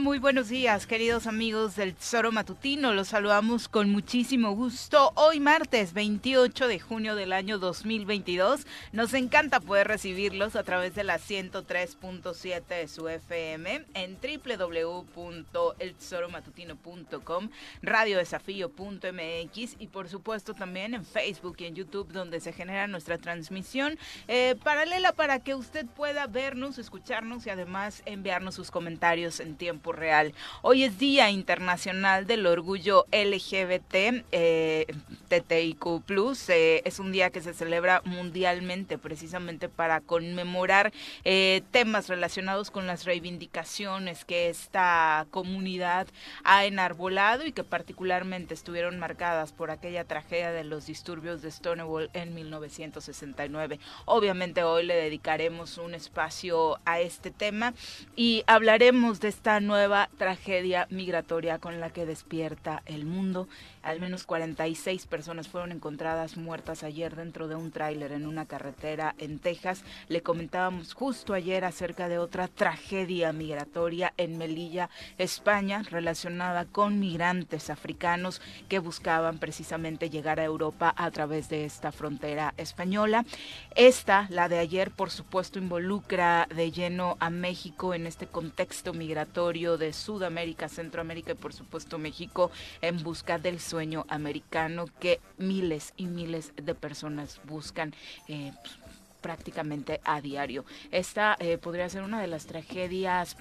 Muy buenos días, queridos amigos del Tesoro Matutino. Los saludamos con muchísimo gusto. Hoy martes 28 de junio del año 2022. Nos encanta poder recibirlos a través de la 103.7 de su FM en www.eltesoromatutino.com, radiodesafío.mx y por supuesto también en Facebook y en YouTube donde se genera nuestra transmisión eh, paralela para que usted pueda vernos, escucharnos y además enviarnos sus comentarios en tiempo real. Hoy es Día Internacional del Orgullo LGBT, eh, TTIQ+. Eh, es un día que se celebra mundialmente precisamente para conmemorar eh, temas relacionados con las reivindicaciones que esta comunidad ha enarbolado y que particularmente estuvieron marcadas por aquella tragedia de los disturbios de Stonewall en 1969. Obviamente hoy le dedicaremos un espacio a este tema y hablaremos de esta nueva nueva tragedia migratoria con la que despierta el mundo. Al menos 46 personas fueron encontradas muertas ayer dentro de un tráiler en una carretera en Texas. Le comentábamos justo ayer acerca de otra tragedia migratoria en Melilla, España, relacionada con migrantes africanos que buscaban precisamente llegar a Europa a través de esta frontera española. Esta, la de ayer, por supuesto, involucra de lleno a México en este contexto migratorio de Sudamérica, Centroamérica y por supuesto México en busca del sueño americano que miles y miles de personas buscan. Eh, pues, prácticamente a diario. Esta eh, podría ser una de las tragedias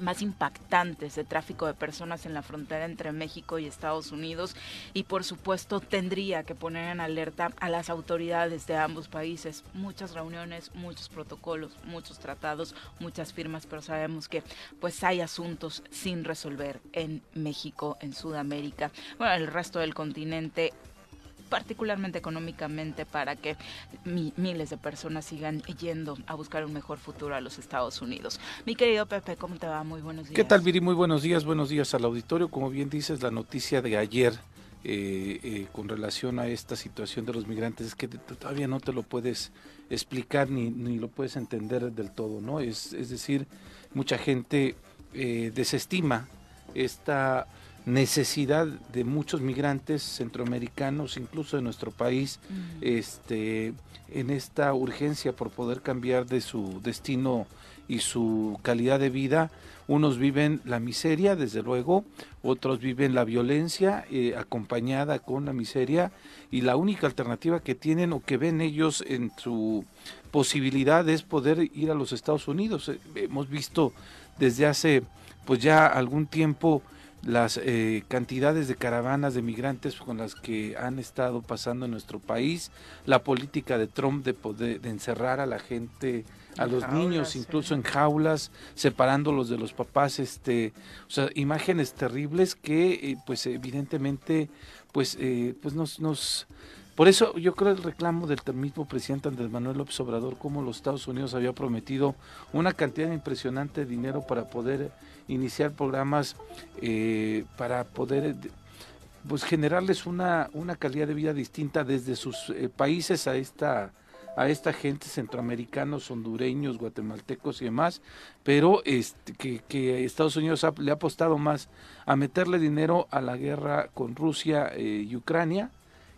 más impactantes de tráfico de personas en la frontera entre México y Estados Unidos y por supuesto tendría que poner en alerta a las autoridades de ambos países. Muchas reuniones, muchos protocolos, muchos tratados, muchas firmas, pero sabemos que pues hay asuntos sin resolver en México, en Sudamérica, bueno, el resto del continente particularmente económicamente, para que miles de personas sigan yendo a buscar un mejor futuro a los Estados Unidos. Mi querido Pepe, ¿cómo te va? Muy buenos días. ¿Qué tal, Viri? Muy buenos días, buenos días al auditorio. Como bien dices, la noticia de ayer eh, eh, con relación a esta situación de los migrantes es que todavía no te lo puedes explicar ni, ni lo puedes entender del todo, ¿no? Es, es decir, mucha gente eh, desestima esta necesidad de muchos migrantes centroamericanos, incluso de nuestro país, este, en esta urgencia por poder cambiar de su destino y su calidad de vida. Unos viven la miseria, desde luego, otros viven la violencia eh, acompañada con la miseria y la única alternativa que tienen o que ven ellos en su posibilidad es poder ir a los Estados Unidos. Eh, hemos visto desde hace pues ya algún tiempo las eh, cantidades de caravanas de migrantes con las que han estado pasando en nuestro país, la política de Trump de poder de encerrar a la gente, a los niños incluso en jaulas, separándolos de los papás, este, o sea, imágenes terribles que eh, pues evidentemente pues eh, pues nos nos por eso yo creo el reclamo del mismo presidente Andrés Manuel López Obrador, como los Estados Unidos había prometido una cantidad impresionante de dinero para poder iniciar programas eh, para poder pues generarles una, una calidad de vida distinta desde sus eh, países a esta a esta gente centroamericanos, hondureños, guatemaltecos y demás, pero este, que, Estados Unidos le ha apostado más a meterle dinero a la guerra con Rusia eh, y Ucrania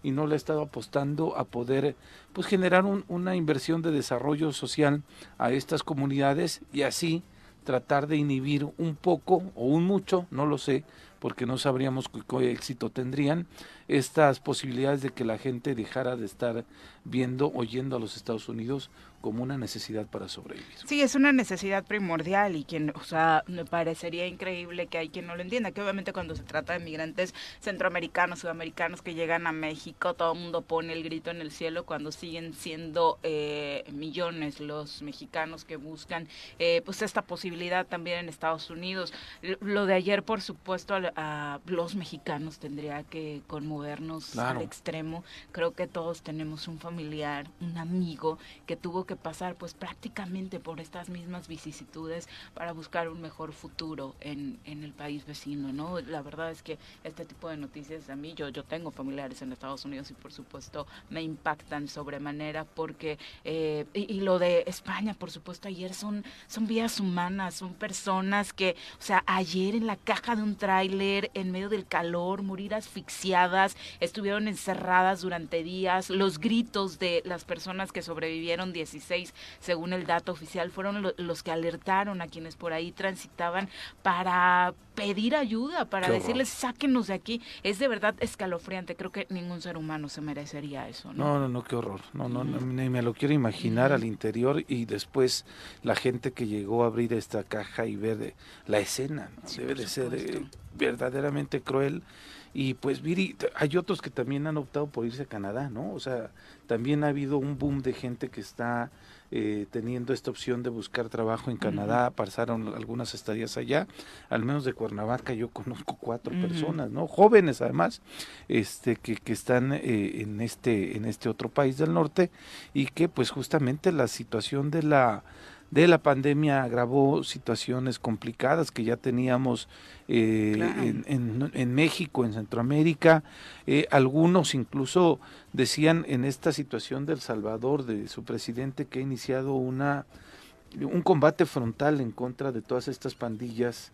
y no le ha estado apostando a poder pues generar una inversión de desarrollo social a estas comunidades y así tratar de inhibir un poco o un mucho, no lo sé, porque no sabríamos qué éxito tendrían estas posibilidades de que la gente dejara de estar viendo, oyendo a los Estados Unidos como una necesidad para sobrevivir. Sí, es una necesidad primordial y quien, o sea, me parecería increíble que hay quien no lo entienda, que obviamente cuando se trata de migrantes centroamericanos, sudamericanos que llegan a México, todo el mundo pone el grito en el cielo cuando siguen siendo eh, millones los mexicanos que buscan eh, pues esta posibilidad también en Estados Unidos. Lo de ayer, por supuesto, a, los mexicanos tendría que conmovernos al extremo. Creo que todos tenemos un familiar, un amigo que tuvo que que pasar pues prácticamente por estas mismas vicisitudes para buscar un mejor futuro en, en el país vecino, ¿no? La verdad es que este tipo de noticias a mí, yo, yo tengo familiares en Estados Unidos y por supuesto me impactan sobremanera porque, eh, y, lo de España, por supuesto, ayer son, son vidas humanas, son personas que, o sea, ayer en la caja de un tráiler, en medio del calor, morir asfixiadas, estuvieron encerradas durante días, los gritos de las personas que sobrevivieron, 16 según el dato oficial, fueron los que alertaron a quienes por ahí transitaban para pedir ayuda, para decirles sáquenos de aquí. Es de verdad escalofriante, creo que ningún ser humano se merecería eso. No, no, no, qué horror. No, no, ni me lo quiero imaginar al interior y después la gente que llegó a abrir esta caja y ver la escena, debe de ser eh, verdaderamente cruel. Y pues, Viri, hay otros que también han optado por irse a Canadá, ¿no? O sea, también ha habido un boom de gente que está eh, teniendo esta opción de buscar trabajo en Canadá, pasaron algunas estadías allá, al menos de Cuernavaca yo conozco cuatro personas, ¿no? Jóvenes además, este, que, que están eh, en este, en este otro país del norte y que pues justamente la situación de la de la pandemia agravó situaciones complicadas que ya teníamos eh, en, en, México, en Centroamérica. Eh, algunos incluso decían en esta situación del Salvador, de su presidente, que ha iniciado una un combate frontal en contra de todas estas pandillas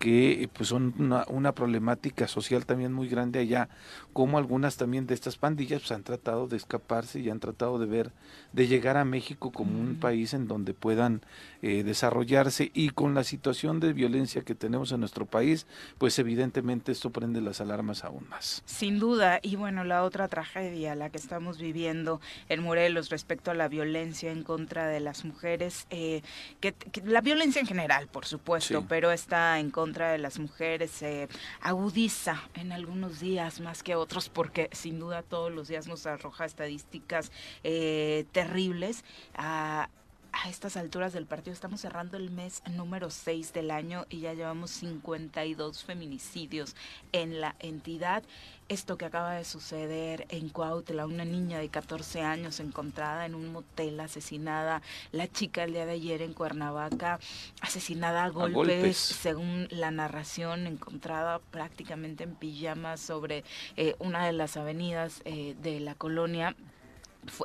que pues son una, problemática social también muy grande allá, como algunas también de estas pandillas pues, han tratado de escaparse y han tratado de ver, de llegar a México como un país en donde puedan eh, desarrollarse. Y con la situación de violencia que tenemos en nuestro país, pues evidentemente esto prende las alarmas aún más. Sin duda, y bueno, la otra tragedia, la que estamos viviendo en Morelos respecto a la violencia en contra de las mujeres, eh, que, la violencia en general, por supuesto, pero está en contra de las mujeres se agudiza en algunos días más que otros porque sin duda todos los días nos arroja estadísticas eh, terribles. A estas alturas del partido estamos cerrando el mes número 6 del año y ya llevamos 52 feminicidios en la entidad. Esto que acaba de suceder en Cuautla, una niña de 14 años encontrada en un motel asesinada, la chica el día de ayer en Cuernavaca asesinada a golpes, según la narración encontrada prácticamente en pijamas sobre eh, una de las avenidas eh, de la colonia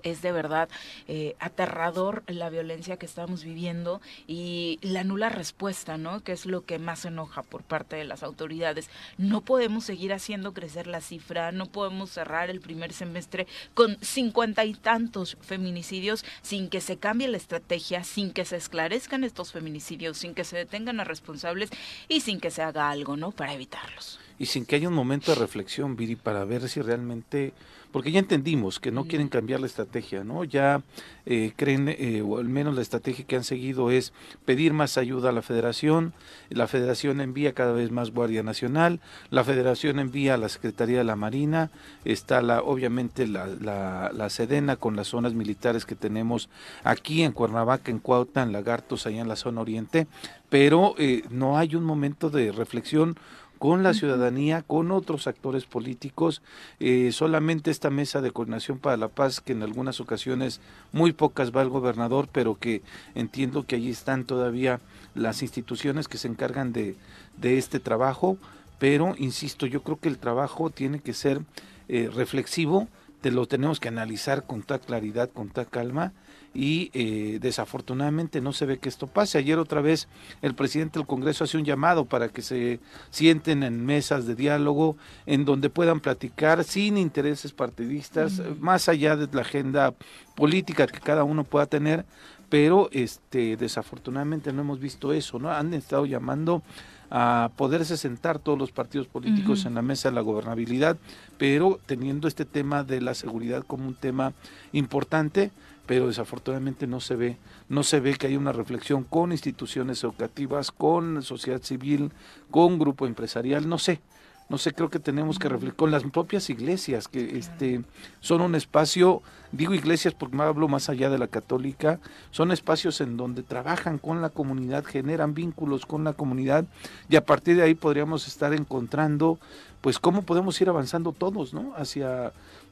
es de verdad eh, aterrador la violencia que estamos viviendo y la nula respuesta, ¿no? Que es lo que más enoja por parte de las autoridades. No podemos seguir haciendo crecer la cifra, no podemos cerrar el primer semestre con cincuenta y tantos feminicidios sin que se cambie la estrategia, sin que se esclarezcan estos feminicidios, sin que se detengan a responsables y sin que se haga algo, ¿no? Para evitarlos. Y sin que haya un momento de reflexión, Viri, para ver si realmente porque ya entendimos que no quieren cambiar la estrategia, ¿no? Ya eh, creen, eh, o al menos la estrategia que han seguido es pedir más ayuda a la federación, la federación envía cada vez más Guardia Nacional, la federación envía a la Secretaría de la Marina, está la, obviamente la, la, Sedena con las zonas militares que tenemos aquí en Cuernavaca, en Cuautla, en Lagartos, allá en la zona oriente, pero eh, no hay un momento de reflexión con la ciudadanía, con otros actores políticos. Eh, solamente esta mesa de coordinación para la paz, que en algunas ocasiones muy pocas va el gobernador, pero que entiendo que allí están todavía las instituciones que se encargan de, de este trabajo. Pero, insisto, yo creo que el trabajo tiene que ser eh, reflexivo, te lo tenemos que analizar con toda claridad, con toda calma y eh, desafortunadamente no se ve que esto pase. Ayer otra vez el presidente del Congreso hace un llamado para que se sienten en mesas de diálogo en donde puedan platicar sin intereses partidistas, más allá de la agenda política que cada uno pueda tener, pero este desafortunadamente no hemos visto eso, ¿no? Han estado llamando a poderse sentar todos los partidos políticos en la mesa de la gobernabilidad, pero teniendo este tema de la seguridad como un tema importante, pero desafortunadamente no se ve, no se ve que hay una reflexión con instituciones educativas, con sociedad civil, con grupo empresarial, no sé, no sé, creo que tenemos que reflejar con las propias iglesias, que este son un espacio, digo iglesias porque me hablo más allá de la católica, son espacios en donde trabajan con la comunidad, generan vínculos con la comunidad y a partir de ahí podríamos estar encontrando pues cómo podemos ir avanzando todos, ¿no? hacia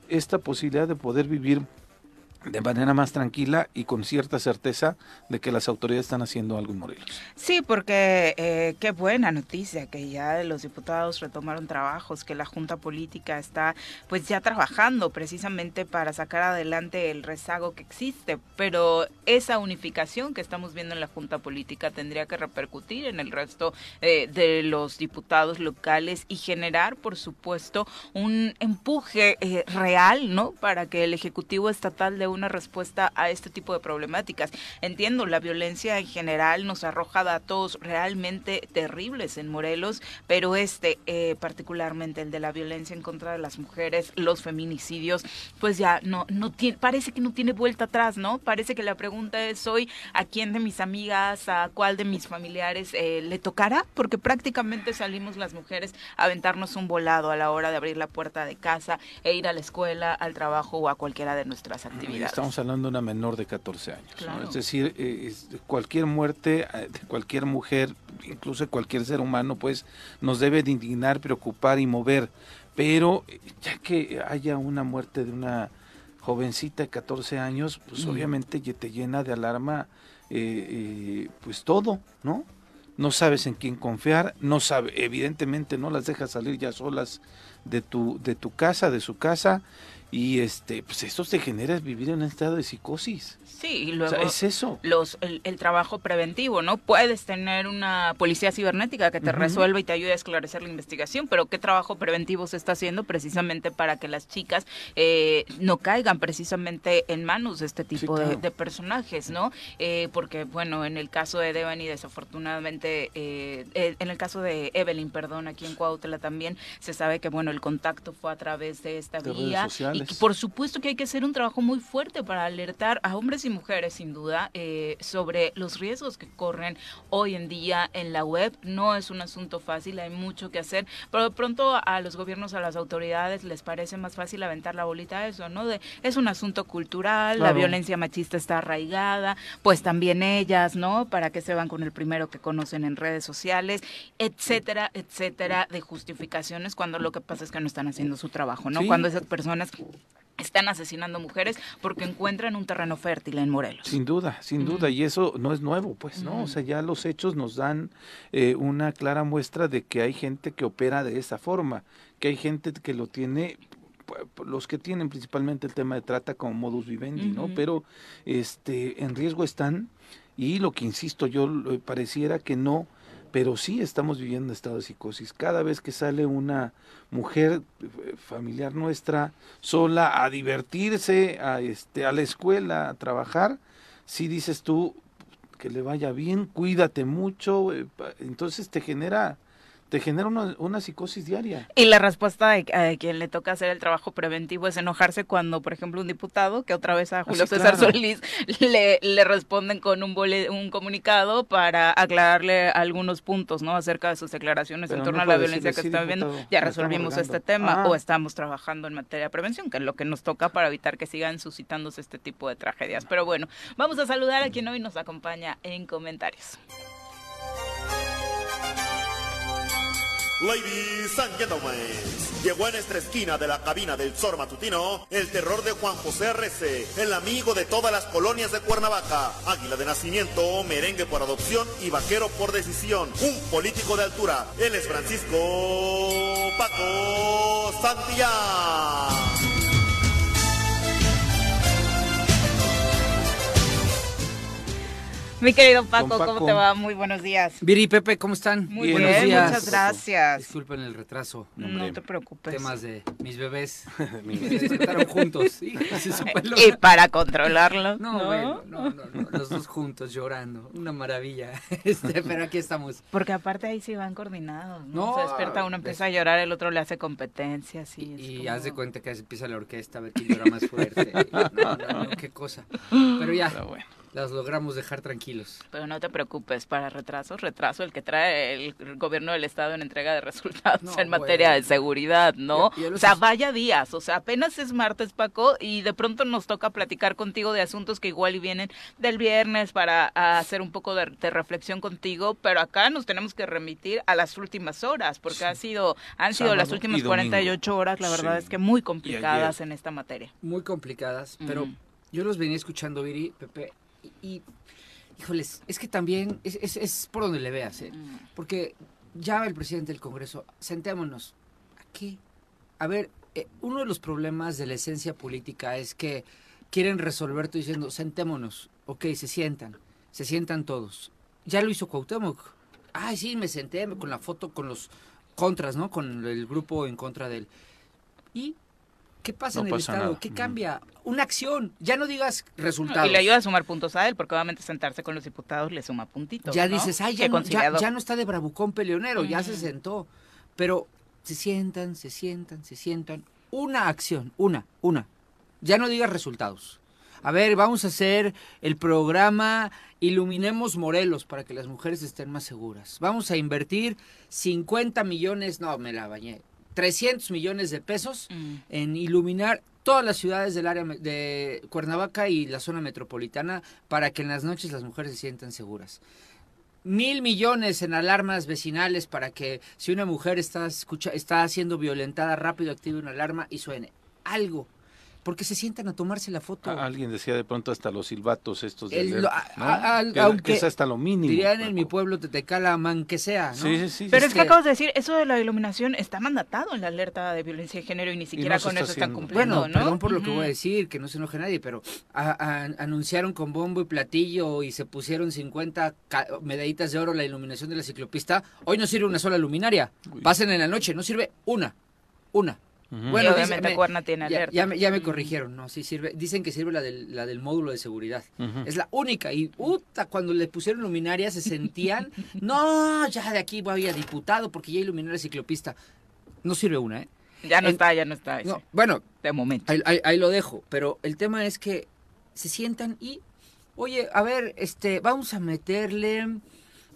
esta posibilidad de poder vivir de manera más tranquila y con cierta certeza de que las autoridades están haciendo algo en Morelos. Sí, porque eh, qué buena noticia que ya los diputados retomaron trabajos, que la Junta Política está pues ya trabajando precisamente para sacar adelante el rezago que existe, pero esa unificación que estamos viendo en la Junta Política tendría que repercutir en el resto eh, de los diputados locales y generar, por supuesto, un empuje eh, real, ¿no? Para que el Ejecutivo Estatal de una respuesta a este tipo de problemáticas. Entiendo, la violencia en general nos arroja datos realmente terribles en Morelos, pero este, eh, particularmente el de la violencia en contra de las mujeres, los feminicidios, pues ya no, no tiene, parece que no tiene vuelta atrás, ¿no? Parece que la pregunta es hoy a quién de mis amigas, a cuál de mis familiares eh, le tocará, porque prácticamente salimos las mujeres a aventarnos un volado a la hora de abrir la puerta de casa e ir a la escuela, al trabajo o a cualquiera de nuestras actividades estamos hablando de una menor de 14 años. Es decir, eh, cualquier muerte eh, de cualquier mujer, incluso cualquier ser humano, pues nos debe de indignar, preocupar y mover. Pero eh, ya que haya una muerte de una jovencita de 14 años, pues obviamente te llena de alarma pues todo, ¿no? No sabes en quién confiar, no sabe, evidentemente no las dejas salir ya solas de tu, de tu casa, de su casa, y este, pues esto te genera vivir en un estado de psicosis. Sí, y luego es eso. Los, el, trabajo preventivo, ¿no? Puedes tener una policía cibernética que te resuelva y te ayude a esclarecer la investigación, pero ¿qué trabajo preventivo se está haciendo precisamente para que las chicas eh, no caigan precisamente en manos de este tipo de, personajes, ¿no? Eh, porque, bueno, en el caso de Devani, desafortunadamente, eh, en el caso de Evelyn, perdón, aquí en Cuautla también, se sabe que, bueno, el contacto fue a través de esta vía. Y por supuesto que hay que hacer un trabajo muy fuerte para alertar a hombres y mujeres, sin duda, eh, sobre los riesgos que corren hoy en día en la web. No es un asunto fácil, hay mucho que hacer, pero de pronto a los gobiernos, a las autoridades les parece más fácil aventar la bolita a eso, ¿no? De, es un asunto cultural, la violencia machista está arraigada, pues también ellas, ¿no? Para que se van con el primero que conocen en redes sociales, etcétera, etcétera, de justificaciones cuando lo que pasa es que no están haciendo su trabajo, ¿no? Cuando esas personas están asesinando mujeres porque encuentran un terreno fértil en Morelos. Sin duda, sin duda, y eso no es nuevo, pues, ¿no? O sea, ya los hechos nos dan eh, una clara muestra de que hay gente que opera de esa forma, que hay gente que lo tiene los que tienen principalmente el tema de trata como modus vivendi, ¿no? Pero este en riesgo están y lo que insisto yo pareciera que no pero sí estamos viviendo un estado de psicosis. Cada vez que sale una mujer eh, familiar nuestra sola a divertirse, a, este, a la escuela, a trabajar, sí dices tú que le vaya bien, cuídate mucho, eh, entonces te genera te genera una, psicosis diaria. Y la respuesta de, quien le toca hacer el trabajo preventivo es enojarse cuando, por ejemplo, un diputado, que otra vez a ah, Julio César Solís le, le, responden con un, un comunicado para aclararle algunos puntos ¿no? acerca de sus declaraciones en torno a la violencia que está viviendo. Ya resolvimos este tema o estamos trabajando en materia de prevención, que es lo que nos toca para evitar que sigan suscitándose este tipo de tragedias. Pero bueno, vamos a saludar a quien hoy nos acompaña en comentarios. Ladies and gentlemen, llegó en nuestra esquina de la cabina del Zor Matutino el terror de Juan José R.C., el amigo de todas las colonias de Cuernavaca, águila de nacimiento, merengue por adopción y vaquero por decisión, un político de altura. Él es Francisco Paco Santillán. Mi querido Paco, ¿cómo te va? Muy buenos días. Viri y Pepe, ¿cómo están? Muy buenos bien, días. muchas gracias. Disculpen el retraso. No, te preocupes. Temas de mis bebés. mis bebés juntos. y para controlarlo. No, bueno, no, no, los dos juntos llorando. Una maravilla. Este, pero aquí estamos. Porque aparte ahí sí van coordinados. ¿no? Se despierta uno, empieza a llorar, el otro le hace competencia. Sí, y, haz de cuenta que empieza la orquesta a ver quién llora más fuerte. No, no, no, qué cosa. Pero ya. Pero bueno las logramos dejar tranquilos. Pero no te preocupes, para retraso, retraso el que trae el gobierno del Estado en entrega de resultados en materia de seguridad, ¿no? o sea, vaya días, o sea, apenas es martes, Paco, y de pronto nos toca platicar contigo de asuntos que igual y vienen del viernes para hacer un poco de, reflexión contigo, pero acá nos tenemos que remitir a las últimas horas, porque ha sido, han sido las últimas 48 horas, la verdad es que muy complicadas en esta materia. Muy complicadas, pero Yo los venía escuchando, Viri, Pepe, y, híjoles, es que también es, es, por donde le veas, ¿eh? Mm. Porque ya el presidente del Congreso, sentémonos. ¿A qué? A ver, eh, uno de los problemas de la esencia política es que quieren resolver todo diciendo, sentémonos, ok, se sientan, se sientan todos. Ya lo hizo Cuauhtémoc. Ay, sí, me senté con la foto, con los contras, ¿no? Con el grupo en contra de él. ¿Y qué pasa en el Estado? ¿Qué cambia? Una acción. Ya no digas resultados. y le ayuda a sumar puntos a él, porque obviamente sentarse con los diputados le suma puntitos. Ya dices, ay, ya no, ya, no, está de bravucón peleonero, ya se sentó. Pero se sientan, se sientan, se sientan. Una acción, una, una. Ya no digas resultados. A ver, vamos a hacer el programa Iluminemos Morelos para que las mujeres estén más seguras. Vamos a invertir 50 millones, no, me la bañé, 300 millones de pesos mm. en iluminar todas las ciudades del área de Cuernavaca y la zona metropolitana para que en las noches las mujeres se sientan seguras mil millones en alarmas vecinales para que si una mujer está, escucha, está siendo violentada, rápido active una alarma y suene. Algo. Porque se sientan a tomarse la foto. alguien decía de pronto hasta los silbatos estos de El, aunque es hasta lo mínimo. Dirían en mi pueblo Tetecala, man que sea, ¿no? Sí, sí, Pero es, que, acabas de decir, eso de la iluminación está mandatado en la alerta de violencia de género y ni siquiera con eso están cumpliendo, Bueno, perdón por lo que voy a decir, que no se enoje nadie, pero anunciaron con bombo y platillo y se pusieron 50 medallitas de oro la iluminación de la ciclopista. Hoy no sirve una sola luminaria. Pasen en la noche, no sirve una. Una. Bueno, obviamente Cuerna tiene alerta. Ya, me, corrigieron, ¿no? Sí sirve. Dicen que sirve la del, la del módulo de seguridad. Es la única. Y puta, cuando le pusieron luminaria se sentían, no, ya de aquí voy a diputado porque ya iluminé la ciclopista. No sirve una, ¿eh? Ya no está, ya no está. bueno, de momento. ahí, lo dejo. Pero el tema es que se sientan y, oye, a ver, este, vamos a meterle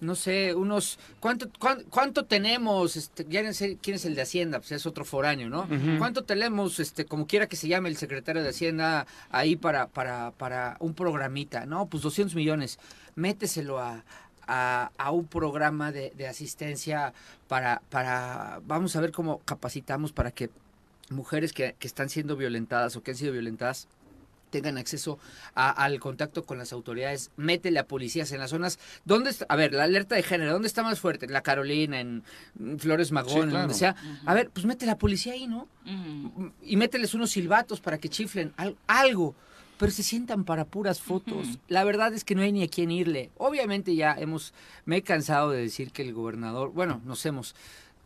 no sé, unos, ¿cuánto, cuánto, tenemos? Este, ya no sé quién es el de Hacienda, pues es otro foráneo, ¿no? ¿Cuánto tenemos, este, como quiera que se llame el secretario de Hacienda ahí para, para, para un programita? No, pues 200 millones, méteselo a, a, un programa de, de, asistencia para, para, vamos a ver cómo capacitamos para que mujeres que, que están siendo violentadas o que han sido violentadas tengan acceso al contacto con las autoridades, métele a policías en las zonas. ¿Dónde está? A ver, la alerta de género, ¿dónde está más fuerte? En la Carolina, en Flores Magón, donde sea. A ver, pues mete la policía ahí, ¿no? Y mételes unos silbatos para que chiflen algo. Pero se sientan para puras fotos. La verdad es que no hay ni a quién irle. Obviamente ya hemos, me he cansado de decir que el gobernador, bueno, nos hemos,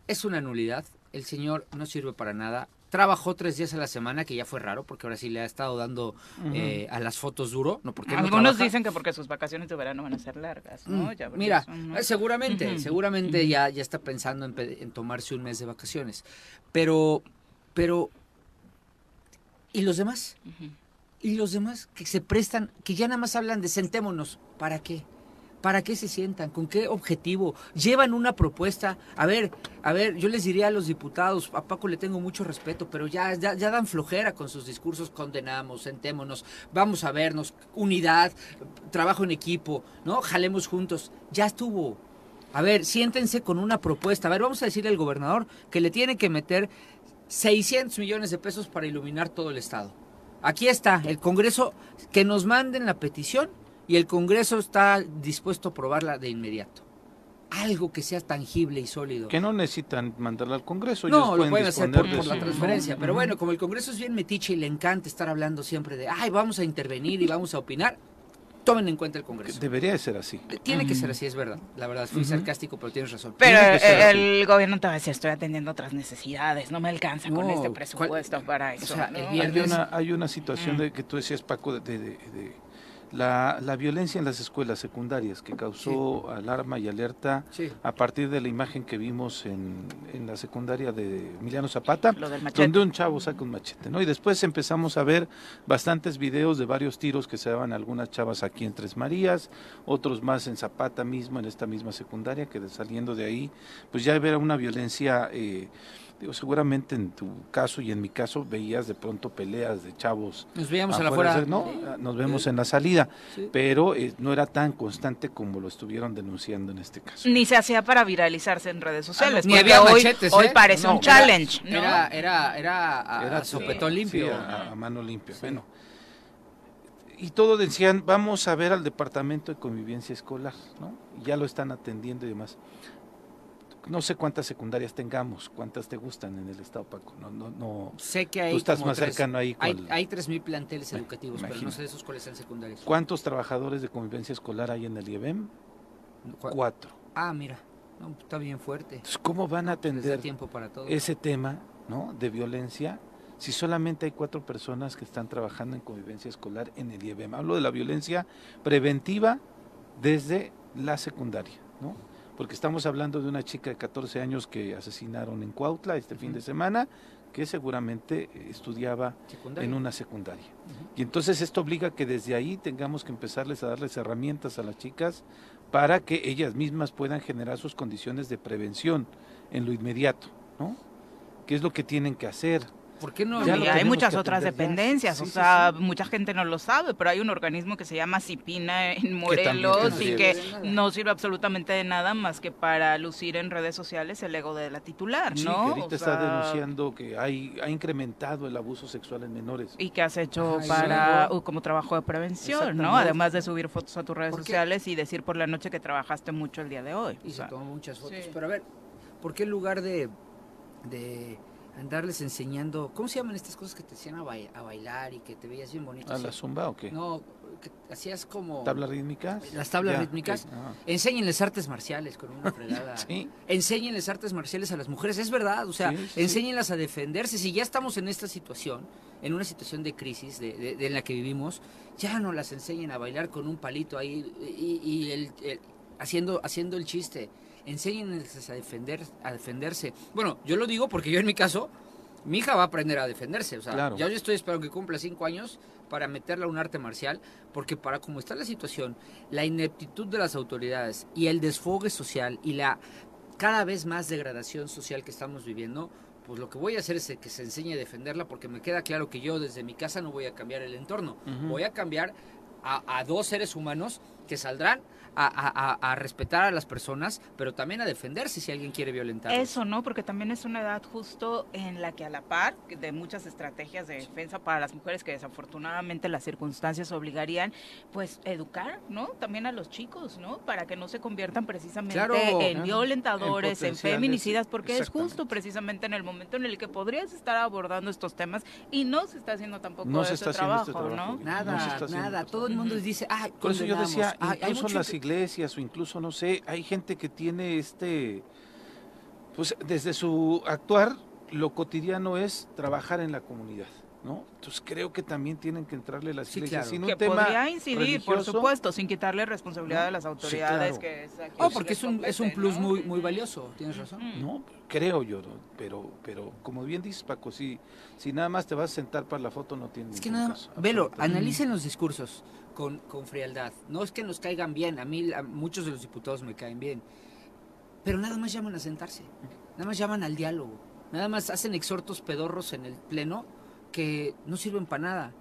es una nulidad. El señor no sirve para nada trabajó tres días a la semana, que ya fue raro, porque ahora sí le ha estado dando eh, a las fotos duro. ¿no? Porque Algunos dicen que porque sus vacaciones de verano van a ser largas, ¿no? Mm, mira, seguramente, seguramente ya, ya está pensando en, tomarse un mes de vacaciones. Pero, pero, ¿y los demás? ¿Y los demás que se prestan, que ya nada más hablan de sentémonos? ¿Para qué? ¿Para qué se sientan? ¿Con qué objetivo? ¿Llevan una propuesta? A ver, a ver, yo les diría a los diputados, a Paco le tengo mucho respeto, pero ya, ya, dan flojera con sus discursos, condenamos, sentémonos, vamos a vernos, unidad, trabajo en equipo, ¿no? Jalemos juntos. Ya estuvo. A ver, siéntense con una propuesta. A ver, vamos a decirle al gobernador que le tiene que meter 600 millones de pesos para iluminar todo el estado. Aquí está, el Congreso, que nos manden la petición y el Congreso está dispuesto a aprobarla de inmediato. Algo que sea tangible y sólido. Que no necesitan mandarla al Congreso. No, lo pueden hacer por, la transferencia. Pero bueno, como el Congreso es bien metiche y le encanta estar hablando siempre de, ay, vamos a intervenir y vamos a opinar, tomen en cuenta el Congreso. Debería ser así. Tiene que ser así, es verdad. La verdad, fui sarcástico, pero tienes razón. Pero el, gobierno te va a decir, estoy atendiendo otras necesidades, no me alcanza con este presupuesto para eso. hay, una, hay una situación de que tú decías, Paco, de la, la, violencia en las escuelas secundarias que causó alarma y alerta a partir de la imagen que vimos en, en la secundaria de Emiliano Zapata, donde un chavo saca un machete, ¿no? Y después empezamos a ver bastantes videos de varios tiros que se daban algunas chavas aquí en Tres Marías, otros más en Zapata mismo, en esta misma secundaria, que saliendo de ahí, pues ya era una violencia... Eh, Digo, seguramente en tu caso y en mi caso veías de pronto peleas de chavos. Nos veíamos en la fuera. ¿no? Nos vemos en la salida, pero eh, no era tan constante como lo estuvieron denunciando en este caso. Ni se hacía para viralizarse en redes ah, sociales. ni había hoy, machetes, Hoy parece un challenge. Era, era, era, a, sopetón limpio. a, mano limpia. Bueno y todo decían, vamos a ver al departamento de convivencia escolar, ¿no? Y ya lo están atendiendo y demás. No sé cuántas secundarias tengamos, cuántas te gustan en el estado, Paco. No, no, no. Sé que hay Tú estás más tres- cercano ahí. Hay, hay 3.000 planteles educativos, pero no sé de esos cuáles sean secundarios. ¿Cuántos trabajadores de convivencia escolar hay en el IEBEM? ¿Cuál? Cuatro. Ah, mira, no, está bien fuerte. Entonces, ¿cómo van a da atender tiempo para todo. ese tema ¿no? de violencia si solamente hay cuatro personas que están trabajando en convivencia escolar en el IEBEM? Hablo de la violencia preventiva desde la secundaria, ¿no? Porque estamos hablando de una chica de 14 años que asesinaron en Cuautla este fin de semana, que seguramente eh, estudiaba Secundaria. en una secundaria. Y entonces esto obliga a que desde ahí tengamos que empezarles a darles herramientas a las chicas para que ellas mismas puedan generar sus condiciones de prevención en lo inmediato, ¿no? ¿Qué es lo que tienen que hacer? ¿Por qué no? Lo hay muchas que otras dependencias, Sí, o sí, sea, sí. mucha gente no lo sabe, pero hay un organismo que se llama CIPINA en Morelos y que no sirve absolutamente de nada más que para lucir en redes sociales el ego de la titular, Sí, ¿no? que ahorita O está sea, denunciando que hay, ha incrementado el abuso sexual en menores. ¿Y qué has hecho Ay, para sí. uh, como trabajo de prevención, no? Además de subir fotos a tus redes sociales y decir por la noche que trabajaste mucho el día de hoy. Y O se tomó muchas fotos. sí. Pero a ver, ¿por qué en lugar de, de andarles enseñando, ¿cómo se llaman estas cosas que te hacían a, bai- a bailar y que te veías bien bonito? ¿A la zumba o qué? No, que hacías como... ¿Tablas rítmicas? Las tablas Ya, rítmicas. ok, ah. Enséñenles artes marciales con una fregada. Sí, Enséñenles artes marciales a las mujeres, es verdad, o sea, Sí, sí. enséñenlas a defenderse. Si ya estamos en esta situación, en una situación de crisis de, de- de en la que vivimos, ya no las enseñen a bailar con un palito ahí y, y el- el- haciendo, haciendo el chiste. Enséñenles a, defender, a defenderse. Bueno, yo lo digo porque yo en mi caso, mi hija va a aprender a defenderse. O sea, Claro. ya yo estoy esperando que cumpla cinco años para meterla a un arte marcial, porque para como está la situación, la ineptitud de las autoridades y el desfogue social y la cada vez más degradación social que estamos viviendo, pues lo que voy a hacer es que se enseñe a defenderla porque me queda claro que yo desde mi casa no voy a cambiar el entorno, voy a cambiar a, a dos seres humanos que saldrán a, a- a- a respetar a las personas, pero también a defenderse si alguien quiere violentar. Eso, ¿no? Porque también es una edad justo en la que a la par de muchas estrategias de defensa para las mujeres que desafortunadamente las circunstancias obligarían, pues educar, ¿no? También a los chicos, ¿no? Para que no se conviertan precisamente Claro, en violentadores, En feminicidas, porque es justo precisamente en el momento en el que podrías estar abordando estos temas y no se está haciendo tampoco No se ese está este trabajo. ¿no? No se Nada, está haciendo nada. eso. Todo el mundo dice, ah, Por eso yo decía, condenamos". Ay, hay incluso las iglesias o incluso, no sé, hay gente que tiene este, pues desde su actuar, lo cotidiano es trabajar en la comunidad, ¿no? Entonces creo que también tienen que entrarle las Sí, iglesias claro. sin un que tema podría incidir, por religioso. supuesto, sin quitarle responsabilidad ¿no? a las Sí, autoridades claro. que es Oh, porque es un, es un plus ¿no? muy, muy valioso, tienes razón. No, creo yo, ¿no? pero, pero como bien dices Paco, si, si nada más te vas a sentar para la foto no tiene Es que ningún nada, caso, velo, analicen los discursos con, con frialdad. No es que nos caigan bien, a mí a muchos de los diputados me caen bien, pero nada más llaman a sentarse, nada más llaman al diálogo, nada más hacen exhortos pedorros en el pleno que no sirven para nada,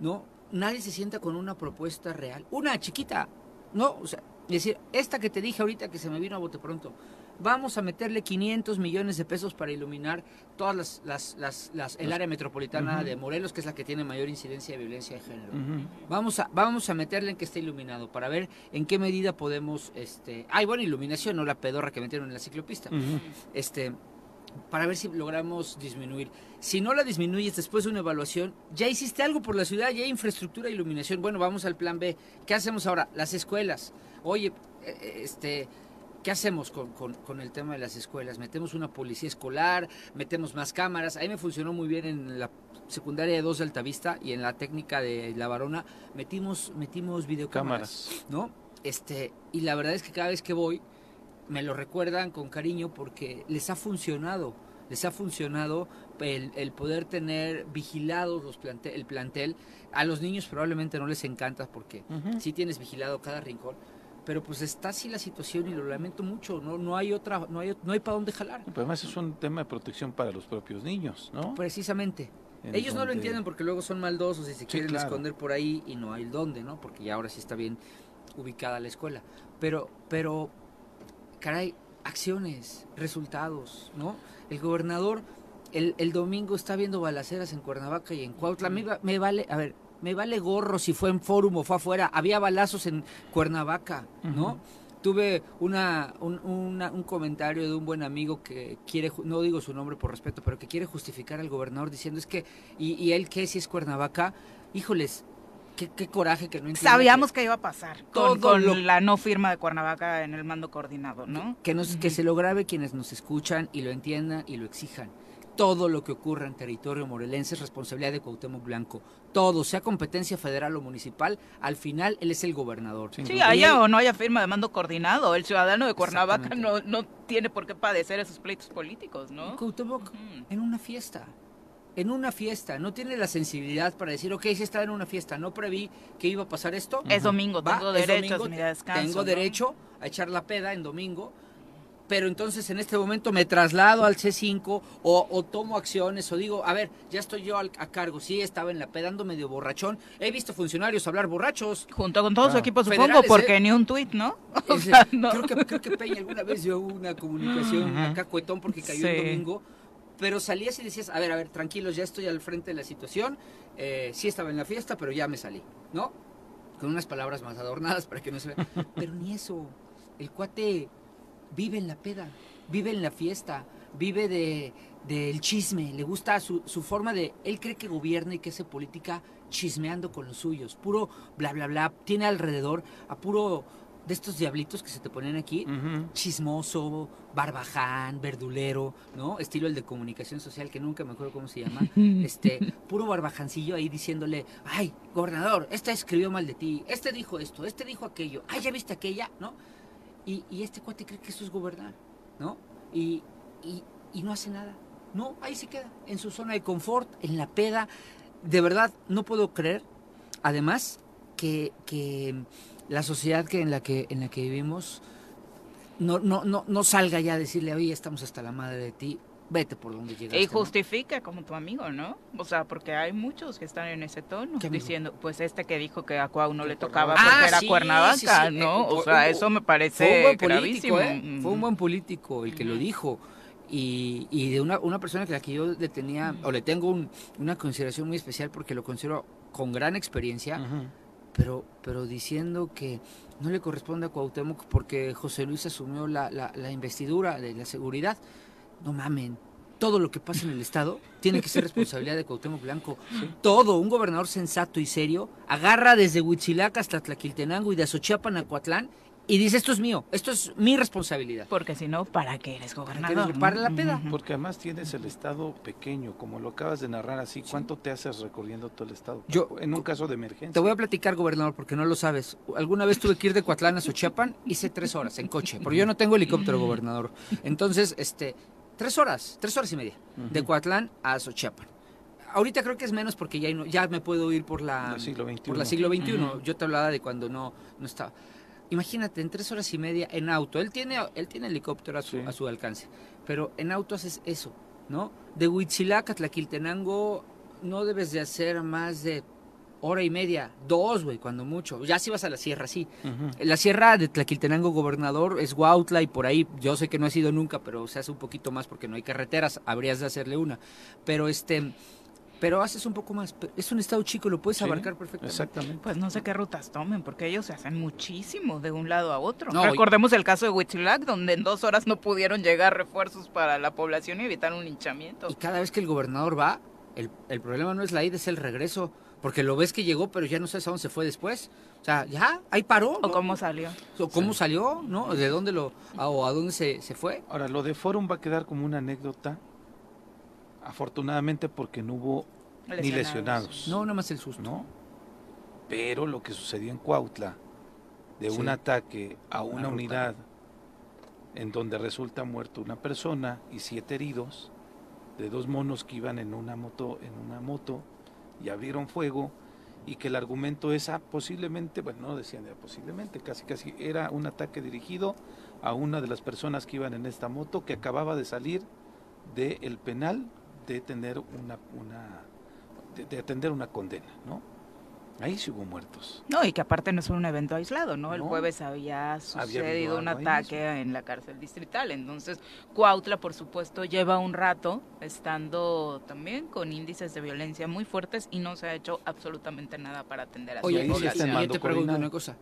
¿no? Nadie se sienta con una propuesta real, una chiquita, ¿no? O sea, decir, esta que te dije ahorita que se me vino a bote pronto, vamos a meterle 500 millones de pesos para iluminar todas las, las, las, las- el área metropolitana de Morelos, que es la que tiene mayor incidencia de violencia de género. Vamos a, vamos a meterle en que esté iluminado para ver en qué medida podemos, este, hay buena iluminación, no la pedorra que metieron en la ciclopista, este, para ver si logramos disminuir. Si no la disminuyes después de una evaluación, ya hiciste algo por la ciudad, ya hay infraestructura e iluminación. Bueno, vamos al plan B. ¿Qué hacemos ahora? Las escuelas. Oye, eh, este, ¿qué hacemos con, con- con el tema de las escuelas? Metemos una policía escolar, metemos más cámaras. Ahí me funcionó muy bien en la secundaria de 2 de Altavista y en la técnica de La Varona. Metimos, metimos videocámaras. Cámaras. ¿no? Este, y la verdad es que cada vez que voy me lo recuerdan con cariño porque les ha funcionado, les ha funcionado el, el poder tener vigilados los plante- el plantel. A los niños probablemente no les encanta porque Ujú. sí tienes vigilado cada rincón, pero pues está así la situación y lo lamento mucho, no, no hay otra, no hay, no hay para dónde jalar. Pero además es un tema de protección para los propios niños, ¿no? Precisamente. En Ellos no lo entienden porque luego son maldosos y se quieren claro. esconder por ahí y no hay dónde, ¿no? Porque ya ahora sí está bien ubicada la escuela. Pero, pero, caray, acciones, resultados, ¿no? El gobernador el, el domingo está viendo balaceras en Cuernavaca y en Cuautla. Me, me vale, a ver, Me vale gorro si fue en Fórum o fue afuera. Había balazos en Cuernavaca, ¿no? Tuve una un, una- un comentario de un buen amigo que quiere, no digo su nombre por respeto, pero que quiere justificar al gobernador diciendo es que, ¿y, y él qué si es Cuernavaca? Híjoles, qué, qué coraje que no Sabíamos que iba a pasar con, Todo con lo- la no firma de Cuernavaca en el mando coordinado, ¿no? que, nos, que se lo grabe quienes nos escuchan y lo entiendan y lo exijan. Todo lo que ocurra en territorio morelense es responsabilidad de Cuauhtémoc Blanco. Todo, sea competencia federal o municipal, al final él es el gobernador. Sí, haya o no haya firma de mando coordinado, el ciudadano de Cuernavaca no, no tiene por qué padecer esos pleitos políticos, ¿no? Cuauhtémoc Ujú. en una fiesta. En una fiesta, no tiene la sensibilidad para decir, ok, sí estaba en una fiesta, no preví que iba a pasar esto. Es domingo, Va, tengo es derecho domingo, a mi descanso. Tengo ¿no? derecho a echar la peda en domingo, pero entonces en este momento me traslado al C5 o, o tomo acciones o digo, a ver, ya estoy yo al- a cargo, sí, estaba en la peda, ando medio borrachón, he visto funcionarios hablar borrachos. Junto con todo su equipo, supongo, Federales, porque ¿eh? ni un tuit, ¿no? O Ese- sea, no. creo, que, creo que Peña alguna vez dio una comunicación acá cuetón porque cayó Sí. el domingo, pero salías y decías, a ver, a ver, tranquilos, ya estoy al frente de la situación, eh, sí estaba en la fiesta, pero ya me salí, ¿no? Con unas palabras más adornadas para que no se vea. Pero ni eso, el cuate vive en la peda, vive en la fiesta, vive de del chisme, le gusta su, su forma de, él cree que gobierna y que hace política chismeando con los suyos, puro bla bla bla, tiene alrededor a puro de estos diablitos que se te ponen aquí, chismoso, barbaján, verdulero, ¿no? Estilo el de comunicación social, que nunca me acuerdo cómo se llama. Este, puro barbajancillo ahí diciéndole, ay, gobernador, este escribió mal de ti, este dijo esto, este dijo aquello, ay, ya viste aquella, ¿no? Y, este cuate cree que eso es gobernar, ¿no? Y, y, y no hace nada. No, ahí se queda, en su zona de confort, en la peda. De verdad, no puedo creer, además, que, que la sociedad que en la que en la que vivimos no, no, no, no salga ya a decirle, oye, estamos hasta la madre de ti, vete por donde llegaste. Y ¿no? justifica como tu amigo, ¿no? O sea, porque hay muchos que están en ese tono, diciendo, pues este que dijo que a Cuau no le tocaba Ah, porque era sí, Cuernavaca, sí, sí, ¿no? eh, o sea, eso me Fue un parece buen gravísimo. político, ¿eh? Fue un Ujú. buen político el que lo dijo. Y, y de una, una persona que la que yo le tenía, o le tengo un- una consideración muy especial porque lo considero con gran experiencia, pero, pero diciendo que no le corresponde a Cuauhtémoc porque José Luis asumió la, la, la investidura de la seguridad. No mamen. Todo lo que pasa en el Estado tiene que ser responsabilidad de Cuauhtémoc Blanco. Todo, un gobernador sensato y serio, agarra desde Huitzilac hasta Tlaquiltenango y de Azochiapan a Coatlán y dice, esto es mío, esto es mi responsabilidad. Porque si no, ¿para qué eres gobernador? eres- para la peda. Porque además tienes el estado pequeño, como lo acabas de narrar así. ¿Cuánto te haces recorriendo todo el estado? Yo- en un caso de emergencia. Te voy a platicar, gobernador, porque no lo sabes. Alguna vez tuve que ir de Coatlán a Xochiapan, hice tres horas en coche, porque yo no tengo helicóptero, gobernador. Entonces, este, tres horas, tres horas y media, de Coatlán a Xochiapan. Ahorita creo que es menos porque ya, no- ya me puedo ir por la, siglo XXI. por la siglo XXI. Yo te hablaba de cuando no, no estaba. Imagínate, en tres horas y media en auto. Él tiene, él tiene helicóptero a su, Sí. a su alcance, pero en auto haces eso, ¿no? De Huitzilac a Tlaquiltenango no debes de hacer más de hora y media, dos, güey, cuando mucho. Ya si vas a la sierra, sí. La sierra de Tlaquiltenango, gobernador, es Huautla y por ahí, yo sé que no ha sido nunca, pero se hace un poquito más porque no hay carreteras, habrías de hacerle una. Pero este, pero haces un poco más. Es un estado chico, lo puedes Sí, abarcar perfectamente. Exactamente. Pues no sé qué rutas tomen, porque ellos se hacen muchísimo de un lado a otro. No, y- Recordemos el caso de Huitzilac, donde en dos horas no pudieron llegar refuerzos para la población y evitar un hinchamiento. Y cada vez que el gobernador va, el, el problema no es la ida, es el regreso. Porque lo ves que llegó, pero ya no sabes a dónde se fue después. O sea, ya, ahí paró. ¿O cómo salió? O cómo salió, ¿no? ¿De dónde lo, a, o a dónde se, se fue? Ahora, lo de Forum va a quedar como una anécdota, afortunadamente porque no hubo ni lesionados. No, nada más el susto. ¿no? Pero lo que sucedió en Cuautla, de Sí. un ataque a Una una unidad en donde resulta muerto una persona y siete heridos, de dos monos que iban en una moto, en una moto y abrieron fuego, y que el argumento es ah, posiblemente, bueno, no decían ya posiblemente, casi casi era un ataque dirigido a una de las personas que iban en esta moto que acababa de salir del penal de tener una, una de atender una condena, ¿no? Ahí sí hubo muertos. No, y que aparte no es un evento aislado, ¿no? El No. jueves había habido sucedido un ataque en la cárcel distrital. Entonces, Cuautla, por supuesto, lleva un rato estando también con índices de violencia muy fuertes y no se ha hecho absolutamente nada para atender a su Oye, ahí sí está población. en yo te pregunto una cosa.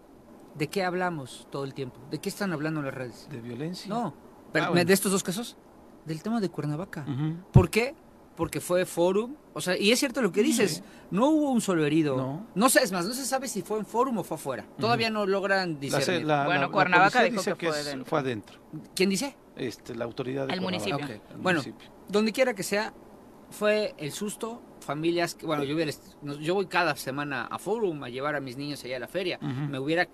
¿De qué hablamos todo el tiempo? ¿De qué están hablando en las redes? ¿De violencia? No, pero, Ah, bueno. de estos dos casos, del tema de Cuernavaca. ¿Por qué? Porque fue Forum. O sea, y es cierto lo que dices, no hubo un solo herido. No. sé, es más, no se sabe si fue en Forum o fue afuera. Todavía no logran discernir. la- Bueno, la- Cuernavaca dijo dice que fue es- adentro. fue adentro. ¿Quién dice? Este, la autoridad de El municipio. El Bueno, municipio. donde quiera que sea, fue el susto, familias, que, bueno, yo, hubiera, no, yo voy cada semana a Forum a llevar a mis niños allá a la feria. Me hubiera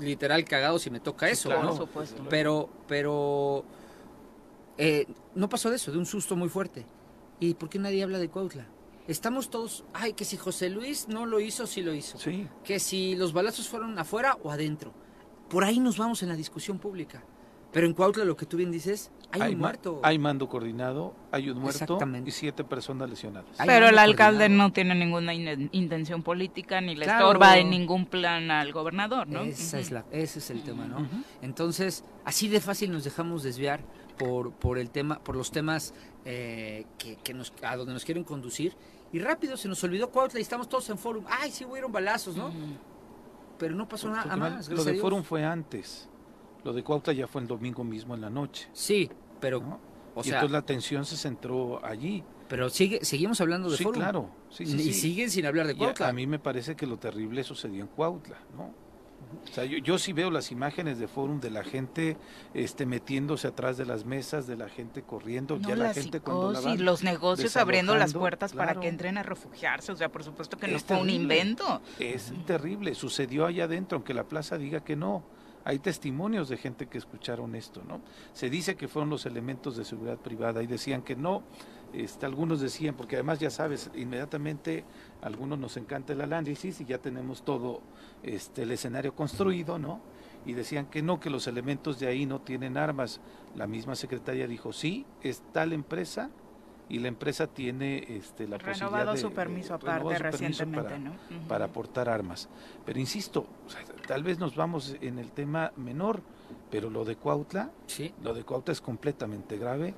literal cagado si me toca Sí, eso, claro. ¿no? Por supuesto. Pero, pero eh, no pasó de eso, de un susto muy fuerte. ¿Y por qué nadie habla de Cuautla? Estamos todos, ay, que si José Luis no lo hizo, sí lo hizo. Sí. Que si los balazos fueron afuera o adentro. Por ahí nos vamos en la discusión pública. Pero en Cuautla lo que tú bien dices, hay, un ma- muerto. Hay mando coordinado, hay un muerto Exactamente. y siete personas lesionadas. Hay Pero el alcalde coordinado. no tiene ninguna in- intención política ni le Claro. estorba en ningún plan al gobernador, ¿no? Esa es la, ese es el tema, ¿no? Entonces, así de fácil nos dejamos desviar por, por el tema, por los temas eh, que, que nos, a donde nos quieren conducir. Y rápido se nos olvidó Cuautla y estamos todos en forum. Ay, sí hubieron balazos, ¿no? Pero no pasó nada más. lo de Dios. Forum fue antes. Lo de Cuautla ya fue el domingo mismo en la noche. Sí, pero, ¿no? o y sea, entonces la atención se centró allí. pero sigue, seguimos hablando de Sí, forum. claro. Sí, sí, y sí. siguen sin hablar de Y a- Cuautla. a, mí me parece que lo terrible sucedió en Cuautla, ¿no? O sea, yo, yo sí veo las imágenes de Forum de la gente este, metiéndose atrás de las mesas, de la gente corriendo, No, ya la la gente cuando la los negocios abriendo las puertas para que entren a refugiarse, o sea, por supuesto que no Es fue un invento. Es terrible, sucedió allá adentro, aunque la plaza diga que no. Hay testimonios de gente que escucharon esto, ¿no? Se dice que fueron los elementos de seguridad privada y decían que no. Este, algunos decían, porque además ya sabes, inmediatamente algunos nos encanta el análisis y ya tenemos todo este, el escenario construido, ¿no? Y decían que no, que los elementos de ahí no tienen armas. La misma secretaria dijo, sí, es tal empresa y la empresa tiene este, la Renovado posibilidad de- su permiso de- aparte renovado su permiso recientemente, para- ¿no? Ujú. para aportar armas. Pero insisto, o sea, tal vez nos vamos en el tema menor, pero lo de Cuautla, Sí. lo de Cuautla es completamente grave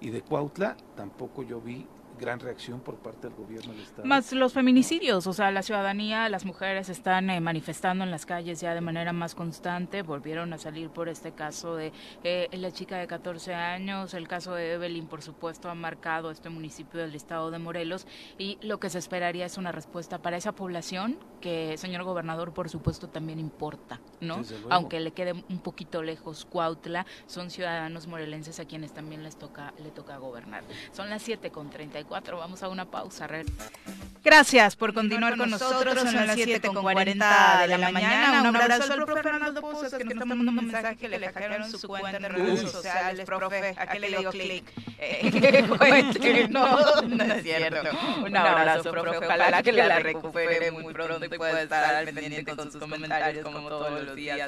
y de Cuautla tampoco yo vi gran reacción por parte del gobierno del estado. Más los feminicidios, o sea, la ciudadanía, las mujeres están eh, manifestando en las calles ya de manera más constante, volvieron a salir por este caso de eh, la chica de 14 años, el caso de Evelyn, por supuesto, ha marcado este municipio del estado de Morelos y lo que se esperaría es una respuesta para esa población que, señor gobernador, por supuesto, también importa, ¿no? Aunque le quede un poquito lejos Cuautla, son ciudadanos morelenses a quienes también les toca, le toca gobernar. Son las 7 con 34, vamos a una pausa. Gracias por continuar con nosotros, son las 7 con 40 de la mañana. Un abrazo al profe Arnaldo Pozas que nos está mandando un mensaje que le hackearon su cuenta en redes sociales, profe, ¿a qué le dio clic? Eh, no, no es cierto. Un abrazo, profe, ojalá que la recupere muy pronto y pueda estar al pendiente con sus comentarios como todos los días.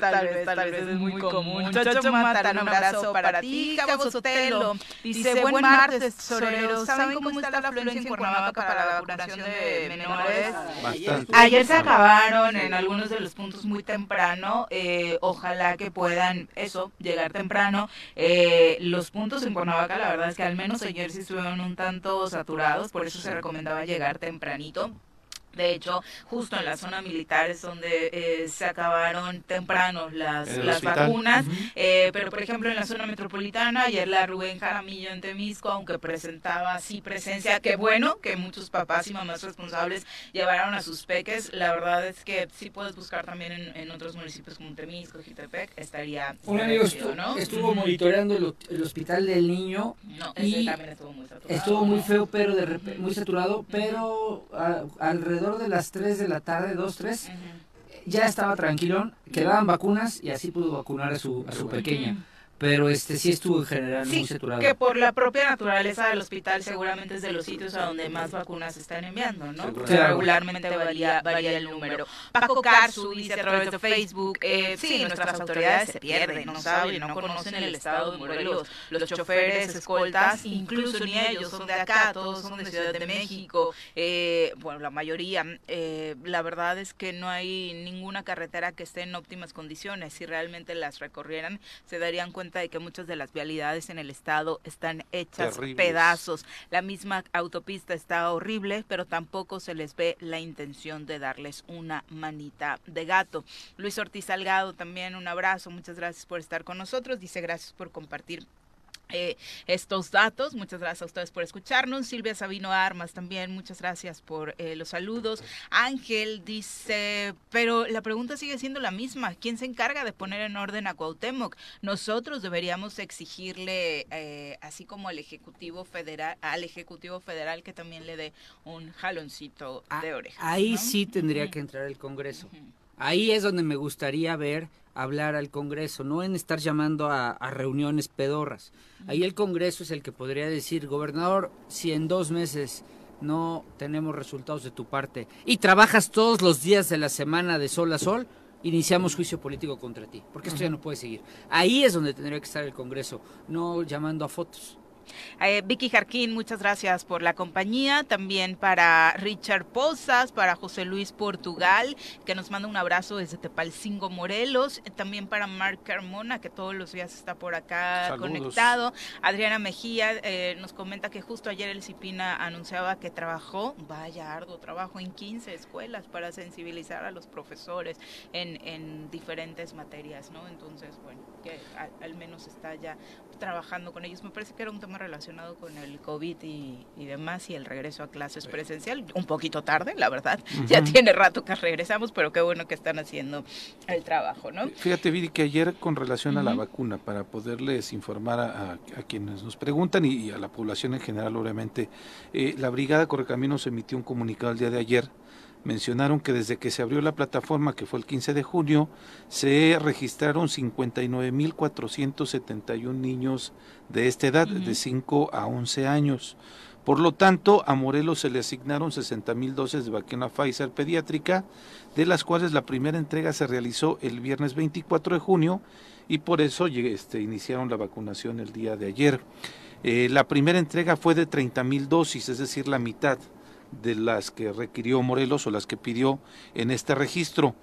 Tal vez, tal vez es muy común. Chocho Mata, un abrazo para ti. Cabo Sotelo dice, buen martes. ¿Saben cómo está la afluencia en Cuernavaca para la vacunación de menores? Bastante. Ayer se acabaron en algunos de los puntos muy temprano. eh, ojalá que puedan, eso, llegar temprano. Eh, los puntos en Cuernavaca, la verdad es que al menos ayer sí estuvieron un tanto saturados, por eso se recomendaba llegar tempranito. De hecho, justo en la zona militar es donde eh, se acabaron temprano las, las vacunas. Eh, pero, por ejemplo, en la zona metropolitana, ayer la Rubén Jaramillo en Temisco, aunque presentaba sí presencia, qué bueno que muchos papás y mamás responsables llevaron a sus peques. La verdad es que sí puedes buscar también en, en otros municipios como Temisco, Jitepec, estaría Un amigo agradecido, estu- ¿no? estuvo monitoreando el, ho- el hospital del niño. No, ese y también estuvo muy saturado. Estuvo muy feo, pero de muy saturado, pero a- alrededor de las 3 de la tarde, 2, 3, Ujú. ya estaba tranquilón, quedaban vacunas y así pudo vacunar a su, a su pequeña. Pero este sí estuvo en general muy saturado. que por la propia naturaleza del hospital seguramente es de los sitios a donde más vacunas se están enviando, ¿no? Porque Claro. regularmente varía, varía el número. Paco Carzu dice a través de Facebook, eh, sí, nuestras autoridades se pierden, no saben, no conocen el estado de Morelos. Los choferes, escoltas, incluso ni ellos son de acá, todos son de Ciudad de México. Eh, bueno, la mayoría. eh, la verdad es que no hay ninguna carretera que esté en óptimas condiciones. Si realmente las recorrieran, se darían cuenta de que muchas de las vialidades en el estado están hechas Terribles. pedazos. La misma autopista está horrible, pero tampoco se les ve la intención de darles una manita de gato. Luis Ortiz Salgado, también un abrazo, muchas gracias por estar con nosotros. Dice gracias por compartir eh, estos datos. Muchas gracias a ustedes por escucharnos. Silvia Sabino Armas también, muchas gracias por eh, los saludos. Ángel dice, pero la pregunta sigue siendo la misma. ¿Quién se encarga de poner en orden a Cuauhtémoc? Nosotros deberíamos exigirle, eh, así como al Ejecutivo Federal, al Ejecutivo Federal que también le dé un jaloncito Ah, de orejas. Ahí ¿no? sí tendría que entrar el Congreso. Ahí es donde me gustaría ver hablar al Congreso, no en estar llamando a, a reuniones pedorras. Ahí el Congreso es el que podría decir, gobernador, si en dos meses no tenemos resultados de tu parte y trabajas todos los días de la semana de sol a sol, iniciamos juicio político contra ti, porque esto ya no puede seguir. Ahí es donde tendría que estar el Congreso, no llamando a fotos. Eh, Vicky Jarquín, muchas gracias por la compañía. También para Richard Pozas, para José Luis Portugal, que nos manda un abrazo desde Tepalcingo, Morelos. Eh, También para Mark Carmona, que todos los días está por acá Saludos. conectado. Adriana Mejía eh, nos comenta que justo ayer el CIPINA anunciaba que trabajó, vaya arduo trabajo, en 15 escuelas para sensibilizar a los profesores en, en diferentes materias, ¿no? Entonces, bueno, que al, al menos está ya trabajando con ellos. Me parece que era un tema relacionado con el COVID y, y demás y el regreso a clases presencial. Un poquito tarde, la verdad. Ya tiene rato que regresamos, pero qué bueno que están haciendo el trabajo, ¿no? Fíjate, Viri, que ayer con relación a la vacuna, para poderles informar a, a- a quienes nos preguntan y, y a la población en general, obviamente, eh, la Brigada Correcaminos emitió un comunicado el día de ayer. Mencionaron que desde que se abrió la plataforma, que fue el 15 de junio, se registraron 59.471 niños de esta edad, de 5 a 11 años. Por lo tanto, a Morelos se le asignaron 60.000 dosis de vacuna Pfizer pediátrica, de las cuales la primera entrega se realizó el viernes 24 de junio y por eso este, iniciaron la vacunación el día de ayer. Eh, la primera entrega fue de 30.000 dosis, es decir, la mitad de las que requirió Morelos o las que pidió en este registro.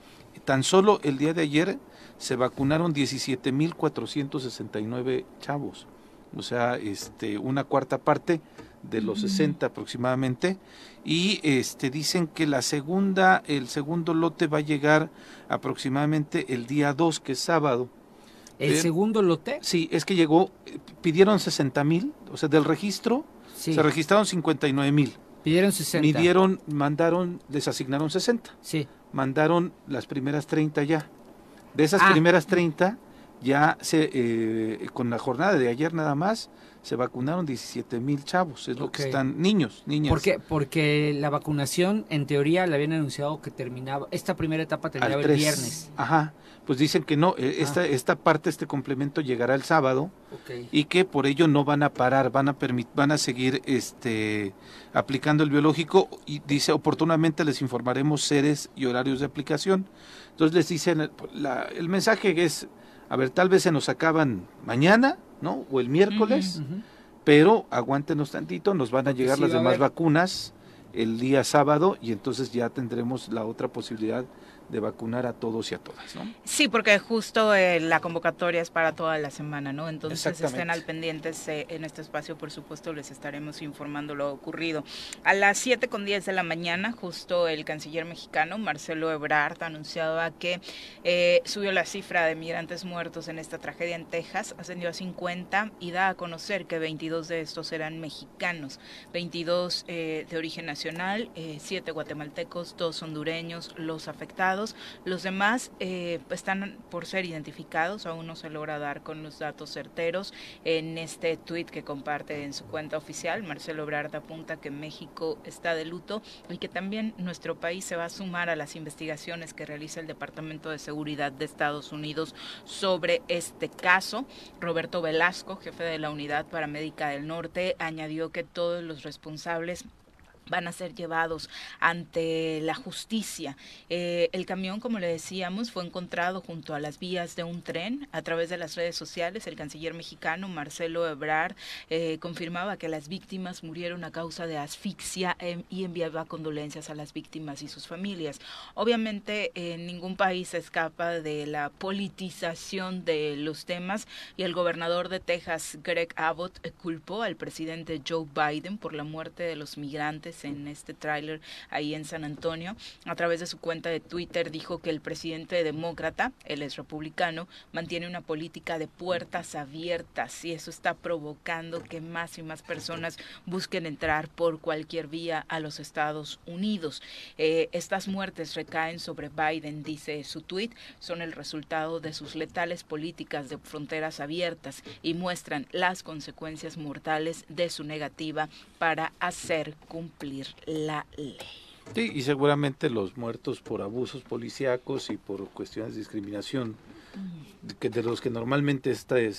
Tan solo el día de ayer se vacunaron 17.469 chavos, o sea, este, una cuarta parte de los 60 aproximadamente y este dicen que la segunda el segundo lote va a llegar aproximadamente el día 2 que es sábado. ¿El segundo lote? Sí, es que llegó eh, pidieron 60 mil, o sea, del registro Sí, se registraron 59 mil. Pidieron 60. Midieron, mandaron, les asignaron 60. Sí, Mandaron las primeras 30 ya. De esas Ah. primeras 30, ya se, eh, con la jornada de ayer nada más, se vacunaron 17 mil chavos. Es lo que están, niños, niñas. ¿Por qué? Porque la vacunación, en teoría, le habían anunciado que terminaba, esta primera etapa terminaba el 3. viernes. Ajá. Pues dicen que no, eh, Ah. esta, esta parte, este complemento llegará el sábado y que por ello no van a parar, van a permit- van a seguir este aplicando el biológico y dice oportunamente les informaremos seres y horarios de aplicación. Entonces les dicen la- el mensaje es a ver, tal vez se nos acaban mañana, ¿no? O el miércoles, pero aguántenos tantito, nos van a llegar sí las demás vacunas el día sábado y entonces ya tendremos la otra posibilidad de vacunar a todos y a todas, ¿no? Sí, porque justo eh, la convocatoria es para toda la semana, ¿no? Entonces estén al pendientes eh, en este espacio, por supuesto, les estaremos informando lo ocurrido. A las 7 con 10 de la mañana, justo el canciller mexicano, Marcelo Ebrard, anunciaba que eh, subió la cifra de migrantes muertos en esta tragedia en Texas, ascendió a 50 y da a conocer que 22 de estos eran mexicanos, 22 eh, de origen nacional, 7 guatemaltecos, 2 hondureños, los afectados Los demás eh, están por ser identificados, aún no se logra dar con los datos certeros. En este tuit que comparte en su cuenta oficial, Marcelo Ebrard apunta que México está de luto y que también nuestro país se va a sumar a las investigaciones que realiza el Departamento de Seguridad de Estados Unidos sobre este caso. Roberto Velasco, jefe de la Unidad Paramédica del Norte, añadió que todos los responsables van a ser llevados ante la justicia. Eh, el camión, como le decíamos, fue encontrado junto a las vías de un tren a través de las redes sociales. El canciller mexicano Marcelo Ebrard eh, confirmaba que las víctimas murieron a causa de asfixia em, y enviaba condolencias a las víctimas y sus familias. Obviamente, en ningún país escapa de la politización de los temas y el gobernador de Texas, Greg Abbott, culpó al presidente Joe Biden por la muerte de los migrantes en este tráiler ahí en San Antonio. A través de su cuenta de Twitter dijo que el presidente demócrata, él es republicano, mantiene una política de puertas abiertas y eso está provocando que más y más personas busquen entrar por cualquier vía a los Estados Unidos. Eh, estas muertes recaen sobre Biden, dice su tweet, son el resultado de sus letales políticas de fronteras abiertas y muestran las consecuencias mortales de su negativa para hacer cumplir la ley. Sí, y seguramente los muertos por abusos policíacos y por cuestiones de discriminación, que de los que normalmente este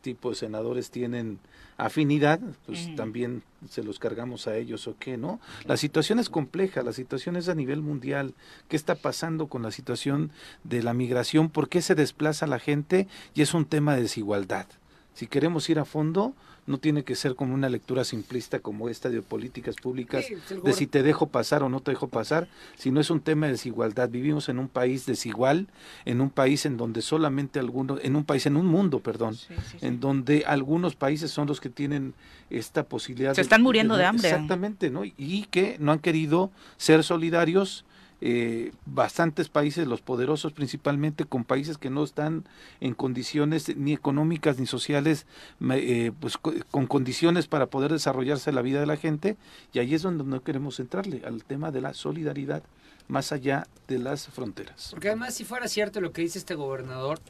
tipo de senadores tienen afinidad, pues también se los cargamos a ellos o qué, ¿no? La situación es compleja, la situación es a nivel mundial. ¿Qué está pasando con la situación de la migración? ¿Por qué se desplaza la gente? Y es un tema de desigualdad. Si queremos ir a fondo, no tiene que ser como una lectura simplista como esta de políticas públicas, de si te dejo pasar o no te dejo pasar, sino es un tema de desigualdad. Vivimos en un país desigual, en un país en donde solamente algunos, en un país, en un mundo, perdón, en donde algunos países son los que tienen esta posibilidad. Se están muriendo de hambre. Exactamente, ¿no? Y que no han querido ser solidarios eh, bastantes países, los poderosos principalmente, con países que no están en condiciones ni económicas ni sociales, eh, pues con condiciones para poder desarrollarse la vida de la gente, y ahí es donde no queremos entrarle, al tema de la solidaridad más allá de las fronteras. Porque además, si fuera cierto lo que dice este gobernador,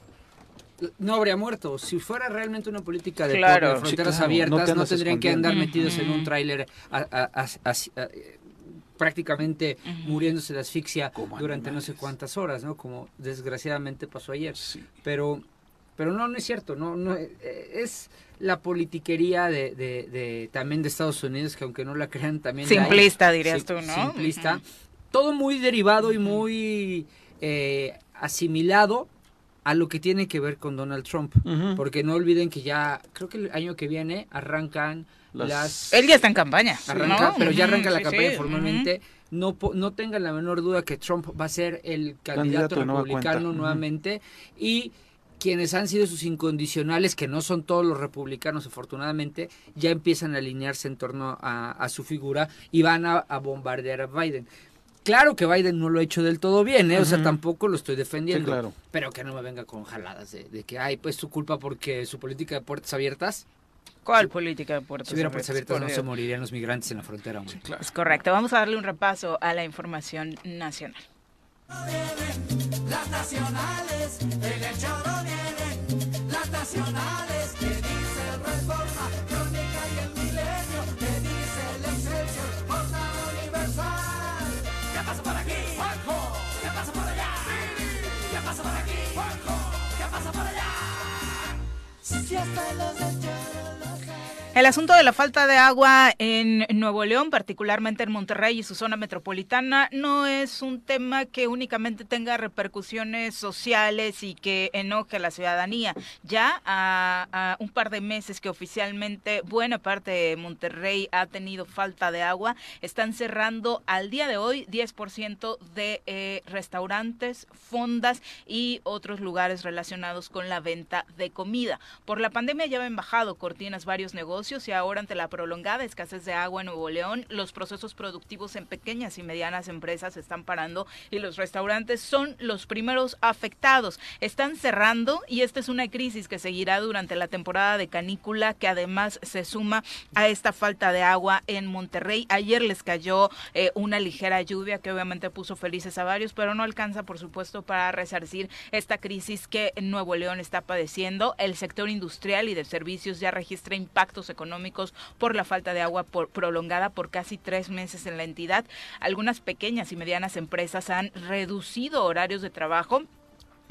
no habría muerto. Si fuera realmente una política de, fronteras abiertas, no, tendrían que andar metidos en un tráiler prácticamente muriéndose de asfixia durante no sé cuántas horas, ¿no? Como desgraciadamente pasó ayer. Pero pero no, no es cierto, no, no eh, es la politiquería de, de, también de Estados Unidos que aunque no la crean también simplista dirías tú, ¿no? Simplista, todo muy derivado y muy eh, asimilado a lo que tiene que ver con Donald Trump, porque no olviden que ya creo que el año que viene arrancan las... Él ya está en campaña. pero ya arranca la campaña formalmente. No, no tengan la menor duda que Trump va a ser el candidato, republicano nuevamente. Y quienes han sido sus incondicionales, que no son todos los republicanos afortunadamente, ya empiezan a alinearse en torno a, su figura y van a, bombardear a Biden. Claro que Biden no lo ha hecho del todo bien, ¿eh? o sea, tampoco lo estoy defendiendo. Pero que no me venga con jaladas de, de que, ay, pues su culpa porque su política de puertas abiertas ¿Cuál política de puertos Si hubiera puertas abiertas no se morirían los migrantes en la frontera. Es correcto. Vamos a darle un repaso a la información nacional. Las nacionales, en el choro vienen, las nacionales, que dice el Reforma, Crónica y el Milenio, que dice el Excelsior, Jornada Universal. ¿Qué pasa por aquí? Juanjo. ¿Qué pasa por allá? ¿Qué pasa por aquí? Juanjo. ¿Qué pasa por allá? Si hasta los el asunto de la falta de agua en Nuevo León, particularmente en Monterrey y su zona metropolitana, no es un tema que únicamente tenga repercusiones sociales y que enoje a la ciudadanía. Ya a, un par de meses que oficialmente buena parte de Monterrey ha tenido falta de agua, están cerrando al día de hoy 10% de eh, restaurantes, fondas y otros lugares relacionados con la venta de comida. Por la pandemia ya han bajado cortinas varios negocios y ahora ante la prolongada escasez de agua en Nuevo León, los procesos productivos en pequeñas y medianas empresas están parando y los restaurantes son los primeros afectados. Están cerrando y esta es una crisis que seguirá durante la temporada de canícula que además se suma a esta falta de agua en Monterrey. Ayer les cayó eh, una ligera lluvia que obviamente puso felices a varios, pero no alcanza por supuesto para resarcir esta crisis que Nuevo León está padeciendo. El sector industrial y de servicios ya registra impactos económicos por la falta de agua prolongada por casi tres meses en la entidad. Algunas pequeñas y medianas empresas han reducido horarios de trabajo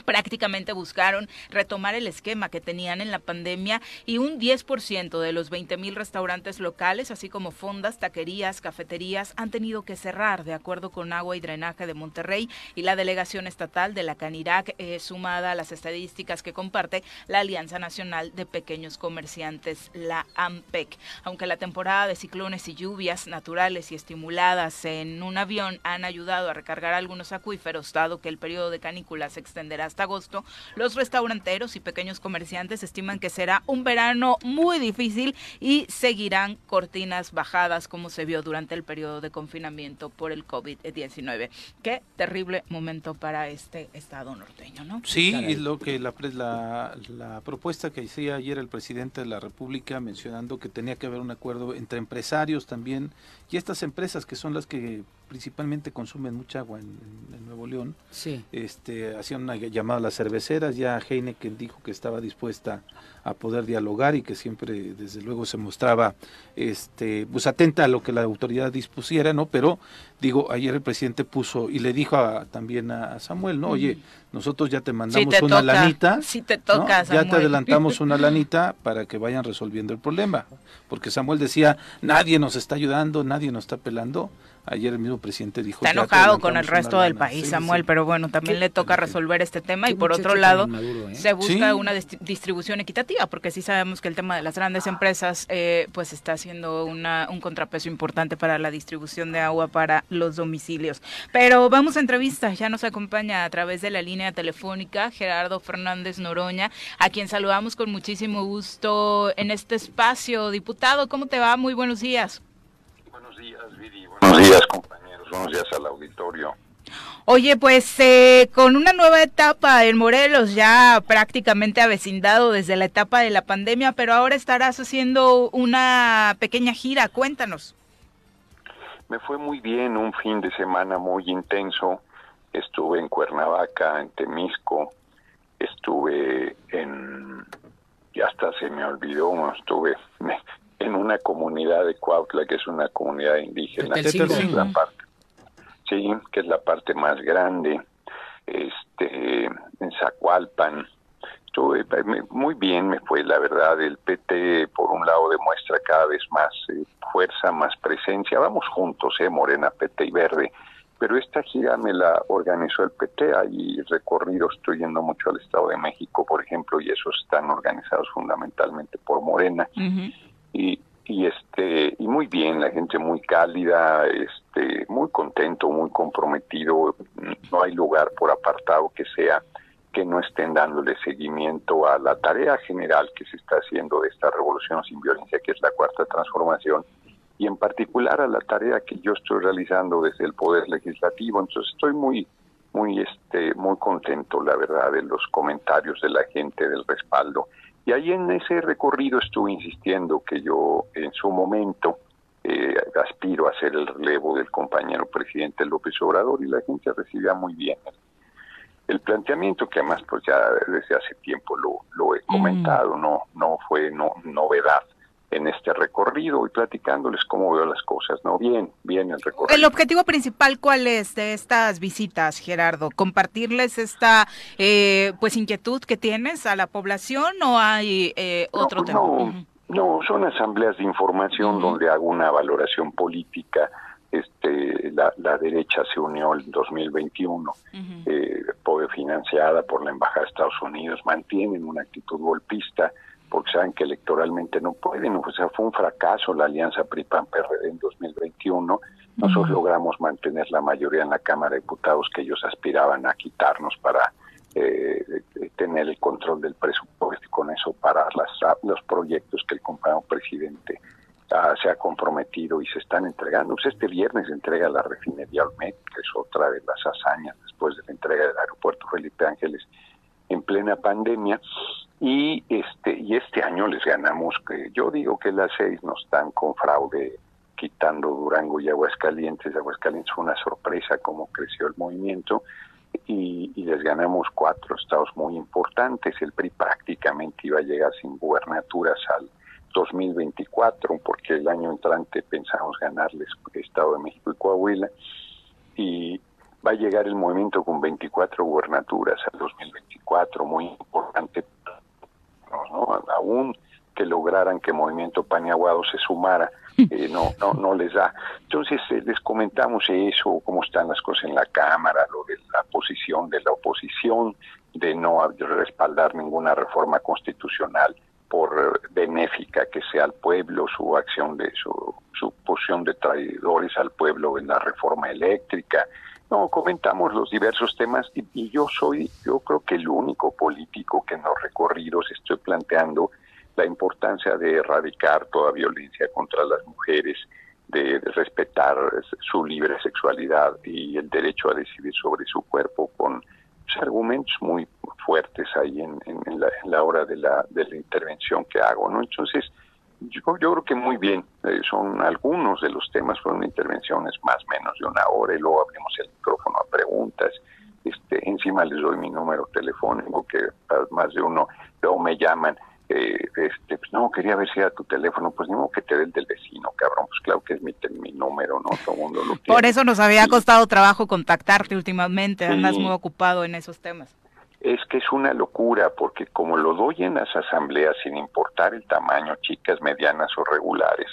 prácticamente buscaron retomar el esquema que tenían en la pandemia y un 10% de los 20 mil restaurantes locales, así como fondas, taquerías, cafeterías, han tenido que cerrar, de acuerdo con Agua y Drenaje de Monterrey y la delegación estatal de la Canirac, eh, sumada a las estadísticas que comparte la Alianza Nacional de Pequeños Comerciantes, la AMPEC. Aunque la temporada de ciclones y lluvias naturales y estimuladas en un avión han ayudado a recargar algunos acuíferos, dado que el periodo de canícula se extenderá hasta agosto, los restauranteros y pequeños comerciantes estiman que será un verano muy difícil y seguirán cortinas bajadas como se vio durante el periodo de confinamiento por el COVID-19. Qué terrible momento para este estado norteño, ¿no? Sí, y lo que la, la, la propuesta que hacía ayer el presidente de la República mencionando que tenía que haber un acuerdo entre empresarios también y estas empresas que son las que principalmente consumen mucha agua en, Nuevo León, sí. este, hacían una llamada a las cerveceras, ya Heineken dijo que estaba dispuesta a poder dialogar y que siempre desde luego se mostraba este pues atenta a lo que la autoridad dispusiera, ¿no? Pero digo, ayer el presidente puso y le dijo también a Samuel, ¿no? Oye, nosotros ya te mandamos una lanita, si te toca, ya te adelantamos una lanita para que vayan resolviendo el problema, porque Samuel decía, nadie nos está ayudando, nadie nos está pelando Ayer el mismo presidente dijo... Está enojado con el resto del país, Samuel, pero bueno, también le toca resolver este tema y por otro lado ¿eh? se busca una distribución equitativa, porque sí sabemos que el tema de las grandes empresas eh, pues está haciendo una, un contrapeso importante para la distribución de agua para los domicilios. Pero vamos a entrevista, ya nos acompaña a través de la línea telefónica Gerardo Fernández Noroña, a quien saludamos con muchísimo gusto en este espacio. Diputado, ¿cómo te va? Muy buenos días. Buenos días, Viri. Buenos días, compañeros. Buenos días al auditorio. Oye, pues eh, con una nueva etapa en Morelos, ya prácticamente avecindado desde la etapa de la pandemia, pero ahora estarás haciendo una pequeña gira. Cuéntanos. Me fue muy bien, un fin de semana muy intenso. Estuve en Cuernavaca, en Temisco, estuve en... Ya hasta se me olvidó, estuve en una comunidad de Cuautla, que es una comunidad indígena, que es la parte, sí, que es la parte más grande, este, en Zacualpan, estuve muy bien, me fue la verdad, el PT por un lado demuestra cada vez más eh, fuerza, más presencia, vamos juntos, eh, Morena, PT y Verde, pero esta gira me la organizó el PT, hay recorridos, estoy yendo mucho al Estado de México, por ejemplo, y esos están organizados fundamentalmente por Morena y, y este y muy bien la gente muy cálida este muy contento muy comprometido. No hay lugar por apartado que sea que no estén dándole seguimiento a la tarea general que se está haciendo de esta revolución sin violencia que es la cuarta transformación y en particular a la tarea que yo estoy realizando desde el poder legislativo. Entonces estoy muy muy este muy contento la verdad de los comentarios de la gente del respaldo y ahí en ese recorrido estuve insistiendo que yo en su momento eh, aspiro a ser el relevo del compañero presidente López Obrador y la gente recibía muy bien el, planteamiento que además pues ya desde hace tiempo lo, lo he comentado, no no fue no novedad en este recorrido y platicándoles cómo veo las cosas, ¿no? Bien, bien el recorrido. ¿El objetivo principal cuál es de estas visitas, Gerardo? ¿Compartirles esta eh, pues inquietud que tienes a la población o hay eh, otro tema? No, son asambleas de información donde hago una valoración política. Este, la, la derecha se unió en 2021, eh, financiada por la Embajada de Estados Unidos, mantienen una actitud golpista porque saben que electoralmente no pueden. O sea, fue un fracaso la alianza PRI-PAN-PRD en 2021. Nosotros logramos mantener la mayoría en la Cámara de Diputados que ellos aspiraban a quitarnos para eh, tener el control del presupuesto y con eso parar las, los proyectos que el compañero presidente se ha comprometido y se están entregando. Pues este viernes se entrega la refinería Olmet, que es otra de las hazañas después de la entrega del aeropuerto Felipe Ángeles en plena pandemia. Y este, y este año les ganamos, que yo digo que las seis no están con fraude quitando Durango y Aguascalientes. Aguascalientes fue una sorpresa cómo creció el movimiento y, y, les ganamos cuatro estados muy importantes. El PRI prácticamente iba a llegar sin gubernaturas al 2024, porque el año entrante pensamos ganarles Estado de México y Coahuila, y va a llegar el movimiento con 24 gubernaturas al 2024, muy importante, ¿no? aún que lograran que Movimiento Paniaguado se sumara, eh, no, no, no les da. Entonces eh, les comentamos eso, cómo están las cosas en la Cámara, lo de la posición de la oposición, de no respaldar ninguna reforma constitucional por benéfica que sea al pueblo, su acción de su, su posición de traidores al pueblo en la reforma eléctrica. No, comentamos los diversos temas y, y, yo soy, yo creo que el único político que en los recorridos estoy planteando la importancia de erradicar toda violencia contra las mujeres, de, respetar su libre sexualidad y el derecho a decidir sobre su cuerpo con argumentos muy fuertes ahí en, la, hora de la intervención que hago, ¿no? Entonces, yo, yo creo que muy bien, eh, son algunos de los temas, fueron intervenciones más o menos de una hora y luego abrimos el micrófono a preguntas, este, encima les doy mi número telefónico que más de uno luego me llaman, eh, este, pues no, quería ver si era tu teléfono, pues no, que te dé el del vecino, cabrón, pues claro que es mi, mi número, ¿no? Todo mundo lo Por eso nos había costado trabajo contactarte últimamente, andas muy ocupado en esos temas. Es que es una locura, porque como lo doy en las asambleas, sin importar el tamaño, chicas, medianas o regulares,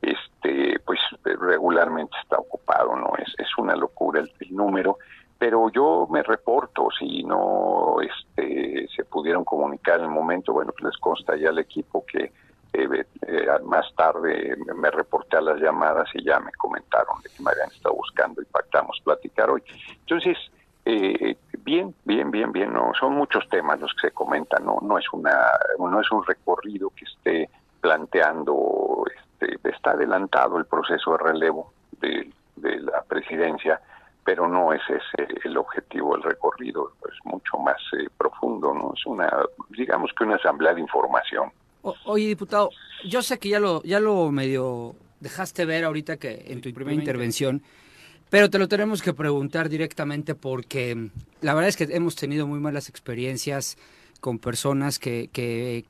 este, pues regularmente está ocupado, ¿no? Es, es una locura el, el número, pero yo me reporto si no este, se pudieron comunicar en el momento, bueno, pues les consta ya al equipo que eh, eh, más tarde me reporté a las llamadas y ya me comentaron de que me habían estado buscando y pactamos platicar hoy. Entonces, eh, bien, bien, bien, bien, no son muchos temas los que se comentan, no, no es una, no es un recorrido que esté planteando, este, está adelantado el proceso de relevo de, de la presidencia pero no es ese el objetivo del recorrido, es mucho más eh, profundo, ¿no? Es una, digamos que una asamblea de información. O, oye, diputado, yo sé que ya lo, ya lo medio dejaste ver ahorita que en tu primera intervención, pero te lo tenemos que preguntar directamente porque la verdad es que hemos tenido muy malas experiencias con personas que,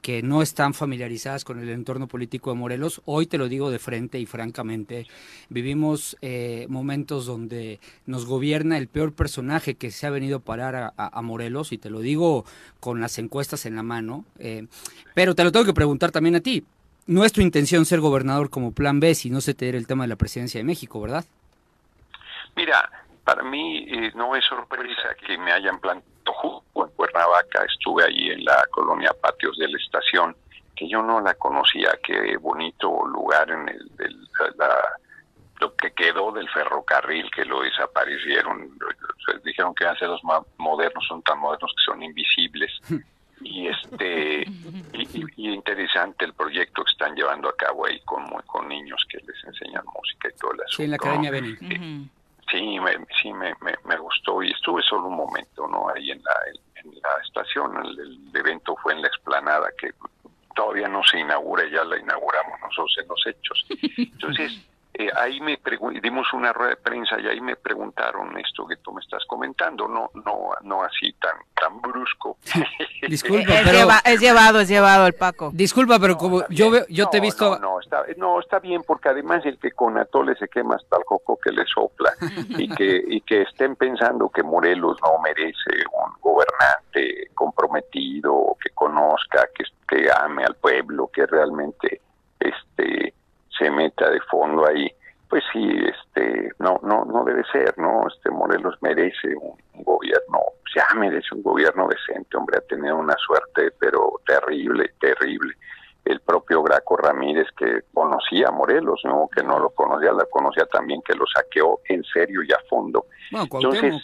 que, no están familiarizadas con el entorno político de Morelos. Hoy te lo digo de frente y francamente, vivimos eh, momentos donde nos gobierna el peor personaje que se ha venido a parar a Morelos, y te lo digo con las encuestas en la mano, eh, pero te lo tengo que preguntar también a ti. No es tu intención ser gobernador como plan B si no se te diera el tema de la presidencia de México, ¿verdad? Mira, para mí eh, no es sorpresa que me hayan planteado en Cuernavaca, estuve ahí en la colonia Patios de la Estación, que yo no la conocía, qué bonito lugar en el, el la, lo que quedó del ferrocarril, que lo desaparecieron, dijeron que hace los más modernos son tan modernos que son invisibles. y este y, y, interesante el proyecto que están llevando a cabo ahí con con niños que les enseñan música y todo el asunto. Sí, en la Academia Beni. Uh -huh. Sí, me, sí me, me, me, gustó y estuve solo un momento, ¿no? Ahí en la, en la estación, el, el, evento fue en la explanada que todavía no se inaugura, ya la inauguramos nosotros en los hechos. Entonces, eh, ahí me dimos una rueda de prensa y ahí me preguntaron esto que tú me estás comentando, no no no así tan tan brusco. Disculpa, es, pero lleva, es llevado, es llevado el Paco. Disculpa, pero como yo veo, yo no, te he visto no, no, está no está bien porque además el que con atole se quema hasta el coco que le sopla y que y que estén pensando que Morelos no merece un gobernante comprometido, que conozca, que que ame al pueblo, que realmente este se meta de fondo ahí, pues sí, este, no, no, no debe ser, ¿no? Este Morelos merece un, un gobierno, ya merece un gobierno decente, hombre, ha tenido una suerte, pero terrible, terrible. El propio Graco Ramírez que conocía a Morelos, ¿no? Que no lo conocía, la conocía también, que lo saqueó en serio y a fondo. Bueno, Entonces,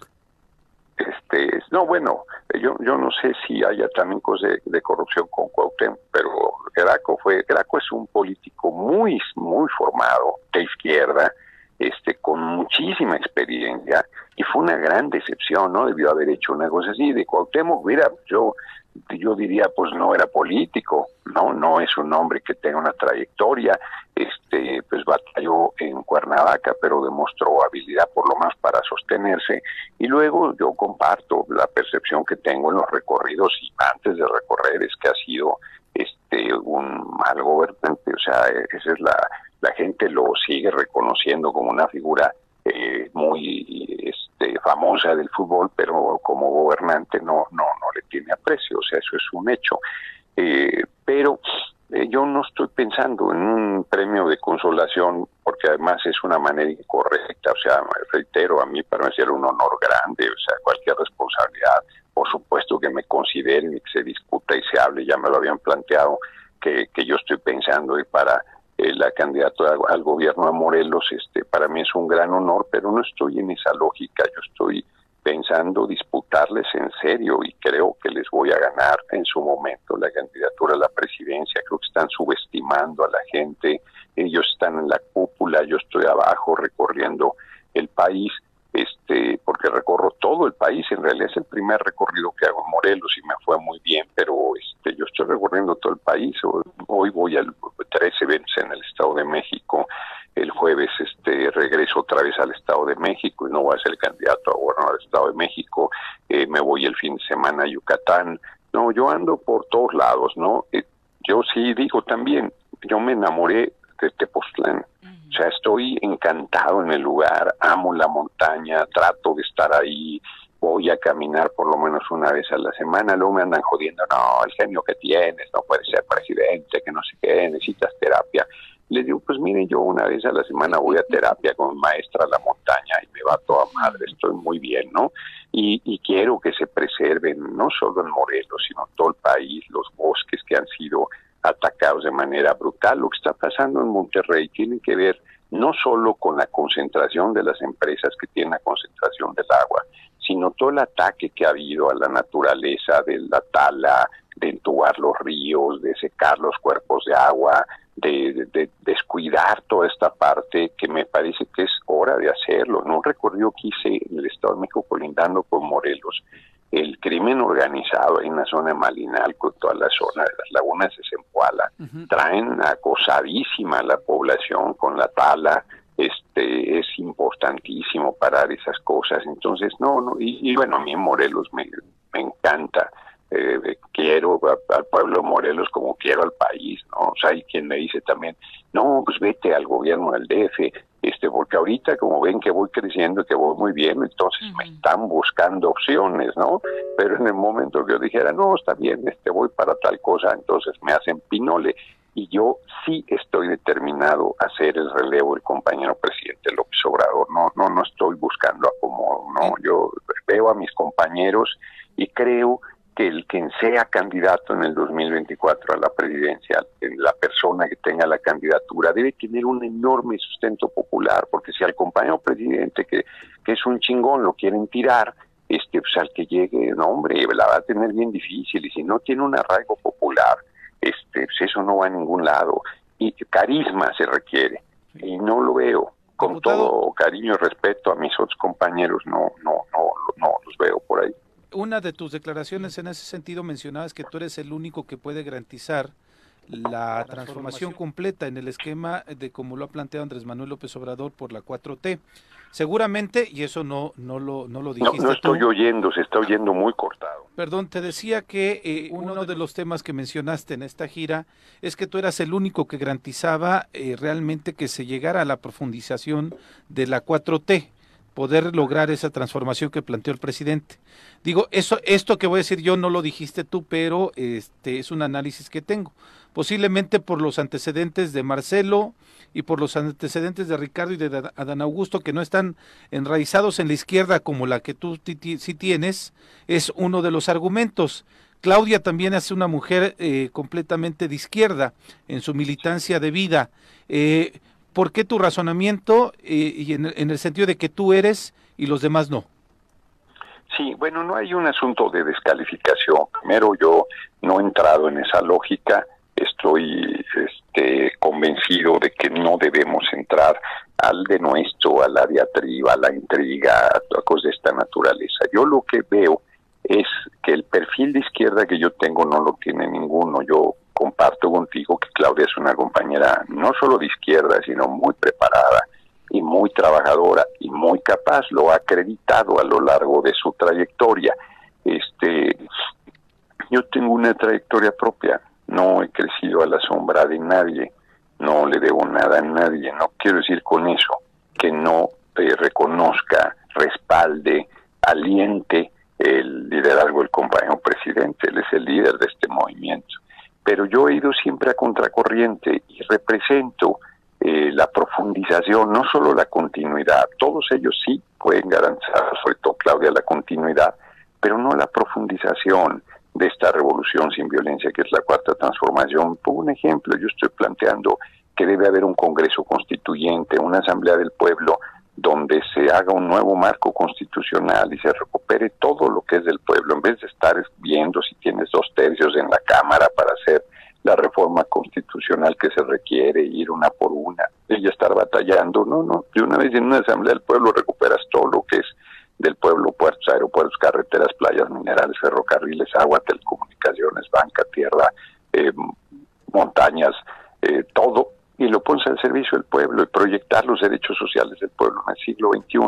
este, no, bueno, yo, yo no sé si haya también cosas de, corrupción con Cuauhtémoc, pero Graco fue, Graco es un político muy, muy formado, de izquierda, este, con muchísima experiencia, y fue una gran decepción, ¿no? Debió haber hecho una cosa así, de Cuauhtémoc, mira, yo yo diría pues no era político, no, no es un hombre que tenga una trayectoria, este, pues batalló en Cuernavaca, pero demostró habilidad por lo más para sostenerse. Y luego yo comparto la percepción que tengo en los recorridos y antes de recorrer es que ha sido este un mal gobernante, o sea, esa es la, la gente lo sigue reconociendo como una figura eh, muy este, famosa del fútbol, pero como gobernante no, no, no le tiene aprecio, o sea, eso es un hecho. Eh, pero eh, yo no estoy pensando en un premio de consolación, porque además es una manera incorrecta, o sea, reitero, a mí para mí sería un honor grande, o sea, cualquier responsabilidad, por supuesto que me consideren y que se discuta y se hable, ya me lo habían planteado, que yo estoy pensando y para eh, la candidata al gobierno de Morelos, este, para mí es un gran honor, pero no estoy en esa lógica, yo estoy pensando disputarles en serio y creo que les voy a ganar en su momento la candidatura a la presidencia, creo que están subestimando a la gente, ellos están en la cúpula, yo estoy abajo recorriendo el país este, porque recorro todo el país, en realidad es el primer recorrido que hago en Morelos y me fue muy bien, pero este, yo estoy recorriendo todo el país, hoy voy a tres eventos en el Estado de México, el jueves este regreso otra vez al Estado de México y no voy a ser candidato a gobernador del Estado de México, eh, me voy el fin de semana a Yucatán, no, yo ando por todos lados, ¿no? Eh, yo sí digo también, yo me enamoré de Tepoztlán, o sea, estoy encantado en el lugar, amo la montaña, trato de estar ahí, voy a caminar por lo menos una vez a la semana, luego me andan jodiendo, no, el genio que tienes, no puedes ser presidente, que no sé qué, necesitas terapia. Les digo, pues miren, yo una vez a la semana voy a terapia con maestra a la montaña y me va toda madre, estoy muy bien, ¿no? Y, y quiero que se preserven, no solo en Morelos, sino todo el país, los bosques que han sido atacados de manera brutal. Lo que está pasando en Monterrey tiene que ver no solo con la concentración de las empresas que tienen la concentración del agua, sino todo el ataque que ha habido a la naturaleza de la tala, de entubar los ríos, de secar los cuerpos de agua, de, descuidar toda esta parte que me parece que es hora de hacerlo. No un recorrido que hice en el Estado de México colindando con Morelos, el crimen organizado en la zona de Malinalco, toda la zona de las lagunas de Zempoala, traen acosadísima a la población con la tala, este es importantísimo parar esas cosas, entonces no, no, y, bueno, a mí en Morelos me, me encanta, eh, quiero al pueblo de Morelos como quiero al país, ¿no? O sea, hay quien me dice también, no, pues vete al gobierno del DF, este, porque ahorita como ven que voy creciendo, que voy muy bien, entonces me están buscando opciones, ¿no? Pero en el momento que yo dijera, no, está bien, este, voy para tal cosa, entonces me hacen pinole. Y yo sí estoy determinado a hacer el relevo del compañero presidente López Obrador, no, no, no estoy buscando acomodo, no, yo veo a mis compañeros y creo que el quien sea candidato en el 2024 a la presidencia, la persona que tenga la candidatura, debe tener un enorme sustento popular, porque si al compañero presidente, que, que es un chingón, lo quieren tirar, este, pues al que llegue, no hombre, la va a tener bien difícil, y si no tiene un arraigo popular, este, pues eso no va a ningún lado, y carisma se requiere, y no lo veo, con todo cariño y respeto a mis otros compañeros, no, no, no, no los veo por ahí una de tus declaraciones en ese sentido mencionabas que tú eres el único que puede garantizar la transformación completa en el esquema de como lo ha planteado Andrés Manuel López Obrador por la 4T. Seguramente, y eso no, no, lo, no lo dijiste. No, no estoy oyendo, se está oyendo muy cortado. Perdón, te decía que eh, uno de los temas que mencionaste en esta gira es que tú eras el único que garantizaba eh, realmente que se llegara a la profundización de la 4T poder lograr esa transformación que planteó el presidente. Digo, eso, esto que voy a decir yo no lo dijiste tú, pero este es un análisis que tengo. Posiblemente por los antecedentes de Marcelo y por los antecedentes de Ricardo y de Adán Augusto que no están enraizados en la izquierda como la que tú sí tienes, es uno de los argumentos. Claudia también es una mujer eh, completamente de izquierda en su militancia de vida. Eh, ¿Por qué tu razonamiento eh, y en, el sentido de que tú eres y los demás no? Sí, bueno, no hay un asunto de descalificación. Primero, yo no he entrado en esa lógica. Estoy este, convencido de que no debemos entrar al de nuestro, a la diatriba, a la intriga, a cosas de esta naturaleza. Yo lo que veo es que el perfil de izquierda que yo tengo no lo tiene ninguno. Yo comparto contigo que Claudia es una compañera no solo de izquierda, sino muy preparada y muy trabajadora y muy capaz, lo ha acreditado a lo largo de su trayectoria. Este, yo tengo una trayectoria propia, no he crecido a la sombra de nadie, no le debo nada a nadie, no quiero decir con eso que no eh, reconozca, respalde, aliente el liderazgo del compañero presidente, él es el líder de este movimiento. Pero yo he ido siempre a contracorriente y represento eh, la profundización, no solo la continuidad, todos ellos sí pueden garantizar, sobre todo Claudia, la continuidad, pero no la profundización de esta revolución sin violencia que es la cuarta transformación. Por un ejemplo, yo estoy planteando que debe haber un Congreso Constituyente, una Asamblea del Pueblo donde se haga un nuevo marco constitucional y se recupere todo lo que es del pueblo, en vez de estar viendo si tienes dos tercios en la Cámara para hacer la reforma constitucional que se requiere, ir una por una, y estar batallando. No, no, de una vez en una asamblea del pueblo recuperas todo lo que es del pueblo, puertos, aeropuertos, carreteras, playas, minerales, ferrocarriles, agua, telecomunicaciones, banca, tierra, eh, montañas, eh, todo, y lo pones al servicio del pueblo y proyectar los derechos sociales del pueblo en el siglo XXI.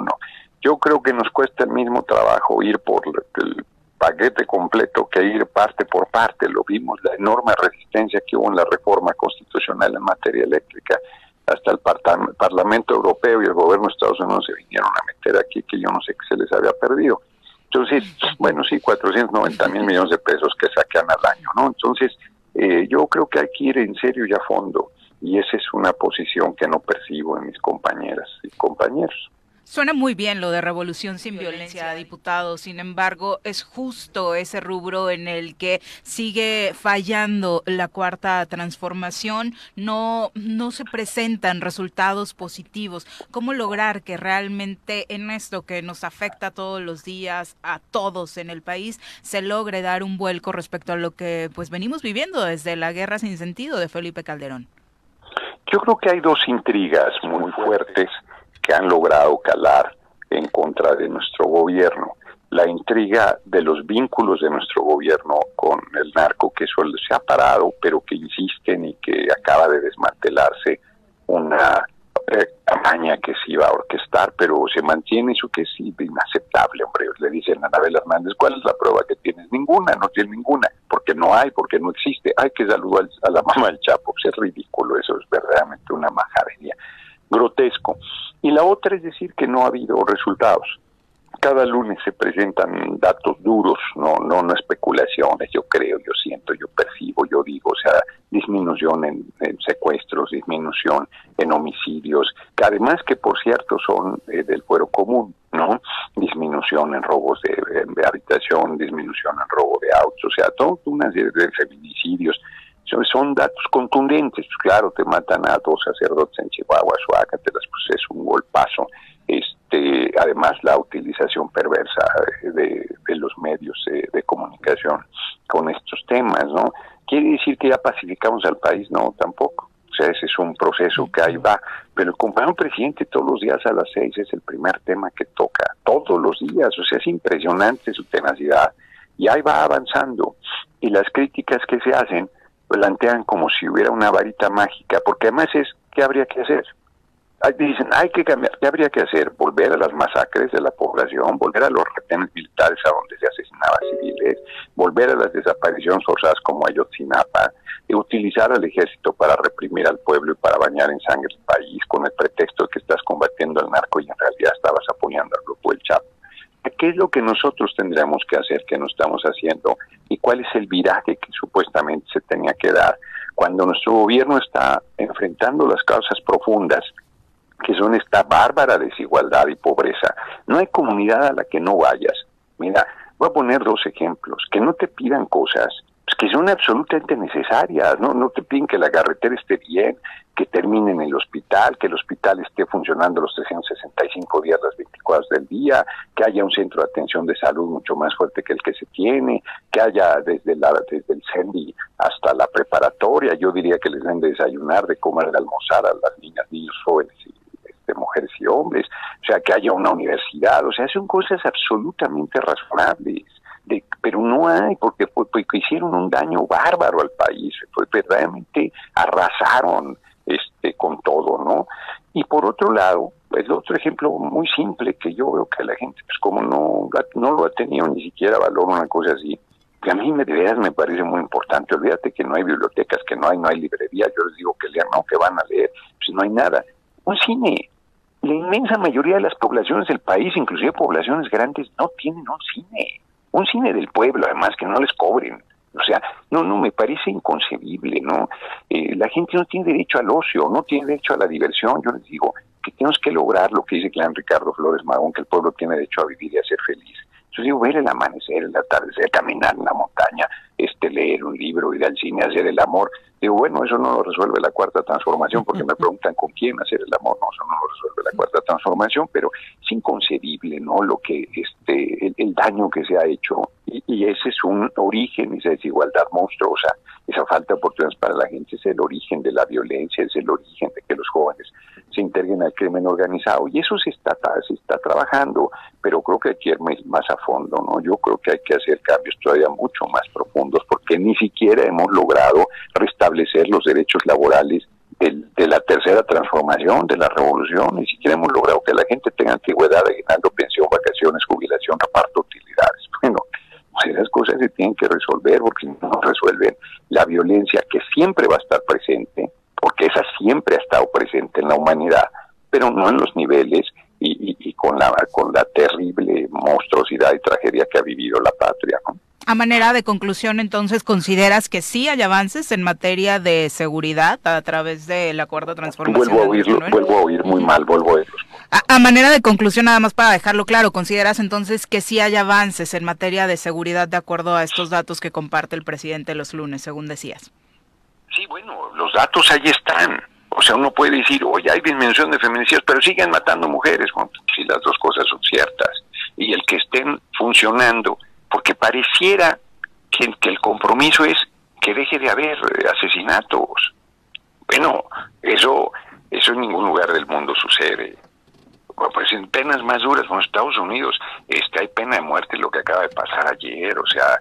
Yo creo que nos cuesta el mismo trabajo ir por el paquete completo que ir parte por parte. Lo vimos, la enorme resistencia que hubo en la reforma constitucional en materia eléctrica. Hasta el Parlamento Europeo y el gobierno de Estados Unidos se vinieron a meter aquí que yo no sé qué se les había perdido. Entonces, bueno, sí, 490 mil millones de pesos que saquean al año, ¿no? Entonces, eh, yo creo que hay que ir en serio y a fondo y esa es una posición que no percibo en mis compañeras y compañeros. Suena muy bien lo de revolución sin violencia, diputado. Sin embargo, es justo ese rubro en el que sigue fallando la cuarta transformación. No, no se presentan resultados positivos. ¿Cómo lograr que realmente en esto que nos afecta todos los días a todos en el país se logre dar un vuelco respecto a lo que pues venimos viviendo desde la guerra sin sentido de Felipe Calderón? Yo creo que hay dos intrigas muy fuertes que han logrado calar en contra de nuestro gobierno. La intriga de los vínculos de nuestro gobierno con el narco, que solo se ha parado, pero que insisten y que acaba de desmantelarse una eh, campaña que se iba a orquestar, pero se mantiene eso que es inaceptable, hombre. Le dicen a Anabel Hernández, ¿cuál es la prueba que tienes? Ninguna, no tiene ninguna, porque no hay, porque no existe. Hay que saludar a la mamá del Chapo, es ridículo, eso es verdaderamente una majadería, grotesco. Y la otra es decir que no ha habido resultados cada lunes se presentan datos duros, no, no, no especulaciones, yo creo, yo siento, yo percibo, yo digo, o sea, disminución en, secuestros, disminución en homicidios, que además que por cierto son eh, del fuero común, ¿no? Disminución en robos de, habitación, disminución en robo de autos, o sea, toda una serie de feminicidios, son datos contundentes, claro, te matan a dos sacerdotes en Chihuahua, Suácatelas, pues es un golpazo, este, además la utilización perversa de, los medios de, comunicación con estos temas, ¿no? ¿Quiere decir que ya pacificamos al país? No, tampoco. O sea, ese es un proceso que ahí va. Pero el compañero presidente todos los días a las seis es el primer tema que toca, todos los días. O sea, es impresionante su tenacidad. Y ahí va avanzando. Y las críticas que se hacen plantean como si hubiera una varita mágica, porque además es, ¿qué habría que hacer? Dicen, hay que cambiar, ¿qué habría que hacer? Volver a las masacres de la población, volver a los retenes militares a donde se asesinaba civiles, volver a las desapariciones forzadas como Ayotzinapa, y utilizar al ejército para reprimir al pueblo y para bañar en sangre el país con el pretexto de que estás combatiendo al narco y en realidad estabas apoyando al grupo del Chapo. ¿Qué es lo que nosotros tendríamos que hacer, que no estamos haciendo? ¿Y cuál es el viraje que supuestamente se tenía que dar? Cuando nuestro gobierno está enfrentando las causas profundas que son esta bárbara desigualdad y pobreza. No hay comunidad a la que no vayas. Mira, voy a poner dos ejemplos. Que no te pidan cosas pues, que son absolutamente necesarias. No, no te piden que la carretera esté bien, que termine en el hospital, que el hospital esté funcionando los 365 días, las 24 cosas del día, que haya un centro de atención de salud mucho más fuerte que el que se tiene, que haya desde, la, desde el CENDI hasta la preparatoria, yo diría que les den de desayunar, de comer, de almorzar a las niñas, niños, jóvenes y este, mujeres y hombres, o sea, que haya una universidad, o sea, son cosas absolutamente razonables pero no hay, porque, porque hicieron un daño bárbaro al país, pues verdaderamente arrasaron este con todo, ¿no? Y por otro lado, el otro ejemplo muy simple que yo veo que la gente, pues como no, no lo ha tenido ni siquiera valor una cosa así, que a mí me, de veras me parece muy importante. Olvídate que no hay bibliotecas, que no hay, no hay librería. Yo les digo que lean, no, que van a leer, pues no hay nada. Un cine. La inmensa mayoría de las poblaciones del país, inclusive poblaciones grandes, no tienen un cine un cine del pueblo, además, que no les cobren. O sea, no, no, me parece inconcebible, ¿no? Eh, la gente no tiene derecho al ocio, no tiene derecho a la diversión. Yo les digo que tenemos que lograr lo que dice Clan Ricardo Flores Magón, que el pueblo tiene derecho a vivir y a ser feliz. Entonces digo, ver el amanecer, el atardecer, caminar en la montaña, este, leer un libro, ir al cine, hacer el amor. Digo, bueno, eso no lo resuelve la cuarta transformación, porque me preguntan con quién hacer el amor. No, eso no lo resuelve la cuarta transformación, pero es inconcebible, ¿no? Lo que, este, el, daño que se ha hecho. Y, ese es un origen, esa desigualdad monstruosa, esa falta de oportunidades para la gente, es el origen de la violencia, es el origen de que los jóvenes se integren al crimen organizado. Y eso se está, se está trabajando, pero creo que hay que ir más a fondo, ¿no? Yo creo que hay que hacer cambios todavía mucho más profundos, porque ni siquiera hemos logrado restablecer los derechos laborales de la tercera transformación, de la revolución, ni siquiera hemos logrado que la gente tenga antigüedad, aguinaldo, pensión, vacaciones, jubilación, reparto, utilidades. Bueno, pues esas cosas se tienen que resolver porque no resuelven la violencia que siempre va a estar presente, porque esa siempre ha estado presente en la humanidad, pero no en los niveles y, con, la, con la terrible monstruosidad y tragedia que ha vivido la patria. A manera de conclusión, entonces, ¿consideras que sí hay avances en materia de seguridad a través del acuerdo de transformación? Vuelvo a oírlo, vuelvo a oír muy mal, vuelvo a oírlo. A, manera de conclusión, nada más para dejarlo claro, ¿consideras entonces que sí hay avances en materia de seguridad de acuerdo a estos datos que comparte el presidente los lunes, según decías? Sí, bueno, los datos ahí están. O sea, uno puede decir, oye, hay disminución de feminicidios, pero siguen matando mujeres, si las dos cosas son ciertas. Y el que estén funcionando, porque pareciera que, el compromiso es que deje de haber asesinatos. Bueno, eso, eso en ningún lugar del mundo sucede. Pues en penas más duras, en Estados Unidos este, hay pena de muerte, lo que acaba de pasar ayer, o sea,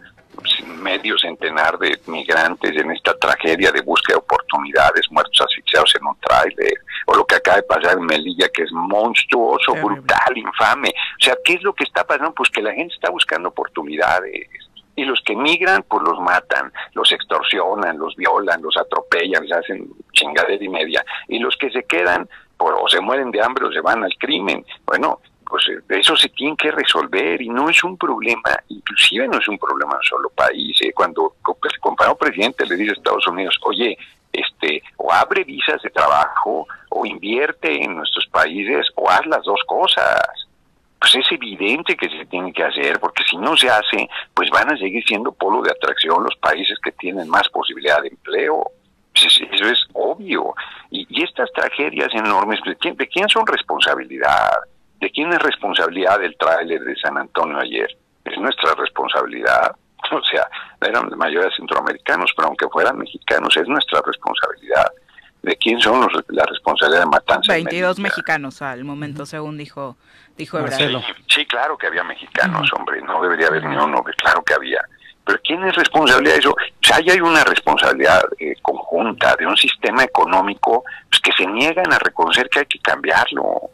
medio centenar de migrantes en esta tragedia de búsqueda de oportunidades, muertos asfixiados en un tráiler, o lo que acaba de pasar en Melilla, que es monstruoso, brutal, infame. O sea, ¿qué es lo que está pasando? Pues que la gente está buscando oportunidades. Y los que migran, pues los matan, los extorsionan, los violan, los atropellan, les hacen chingadera y media. Y los que se quedan, pues, o se mueren de hambre o se van al crimen. Bueno, pues eso se tiene que resolver y no es un problema, inclusive no es un problema en solo país. Eh, cuando el compañero presidente le dice a Estados Unidos, oye, este, o abre visas de trabajo, o invierte en nuestros países, o haz las dos cosas. Pues es evidente que se tiene que hacer, porque si no se hace, pues van a seguir siendo polo de atracción los países que tienen más posibilidad de empleo. Pues eso es obvio. Y, estas tragedias enormes, ¿de quién, ¿de quién son responsabilidad? ¿De quién es responsabilidad del tráiler de San Antonio ayer? Es nuestra responsabilidad. O sea, eran la mayoría centroamericanos, pero aunque fueran mexicanos, es nuestra responsabilidad. ¿De quién son los, la responsabilidad de matanza? 22 mexicanos al momento, según dijo dijo Marcelo. Sí, claro que había mexicanos, hombre, no debería haber ni uno, claro que había. Pero ¿quién es responsabilidad de eso? O sea, hay una responsabilidad eh, conjunta de un sistema económico pues, que se niegan a reconocer que hay que cambiarlo.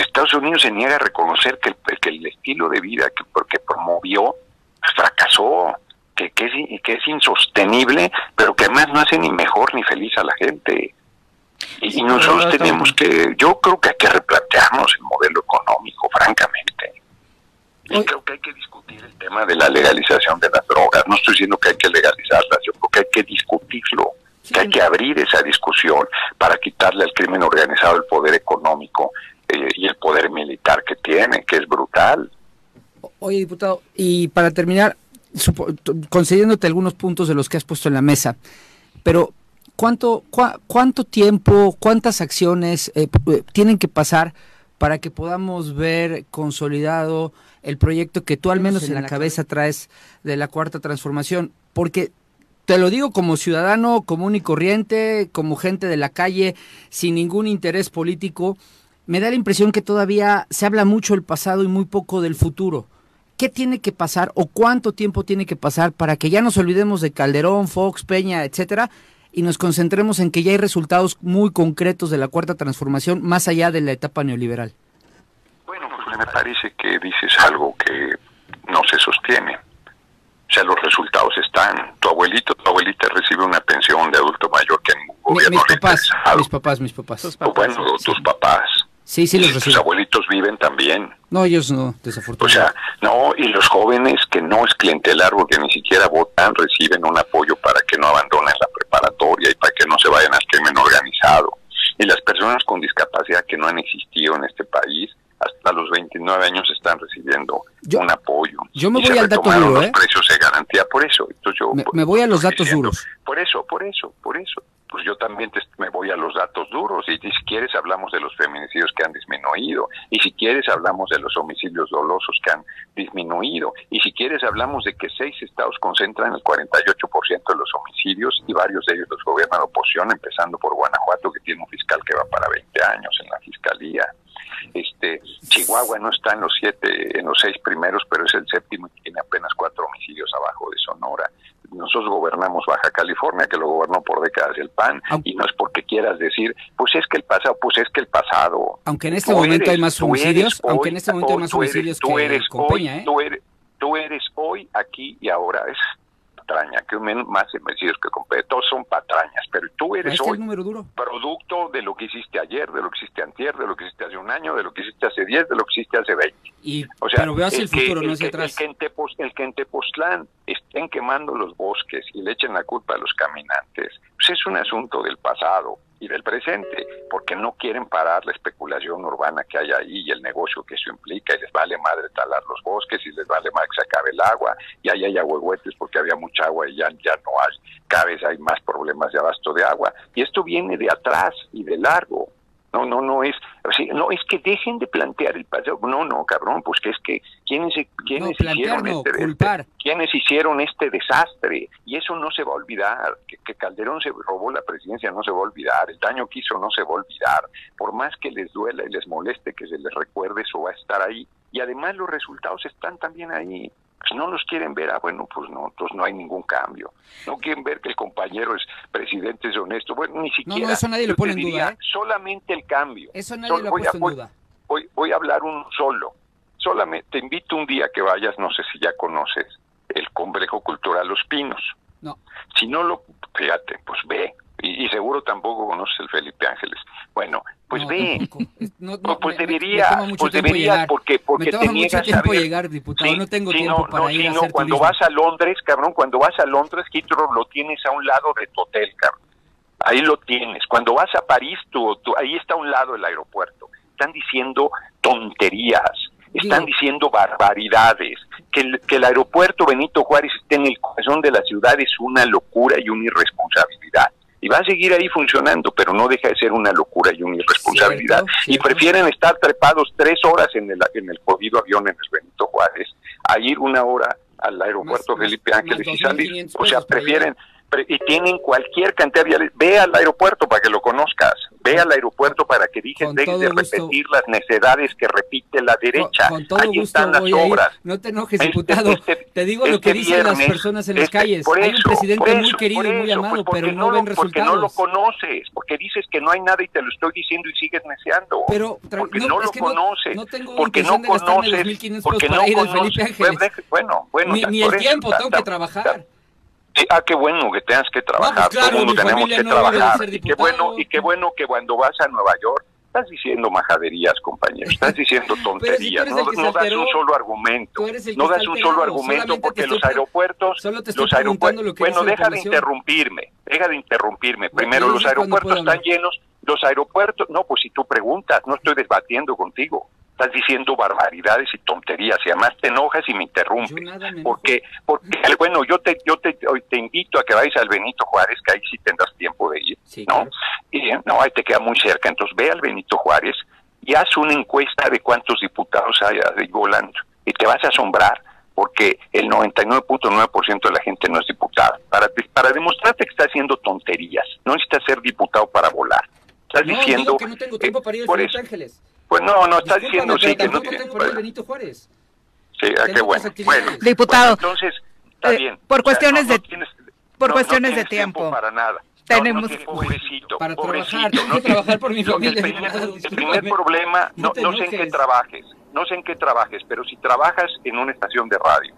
Estados Unidos se niega a reconocer que el, que el estilo de vida que, porque promovió fracasó, que, que, es, que es insostenible, pero que además no hace ni mejor ni feliz a la gente. Y, nosotros tenemos que, yo creo que hay que replantearnos el modelo económico, francamente. Y creo que hay que discutir el tema de la legalización de las drogas. No estoy diciendo que hay que legalizarlas, yo creo que hay que discutirlo, que hay que abrir esa discusión para quitarle al crimen organizado el poder económico eh, y el poder militar que tiene, que es brutal. Oye, diputado, y para terminar, concediéndote algunos puntos de los que has puesto en la mesa, pero ¿cuánto, cuánto tiempo, cuántas acciones eh, eh, tienen que pasar para que podamos ver consolidado el proyecto que tú al menos en la cabeza traes de la cuarta transformación? Porque te lo digo como ciudadano común y corriente, como gente de la calle, sin ningún interés político, me da la impresión que todavía se habla mucho del pasado y muy poco del futuro. ¿Qué tiene que pasar o cuánto tiempo tiene que pasar para que ya nos olvidemos de Calderón, Fox, Peña, etcétera, y nos concentremos en que ya hay resultados muy concretos de la cuarta transformación más allá de la etapa neoliberal? Bueno, pues me parece que dices algo que no se sostiene. O sea, los resultados están. Tu abuelito, tu abuelita recibe una pensión de adulto mayor que en un gobierno mis, papás, mis papás, mis papás, papás. bueno, tus papás. Sí, sí, los Tus abuelitos viven también. No, ellos no, desafortunadamente. O sea, no, y los jóvenes que no es clientelar porque ni siquiera votan reciben un apoyo para que no abandonen la preparatoria y para que no se vayan al crimen organizado. Y las personas con discapacidad que no han existido en este país hasta los 29 años están recibiendo un apoyo. Yo me voy al dato duro, ¿eh? Los precios de garantía, por eso. Entonces yo, me, voy a los datos duros. Por eso, por eso, por eso pues yo también me voy a los datos duros y, si quieres hablamos de los feminicidios que han disminuido y si quieres hablamos de los homicidios dolosos que han disminuido y si quieres hablamos de que seis estados concentran el 48% de los homicidios y varios de ellos los gobierna la oposición, empezando por Guanajuato que tiene un fiscal que va para 20 años en la fiscalía. Este Chihuahua no está en los siete, en los seis primeros, pero es el séptimo y tiene apenas cuatro homicidios abajo de Sonora nosotros gobernamos Baja California, que lo gobernó por décadas el PAN, y no es porque quieras decir, pues es que el pasado, pues es que el pasado. Aunque en este momento hay más homicidios, aunque en este momento hay más homicidios que eres hoy, ¿eh? tú, eres, tú eres hoy, aquí y ahora. Es patraña, que más homicidios que compete, todos son patrañas, pero tú eres hoy número duro. producto de lo que hiciste ayer, de lo que hiciste antier, de lo que hiciste hace un año, de lo que hiciste hace 10, de lo que hiciste hace 20. Y, o sea, pero veo hacia el, futuro, no hacia atrás. El que, en el que en Tepoztlán estén quemando los bosques y le echen la culpa a los caminantes, pues es un asunto del pasado y del presente, porque no quieren parar la especulación urbana que hay ahí y el negocio que eso implica, y les vale madre talar los bosques, y les vale madre que se acabe el agua, y ahí hay agüehuetes porque había mucha agua y ya, ya no hay, cada vez hay más problemas de abasto de agua. Y esto viene de atrás y de largo. No, no, no es, no es que dejen de plantear el pasado. No, no, cabrón, pues que es que quiénes, quiénes hicieron este, este quiénes hicieron este desastre y eso no se va a olvidar. Que, que, Calderón se robó la presidencia no se va a olvidar. El daño que hizo no se va a olvidar. Por más que les duela y les moleste que se les recuerde, eso va a estar ahí. Y además los resultados están también ahí. Pues no los quieren ver, ah, bueno, pues no, entonces no hay ningún cambio. No quieren ver que el compañero es presidente, es honesto. Bueno, ni siquiera. No, eso nadie lo pone en duda. ¿eh? Solamente el cambio. Eso nadie lo ha puesto en duda. Voy, voy a hablar un solo. Solamente te invito un día que vayas, no sé si ya conoces, el complejo cultural Los Pinos. No. Si no lo, fíjate, pues ve, y, seguro tampoco conoces el Felipe Ángeles. Bueno, pues ve. No, pues debería, pues debería, porque, porque me mucho tiempo llegar, diputado. no tengo tiempo para ir a hacer Cuando vas a Londres, cabrón, cuando vas a Londres, Heathrow lo tienes a un lado de tu hotel, cabrón. Ahí lo tienes. Cuando vas a París, tú, ahí está a un lado el aeropuerto. Están diciendo tonterías están diciendo barbaridades. Que el, que el aeropuerto Benito Juárez esté en el corazón de la ciudad es una locura y una irresponsabilidad y va a seguir ahí funcionando, pero no deja de ser una locura y una irresponsabilidad. Y prefieren estar trepados tres horas en el, en el jodido avión en el Benito Juárez a ir una hora al aeropuerto Felipe Ángeles y salir. O sea, prefieren y tienen cualquier cantidad de ve al aeropuerto para que lo conozcas, ve al aeropuerto para que dejes de, repetir las necedades que repite la derecha. Ahí están las obras. No te enojes, este, diputado. Este, te digo lo que este dicen las personas en las este, calles. Hay un presidente muy querido y muy amado, pues pero no, ven resultados. Porque no lo conoces, porque dices que no hay nada y te lo estoy diciendo y sigues neceando. Pero porque no, lo conoces. No, tengo porque no conoces. Porque no conoces. Bueno, bueno, ni, el tiempo, tengo que trabajar ah, qué bueno que tengas que trabajar. Pues Todo el mundo tenemos que trabajar. Y qué bueno, y qué bueno que cuando vas a Nueva York estás diciendo majaderías, compañero, estás diciendo tonterías, no, das un solo argumento, no das un solo argumento porque los aeropuertos, los aeropuertos, bueno, deja de interrumpirme, deja de interrumpirme. Primero, los aeropuertos están llenos, los aeropuertos, no, pues si tú preguntas, no estoy debatiendo contigo estás diciendo barbaridades y tonterías y además te enojas y me interrumpes. Porque porque bueno yo te yo te, te invito a que vayas al Benito Juárez que ahí sí tendrás tiempo de ir no y no ahí te queda muy cerca. Entonces ve al Benito Juárez y haz una encuesta de cuántos diputados hay volando. Y te vas a asombrar porque el 99.9% de la gente no es diputada. Para, para demostrarte que está haciendo tonterías, no necesitas ser diputado para volar. Estás diciendo... que no tengo tiempo para ir a Los Ángeles. Pues no, no, estás diciendo sí que no tengo para ir Benito Juárez. Sí, ah, qué bueno. bueno. Diputado. entonces, está eh, bien. Por cuestiones de... por cuestiones de tiempo. Para nada. Tenemos pobrecito, para pobrecito, trabajar, no trabajar por mi familia. El primer, el primer problema, no, no sé en qué trabajes, no sé en qué trabajes, pero si trabajas en una estación de radio,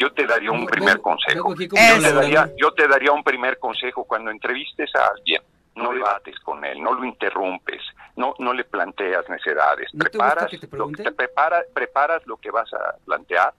yo te daría un primer consejo. Yo te, daría, yo te daría un primer consejo cuando entrevistes a alguien. No debates con él, no lo interrumpes, no no le planteas necesidades. preparas, lo, te prepara, preparas lo que vas a plantear,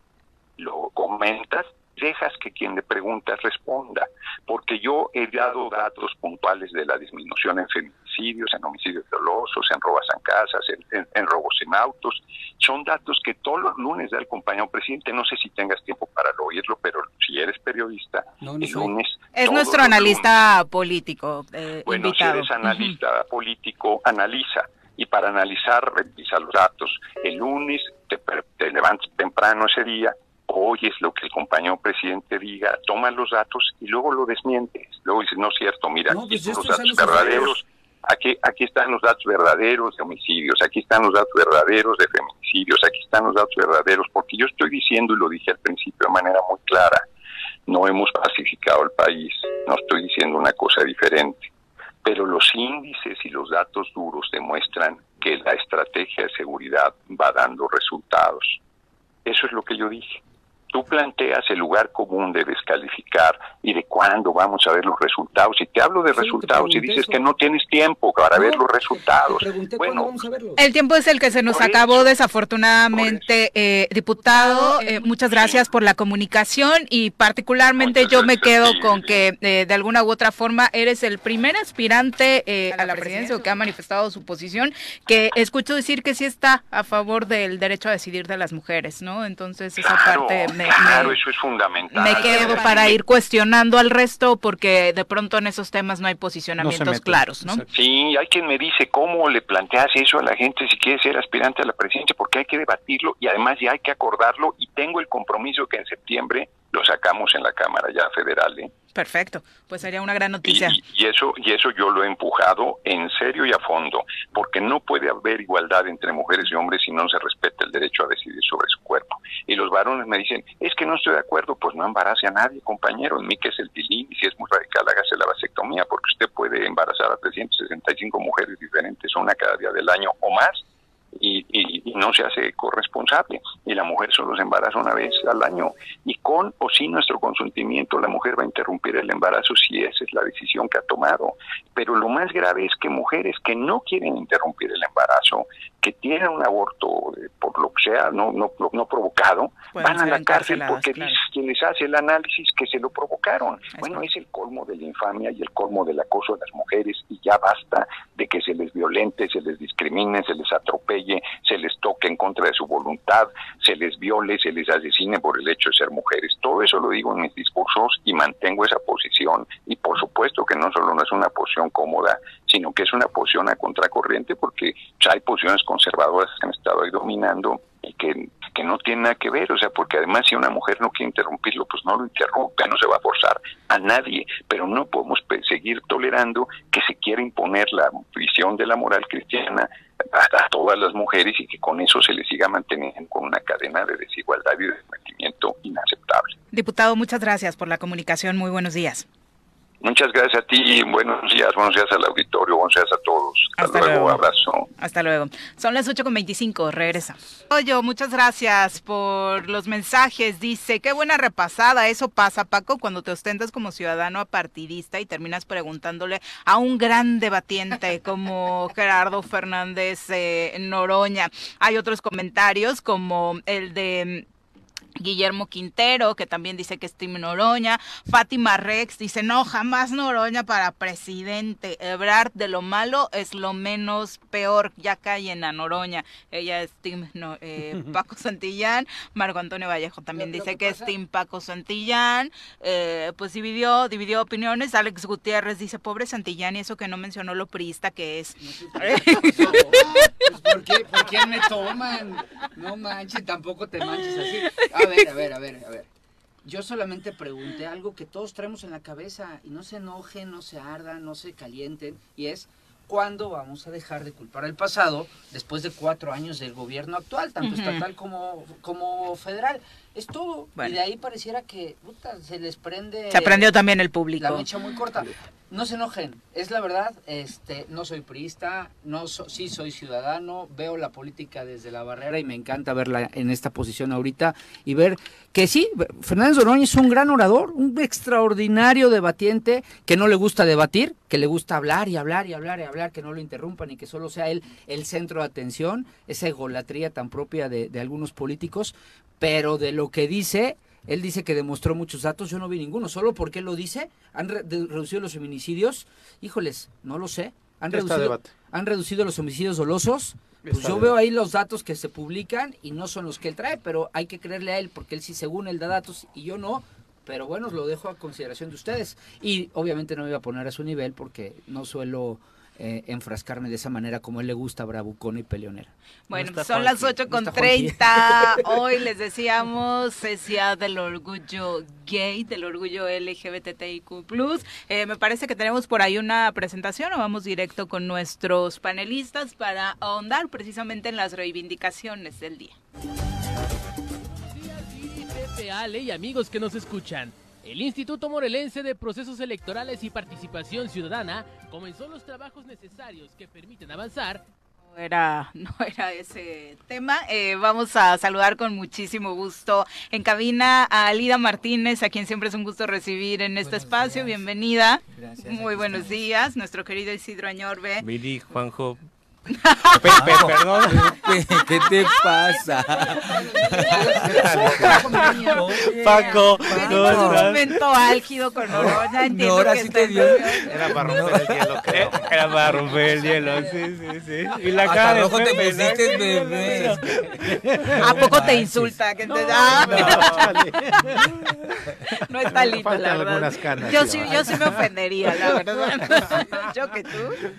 lo comentas dejas que quien le pregunta responda, porque yo he dado datos puntuales de la disminución en feminicidios, en homicidios dolosos, en robas en casas, en, robos en autos. Son datos que todos los lunes da el compañero presidente. No sé si tengas tiempo para oírlo, pero si eres periodista, el lunes... Es nuestro analista político. Eh, bueno, si eres analista político, analiza y para analizar revisa los datos. El lunes te, te levantas temprano ese día oyes lo que el compañero presidente diga, toma los datos y luego lo desmientes. Luego dices, no es cierto, mira, aquí pues los datos verdaderos, aquí, aquí están los datos verdaderos de homicidios, aquí están los datos verdaderos de feminicidios, aquí están los datos verdaderos, porque yo estoy diciendo, y lo dije al principio de manera muy clara, no hemos pacificado el país, no estoy diciendo una cosa diferente, pero los índices y los datos duros demuestran que la estrategia de seguridad va dando resultados. Eso es lo que yo dije tú planteas el lugar común de descalificar y de cuándo vamos a ver los resultados. Y te hablo de resultados y dices que no tienes tiempo para ver los resultados. Bueno, el tiempo es el que se nos acabó desafortunadamente, eh, diputado. Eh, muchas gracias por la comunicación y particularmente yo me quedo con que eh, de alguna u otra forma eres el primer aspirante a la presidencia o que ha manifestado su posición que escucho decir que sí está a favor del derecho a decidir de las mujeres, ¿no? Entonces esa parte claro, eso es fundamental. Me quedo para ir cuestionando al resto porque de pronto en esos temas no hay posicionamientos claros, ¿no? Sí, hay quien me dice cómo le planteas eso a la gente si quiere ser aspirante a la presidencia, porque hay que debatirlo y además ya hay que acordarlo y tengo el compromiso que en septiembre lo sacamos en la Cámara ya federal. ¿eh? Perfecto, pues sería una gran noticia. Y, eso y eso yo lo he empujado en serio y a fondo, porque no puede haber igualdad entre mujeres y hombres si no se respeta el derecho a decidir sobre su cuerpo. Y los varones me dicen, es que no estoy de acuerdo, pues no embarace a nadie, compañero, en mí que es el tilín, y si es muy radical, hágase la vasectomía, porque usted puede embarazar a 365 mujeres diferentes, una cada día del año o más, y, no se hace corresponsable. Y la mujer solo se embaraza una vez al año. Y con o sin nuestro consentimiento, la mujer va a interrumpir el embarazo si esa es la decisión que ha tomado. Pero lo más grave es que mujeres que no quieren interrumpir el embarazo, que tienen un aborto eh, por lo que sea, no, no, no provocado, van a la cárcel porque dice quien les hace el análisis que se lo provocaron. bueno, es el colmo de la infamia y el colmo del acoso de las mujeres y ya basta de que se les violente, se les discrimine, se les atropelle, se les toque en contra de su voluntad, se les viole, se les asesine por el hecho de ser mujeres. Todo eso lo digo en mis discursos y mantengo esa posición. Y por supuesto que no solo no es una posición cómoda, sino que es una posición a contracorriente porque hay posiciones conservadoras que han estado ahí dominando y que, que no tienen nada que ver, o sea, porque además si una mujer no quiere interrumpirlo, pues no lo interrumpe, no se va a forzar a nadie, pero no podemos seguir tolerando que se quiera imponer la visión de la moral cristiana a, todas las mujeres y que con eso se les siga manteniendo con una cadena de desigualdad y de sometimiento inaceptable. Diputado, muchas gracias por la comunicación, muy buenos días. Muchas gracias a ti, buenos días, buenos días al auditorio, buenos días a todos. Hasta, luego, abrazo. Hasta luego. Son las 8.25, regresamos. Oye, muchas gracias por los mensajes. Dice, qué buena repasada. Eso pasa, Paco, cuando te ostentas como ciudadano apartidista y terminas preguntándole a un gran debatiente como Gerardo Fernández eh, Noroña. Hay otros comentarios como el de Guillermo Quintero, que también dice que es Tim Noroña. Fátima Rex dice, no, jamás Noroña para presidente. Ebrard de lo malo es lo menos peor. Ya callen a Noroña. Ella es Tim eh, Paco Santillán. Marco Antonio Vallejo también dice que, es Tim Paco Santillán. Eh, pues dividió, dividió opiniones. Alex Gutiérrez dice, pobre Santillán, y eso que no mencionó lo priista que es. Pues, ¿por, qué, ¿Por quién me toman? No manches, tampoco te manches así. A ver, a ver, a ver, a ver. Yo solamente pregunté algo que todos traemos en la cabeza y no se enojen, no se ardan, no se calienten y es ¿cuándo vamos a dejar de culpar al pasado después de cuatro años del gobierno actual, tanto estatal como, como federal? Es todo. Y de ahí pareciera que se les prende... Se aprendió también el público. La mecha muy corta. No se enojen, es la verdad, este, no soy priista, no sí soy ciudadano, veo la política desde la barrera y me encanta verla en esta posición ahorita y ver que sí, Fernández Oroñez es un gran orador, un extraordinario debatiente que no le gusta debatir, que le gusta hablar y hablar y hablar y hablar, que no lo interrumpan y que solo sea él el centro de atención, esa egolatría tan propia de, de algunos políticos, pero de lo que dice él dice que demostró muchos datos, yo no vi ninguno, solo porque él lo dice. ¿Han reducido los feminicidios? Híjoles, no lo sé. ¿Han, reducido, ¿han reducido los homicidios dolosos? Pues yo veo ahí los datos que se publican y no son los que él trae, pero hay que creerle a él porque él sí, según él da datos y yo no. Pero bueno, lo dejo a consideración de ustedes. Y obviamente no me iba a poner a su nivel porque no suelo eh, enfrascarme de esa manera como él le gusta, bravucona y peleonera. Bueno, son las 8 con 30. Hoy les decíamos es del orgullo gay, del orgullo LGBTIQ+. Eh, me parece que tenemos por ahí una presentación o vamos directo con nuestros panelistas para ahondar precisamente en las reivindicaciones del día. Ale y amigos que nos escuchan. El Instituto Morelense de Procesos Electorales y Participación Ciudadana comenzó los trabajos necesarios que permiten avanzar no era, no era ese tema. Eh, vamos a saludar con muchísimo gusto en cabina a Lida Martínez, a quien siempre es un gusto recibir en este espacio. Bienvenida. Gracias. Muy buenos días. Nuestro querido Isidro Añorbe. Mili, Juanjo, perdón. ¿Qué te pasa? Paco, no, un momento álgido con Oroña. No, ahora sí te dio. Era para romper el hielo, creo. Era para romper el hielo, sí, sí, sí. Y la cara rojo te pusiste, bebé. ¿A poco te insulta? Que te da. No, está lindo, la verdad. Yo sí, yo sí me ofendería, la verdad. Yo que tú.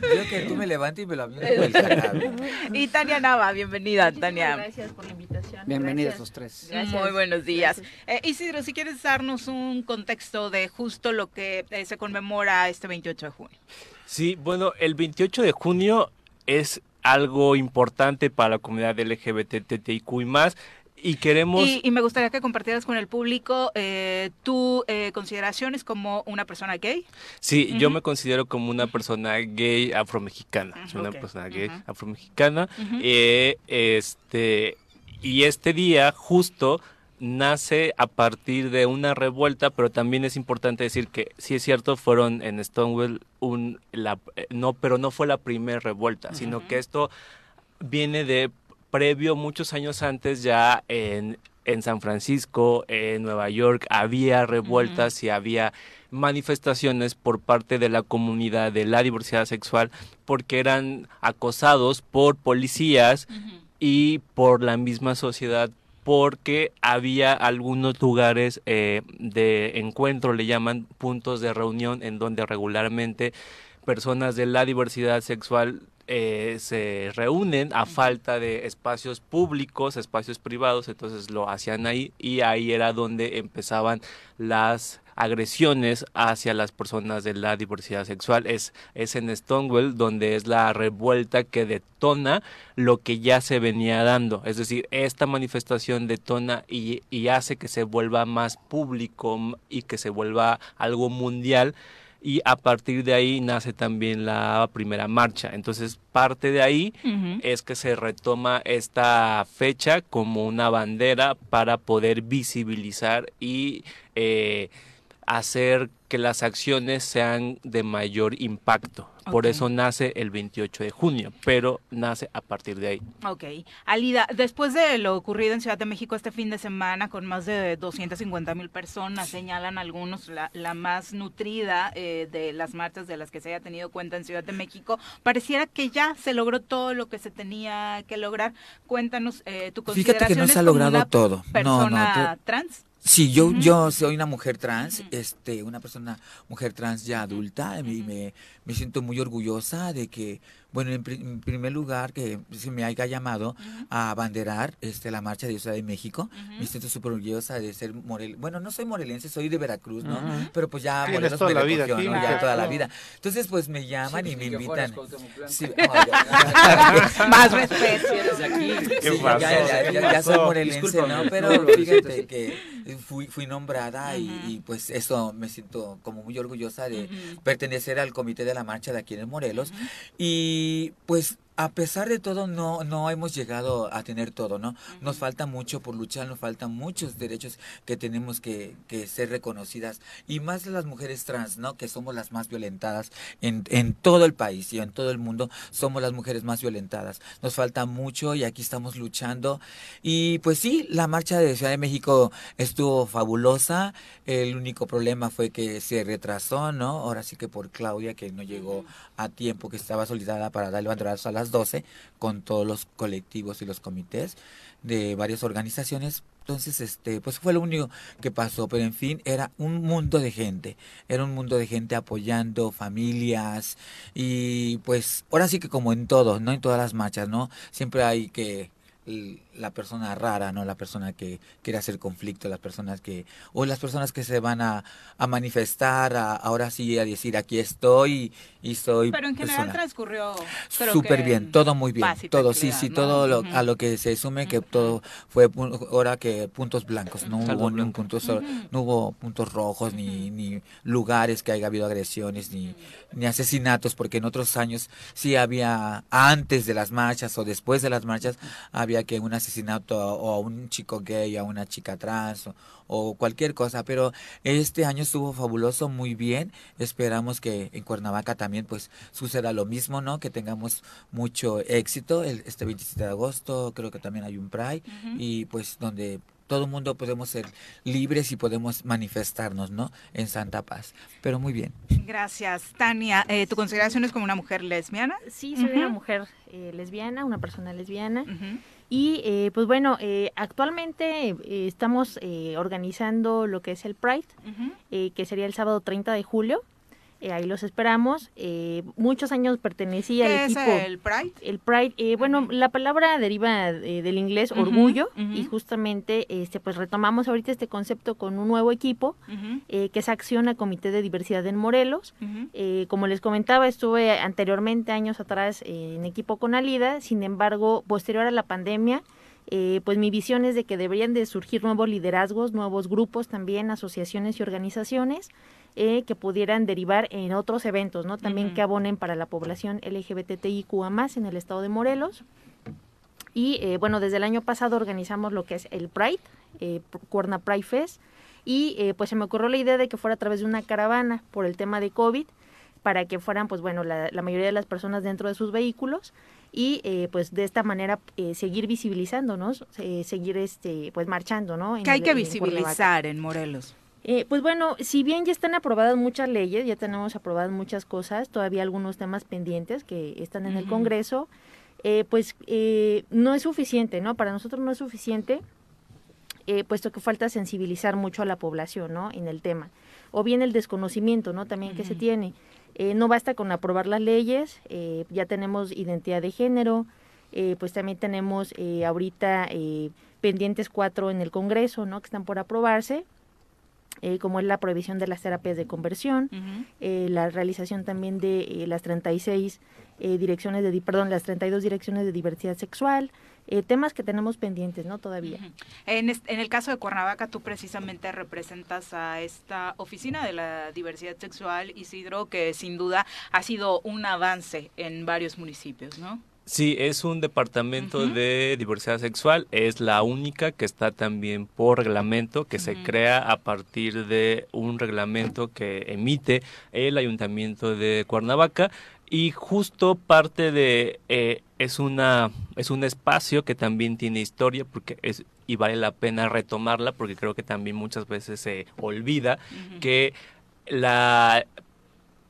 Yo que tú me levantes y me lo y Tania Nava, bienvenida, Tania. Gracias por la invitación. Bienvenidos los tres. Muy buenos días. Eh, Isidro, si quieres darnos un contexto de justo lo que eh, se conmemora este 28 de junio. Sí, bueno, el 28 de junio es algo importante para la comunidad LGBTTIQ y más y queremos... Y, me gustaría que compartieras con el público eh, tu eh, consideraciones como una persona gay. Sí, yo me considero como una persona gay afromexicana. Una persona gay afromexicana. Eh, este, y este día justo nace a partir de una revuelta, pero también es importante decir que sí es cierto, fueron en Stonewall un... La, no, pero no fue la primera revuelta, sino que esto viene de previo, muchos años antes, ya en, en San Francisco, en Nueva York, había revueltas y había manifestaciones por parte de la comunidad de la diversidad sexual porque eran acosados por policías y por la misma sociedad porque había algunos lugares eh, de encuentro, le llaman puntos de reunión, en donde regularmente personas de la diversidad sexual eh, se reúnen a falta de espacios públicos, espacios privados, entonces lo hacían ahí y ahí era donde empezaban las agresiones hacia las personas de la diversidad sexual. Es, es en Stonewall donde es la revuelta que detona lo que ya se venía dando. Es decir, esta manifestación detona y, y hace que se vuelva más público y que se vuelva algo mundial y a partir de ahí nace también la primera marcha. Entonces, parte de ahí es que se retoma esta fecha como una bandera para poder visibilizar y eh, hacer que las acciones sean de mayor impacto. Por eso nace el 28 de junio, pero nace a partir de ahí. Ok. Alida, después de lo ocurrido en Ciudad de México este fin de semana con más de 250 mil personas, señalan algunos la, la más nutrida eh, de las marchas de las que se haya tenido cuenta en Ciudad de México, pareciera que ya se logró todo lo que se tenía que lograr. Cuéntanos eh, tu Fíjate que no se ha logrado todo. No, no, persona te- trans. Sí, yo, yo soy una mujer trans, este, una persona, mujer trans ya adulta, y me, me siento muy orgullosa de que, bueno, en, pri- en primer lugar, que se me haya llamado a abanderar este, la marcha de Ciudad de México. Me siento súper orgullosa de ser morel, bueno, no soy morelense, soy de Veracruz, ¿no? Pero pues ya Morelos toda me la vida aquí, ¿no? Ya toda la vida. Entonces, pues me llaman y me invitan. Sí, Más respeto. desde aquí. ¿Qué Sí, ya, ya, ya, ¿Qué ya soy morelense, Discúlpame. ¿no? Pero fíjate que fui, fui nombrada y, y, pues eso me siento como muy orgullosa de pertenecer al comité de la marcha de aquí en Morelos. Y pues a pesar de todo no, no hemos llegado a tener todo, ¿no? Nos falta mucho por luchar, nos faltan muchos derechos que tenemos que, que ser reconocidas. Y más las mujeres trans, ¿no? Que somos las más violentadas en, en todo el país y en todo el mundo. Somos las mujeres más violentadas. Nos falta mucho y aquí estamos luchando. Y pues sí, la marcha de Ciudad de México estuvo fabulosa. El único problema fue que se retrasó, ¿no? Ahora sí que por Claudia, que no llegó a tiempo, que estaba solicitada para dar el banderazo a las 12 con todos los colectivos y los comités de varias organizaciones. Entonces, este, pues fue lo único que pasó, pero en fin, era un mundo de gente, era un mundo de gente apoyando familias y pues ahora sí que como en todo, no en todas las marchas, ¿no? Siempre hay que la persona rara, ¿no? La persona que quiere hacer conflicto, las personas que, o las personas que se van a, a manifestar, a- ahora sí a decir aquí estoy y soy Pero en general persona. transcurrió Súper bien, todo muy bien, todo, sí, sí, ¿no? todo lo, a lo que se sume que todo fue ahora que puntos blancos, no hubo ni un blanco. punto no hubo puntos rojos ni, ni lugares que haya habido agresiones ni, ni asesinatos, porque en otros años sí había antes de las marchas o después de las marchas había que un asesinato o a un chico gay, a una chica trans o, o cualquier cosa, pero este año estuvo fabuloso, muy bien. Esperamos que en Cuernavaca también pues suceda lo mismo, ¿no? Que tengamos mucho éxito el, este 27 de agosto, creo que también hay un Pride y pues donde todo el mundo podemos ser libres y podemos manifestarnos, ¿no? En Santa Paz. Pero muy bien. Gracias, Tania. Eh, ¿Tu consideración es como una mujer lesbiana? Sí, soy una mujer eh, lesbiana, una persona lesbiana. Y eh, pues bueno, eh, actualmente eh, estamos eh, organizando lo que es el Pride, eh, que sería el sábado 30 de julio. Eh, ahí los esperamos. Eh, muchos años pertenecía ¿Qué al es equipo. el Pride? El Pride, eh, bueno, la palabra deriva eh, del inglés orgullo y justamente este pues retomamos ahorita este concepto con un nuevo equipo eh, que es Acciona Comité de Diversidad en Morelos. Eh, como les comentaba, estuve anteriormente, años atrás, en equipo con Alida. Sin embargo, posterior a la pandemia, eh, pues mi visión es de que deberían de surgir nuevos liderazgos, nuevos grupos también, asociaciones y organizaciones eh, que pudieran derivar en otros eventos, ¿no? También que abonen para la población LGBTIQA más en el estado de Morelos. Y eh, bueno, desde el año pasado organizamos lo que es el Pride, eh, Cuerna Pride Fest, y eh, pues se me ocurrió la idea de que fuera a través de una caravana por el tema de COVID, para que fueran pues bueno la, la mayoría de las personas dentro de sus vehículos y eh, pues de esta manera eh, seguir visibilizándonos, eh, seguir este pues marchando, ¿no? En ¿Qué hay el- que visibilizar en Morelos? Eh, pues bueno, si bien ya están aprobadas muchas leyes, ya tenemos aprobadas muchas cosas, todavía algunos temas pendientes que están en el. Congreso, eh, pues eh, no es suficiente, ¿no? Para nosotros no es suficiente, eh, puesto que falta sensibilizar mucho a la población, ¿no? En el tema. O bien el desconocimiento, ¿no? También que se tiene. Eh, no basta con aprobar las leyes, eh, ya tenemos identidad de género, eh, pues también tenemos eh, ahorita eh, pendientes cuatro en el Congreso, ¿no? Que están por aprobarse, eh, como es la prohibición de las terapias de conversión, eh, la realización también de eh, las 36 eh, direcciones de, perdón, las 32 direcciones de diversidad sexual, eh, temas que tenemos pendientes, ¿no? Todavía. En, en el caso de Cuernavaca, tú precisamente representas a esta oficina de la diversidad sexual, Isidro, que sin duda ha sido un avance en varios municipios, ¿no? Sí, es un departamento de diversidad sexual, es la única que está también por reglamento, que se crea a partir de un reglamento que emite el ayuntamiento de Cuernavaca. Y justo parte de eh, es una es un espacio que también tiene historia porque es y vale la pena retomarla porque creo que también muchas veces se olvida que la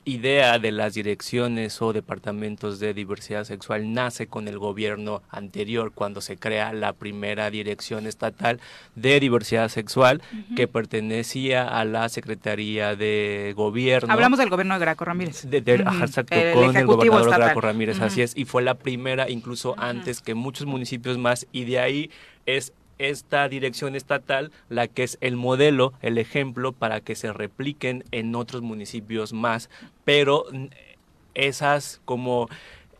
idea de las direcciones o departamentos de diversidad sexual nace con el gobierno anterior cuando se crea la primera dirección estatal de diversidad sexual que pertenecía a la Secretaría de Gobierno. Hablamos del gobierno de Graco Ramírez. De, exacto, con el gobernador Graco Ramírez, así es, y fue la primera incluso antes que muchos municipios más y de ahí es esta dirección estatal la que es el modelo, el ejemplo para que se repliquen en otros municipios más, pero esas como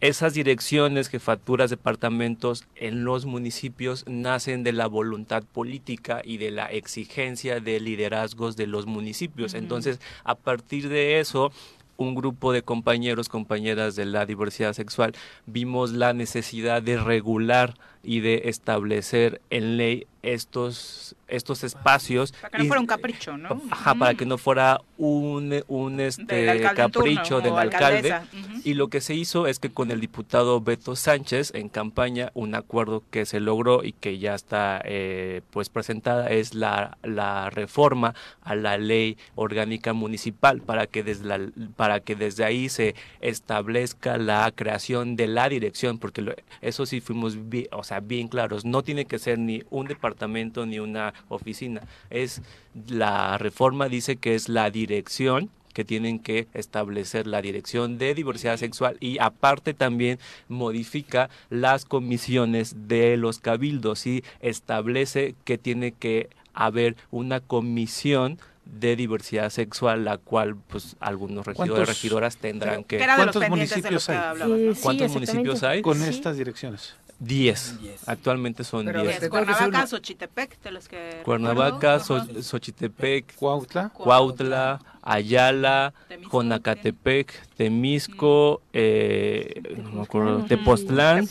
esas direcciones, jefaturas, departamentos en los municipios nacen de la voluntad política y de la exigencia de liderazgos de los municipios. Entonces, a partir de eso, un grupo de compañeros, compañeras de la diversidad sexual, vimos la necesidad de regular y de establecer en ley estos estos espacios para que no fuera un capricho no ajá para que no fuera un, un este capricho del alcalde. y lo que se hizo es que con el diputado Beto Sánchez en campaña un acuerdo que se logró y que ya está eh, pues presentada es la, la reforma a la ley orgánica municipal para que desde la, para que desde ahí se establezca la creación de la dirección porque eso sí fuimos bien, o sea bien claros no tiene que ser ni un departamento ni una oficina. Es la reforma dice que es la dirección que tienen que establecer la dirección de diversidad sexual y aparte también modifica las comisiones de los cabildos y establece que tiene que haber una comisión de diversidad sexual, la cual pues algunos regidores regidoras tendrán que... ¿Cuántos municipios hay? ¿Cuántos municipios hay? Con estas direcciones. 10. Actualmente son 10. Cuernavaca, Xochitepec, de los que... Cuernavaca, Xochitepec, Cuautla, Cuautla, Ayala, Jonacatepec, Temisco, eh, no me acuerdo, Tepoztlán,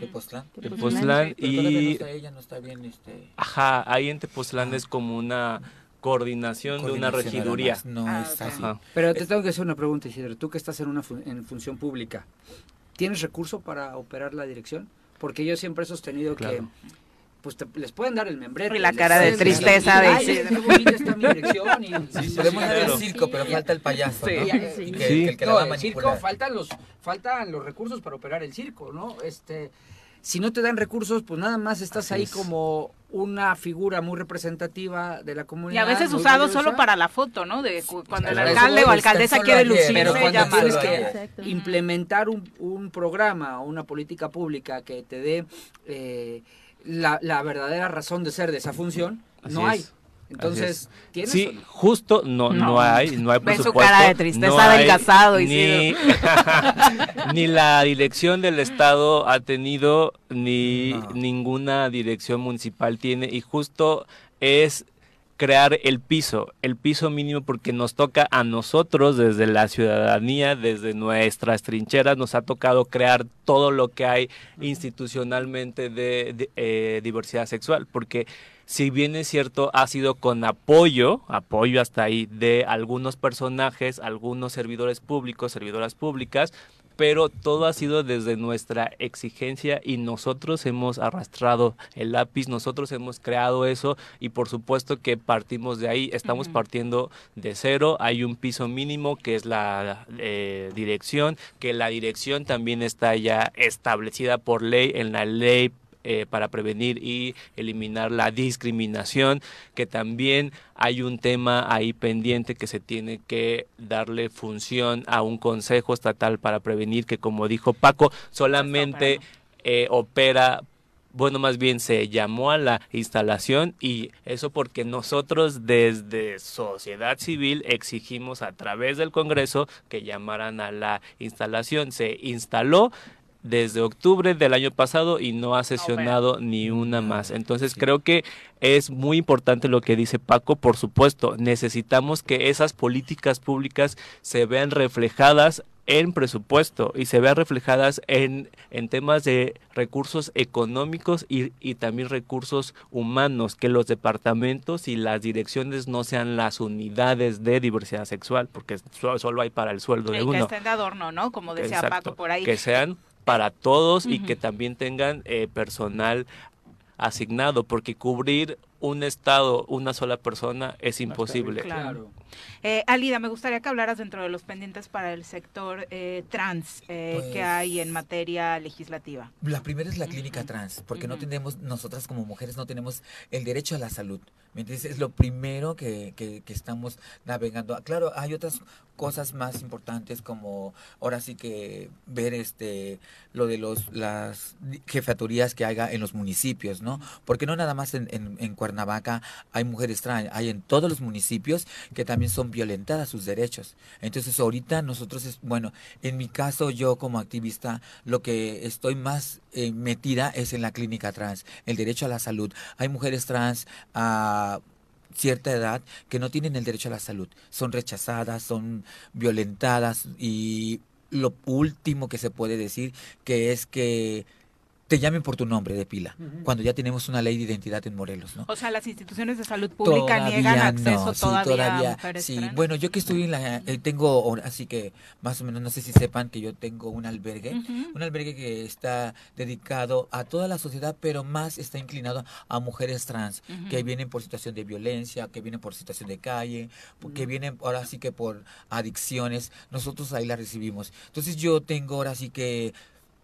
Tepoztlán, Tepoztlán. Y... Este... Ajá, ahí en Tepoztlán es como una coordinación, de una regiduría. No Ah, es así. Pero te tengo que hacer una pregunta, Isidro. Tú que estás en una fun- en función pública, ¿tienes recurso para operar la dirección? Porque yo siempre he sostenido que pues te- les pueden dar el membrete. Y la cara de tristeza de "Ay, Isidro". qué bonita está mi dirección. Y, Podemos dar claro. el circo, pero falta el payaso, Sí, ¿no? ya, Y sí. que, Sí. que el que la No, va a el circo faltan los faltan los recursos para operar el circo, ¿no? Este, si no te dan recursos, pues nada más estás Así ahí es. como una figura muy representativa de la Y comunidad. a veces usado valiosa. solo para la foto, ¿no? De cu- cuando el alcalde o alcaldesa quiere lucirse, pero cuando llama. tienes que implementar un, un programa o una política pública que te dé eh, la, la verdadera razón de ser de esa función, Así no hay. es. Entonces, ¿tienes? Sí, justo no, no, No. hay, no hay Ven su presupuesto. cara de tristeza no ni, ni la dirección del Estado ha tenido, ni No. ninguna dirección municipal tiene, y justo es crear el piso, el piso mínimo porque nos toca a nosotros desde la ciudadanía, desde nuestras trincheras, nos ha tocado crear todo lo que hay institucionalmente de, de, eh, diversidad sexual, porque si bien es cierto, ha sido con apoyo, apoyo hasta ahí, de algunos personajes, algunos servidores públicos, servidoras públicas, pero todo ha sido desde nuestra exigencia y nosotros hemos arrastrado el lápiz, nosotros hemos creado eso y por supuesto que partimos de ahí, estamos partiendo de cero, hay un piso mínimo que es la eh, dirección, que la dirección también está ya establecida por ley en la ley eh, para prevenir y eliminar la discriminación, que también hay un tema ahí pendiente que se tiene que darle función a un consejo estatal para prevenir, que como dijo Paco, solamente eh, opera bueno, más bien se llamó a la instalación y eso porque nosotros desde sociedad civil exigimos a través del Congreso que llamaran a la instalación. Se instaló, desde octubre del año pasado y no ha sesionado ni una más. Entonces creo que es muy importante lo que dice Paco, por supuesto, necesitamos que esas políticas públicas se vean reflejadas en presupuesto y se vean reflejadas en, en temas de recursos económicos y, y, también recursos humanos, que los departamentos y las direcciones no sean las unidades de diversidad sexual, porque solo hay para el sueldo de y uno. Que estén de adorno, ¿no? Como decía Exacto, Paco por ahí. Que sean para todos uh -huh. y que también tengan eh, personal asignado, porque cubrir un estado, una sola persona es imposible. Claro. Eh, Alida, me gustaría que hablaras dentro de los pendientes para el sector eh, trans eh, pues, que hay en materia legislativa. La primera es la clínica uh -huh. trans, porque uh -huh. no tenemos, nosotras como mujeres no tenemos el derecho a la salud. ¿Me entiendes? Es lo primero que, que, que estamos navegando. Claro, hay otras cosas más importantes como ahora sí que ver este lo de los las jefaturías que haya en los municipios, ¿no? Porque no nada más en, en, en Cuernavaca hay mujeres trans, hay en todos los municipios que también son violentadas sus derechos. Entonces ahorita nosotros, es, bueno, en mi caso yo como activista lo que estoy más eh, metida es en la clínica trans, el derecho a la salud. Hay mujeres trans a cierta edad que no tienen el derecho a la salud, son rechazadas, son violentadas y lo último que se puede decir que es que te llamen por tu nombre de pila, uh -huh. cuando ya tenemos una ley de identidad en Morelos, ¿no? O sea, las instituciones de salud pública todavía niegan acceso no, sí, todavía, todavía a mujeres sí. trans. Bueno, yo que estoy en la, eh, tengo, así que más o menos, no sé si sepan que yo tengo un albergue, uh -huh. un albergue que está dedicado a toda la sociedad, pero más está inclinado a mujeres trans, uh -huh. que vienen por situación de violencia, que vienen por situación de calle, que vienen ahora sí que por adicciones, nosotros ahí la recibimos. Entonces yo tengo ahora sí que